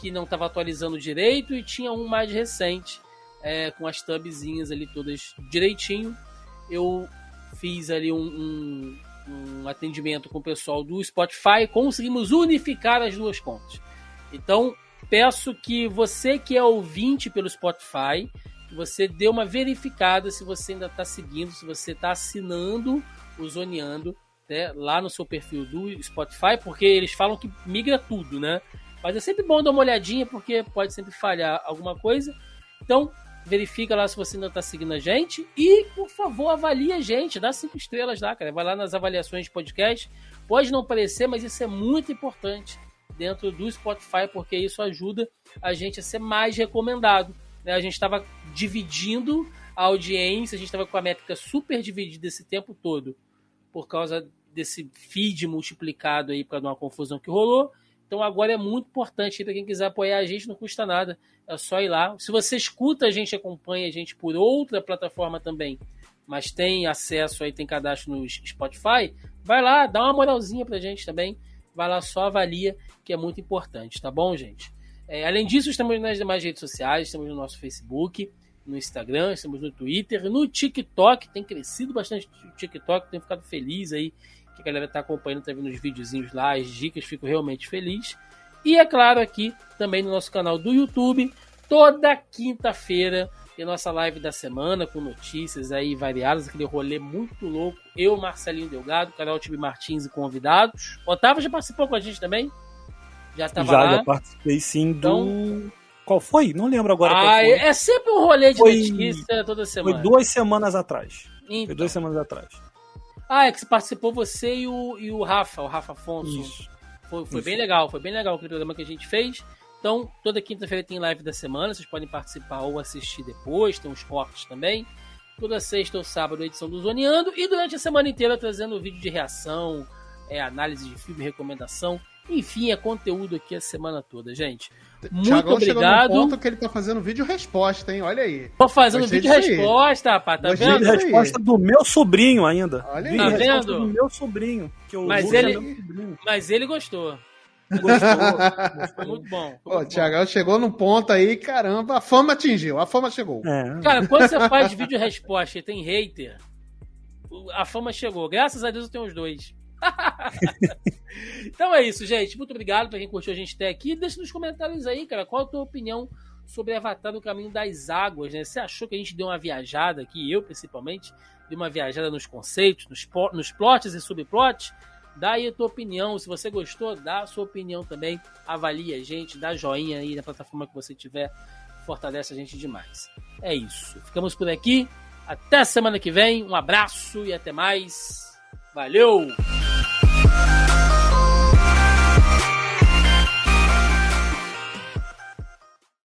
que não estava atualizando direito, e tinha um mais recente, é, com as tabzinhas ali todas direitinho. Eu fiz ali um, um, um atendimento com o pessoal do Spotify, conseguimos unificar as duas contas. Então, peço que você que é ouvinte pelo Spotify, você dê uma verificada se você ainda está seguindo, se você está assinando o Zoneando né, lá no seu perfil do Spotify, porque eles falam que migra tudo, né? Mas é sempre bom dar uma olhadinha, porque pode sempre falhar alguma coisa. Então, verifica lá se você ainda está seguindo a gente. E, por favor, avalie a gente. Dá cinco estrelas lá, cara. Vai lá nas avaliações de podcast. Pode não parecer, mas isso é muito importante dentro do Spotify, porque isso ajuda a gente a ser mais recomendado. Né? A gente estava dividindo a audiência, a gente estava com a métrica super dividida esse tempo todo por causa desse feed multiplicado aí para uma confusão que rolou. Então agora é muito importante para quem quiser apoiar a gente, não custa nada, é só ir lá. Se você escuta a gente, acompanha a gente por outra plataforma também, mas tem acesso aí, tem cadastro no Spotify, vai lá, dá uma moralzinha pra gente também. Vai lá, só avalia, que é muito importante, tá bom, gente? É, além disso, estamos nas demais redes sociais, estamos no nosso Facebook, no Instagram, estamos no Twitter, no TikTok, tem crescido bastante o TikTok, tenho ficado feliz aí que a galera está acompanhando, está vendo os videozinhos lá, as dicas, fico realmente feliz. E é claro, aqui também no nosso canal do YouTube, toda quinta-feira tem nossa live da semana com notícias aí variadas, aquele rolê muito louco. Eu, Marcelinho Delgado, canal Time Martins e convidados. Otávio já participou com a gente também? Já estava lá? Já participei sim então, do... Qual foi? Não lembro agora. Ah, é sempre um rolê de foi... notícia toda semana. Foi duas semanas atrás. Então. Foi duas semanas atrás. Ah, é que participou você e o, e o Rafa, o Rafa Afonso. Isso. Foi, foi Isso. bem legal, foi bem legal aquele programa que a gente fez. Então, toda quinta-feira tem live da semana, vocês podem participar ou assistir depois, tem uns cortes também. Toda sexta ou sábado, edição do Zoneando. E durante a semana inteira trazendo vídeo de reação, é, análise de filme, recomendação Enfim, é conteúdo aqui a semana toda, gente. Muito Thiagão obrigado. Chegou ponto que ele tá fazendo vídeo resposta, hein? Olha aí. Tô fazendo Gostei vídeo resposta, rapaz, tá Gostei vendo? resposta do meu sobrinho ainda. Olha aí. Tá vendo? do meu sobrinho. Que o Mas Lucas ele- é. Mas ele gostou. Gostou. Foi muito bom. foi Pô, muito o bom. Thiagão chegou num ponto aí, caramba, a fama atingiu, a fama chegou. É. Cara, quando você faz vídeo resposta e tem hater, a fama chegou. Graças a Deus eu tenho os dois. então é isso, gente. Muito obrigado pra quem curtiu a gente até aqui. Deixa nos comentários aí, cara, qual a tua opinião sobre Avatar no Caminho das Águas, né? Você achou que a gente deu uma viajada aqui, eu principalmente, dei uma viajada nos conceitos, nos, nos plots e subplots? Dá aí a tua opinião. Se você gostou, dá a sua opinião também. Avalie a gente, dá joinha aí na plataforma que você tiver. Fortalece a gente demais. É isso. Ficamos por aqui. Até semana que vem. Um abraço e até mais. Valeu!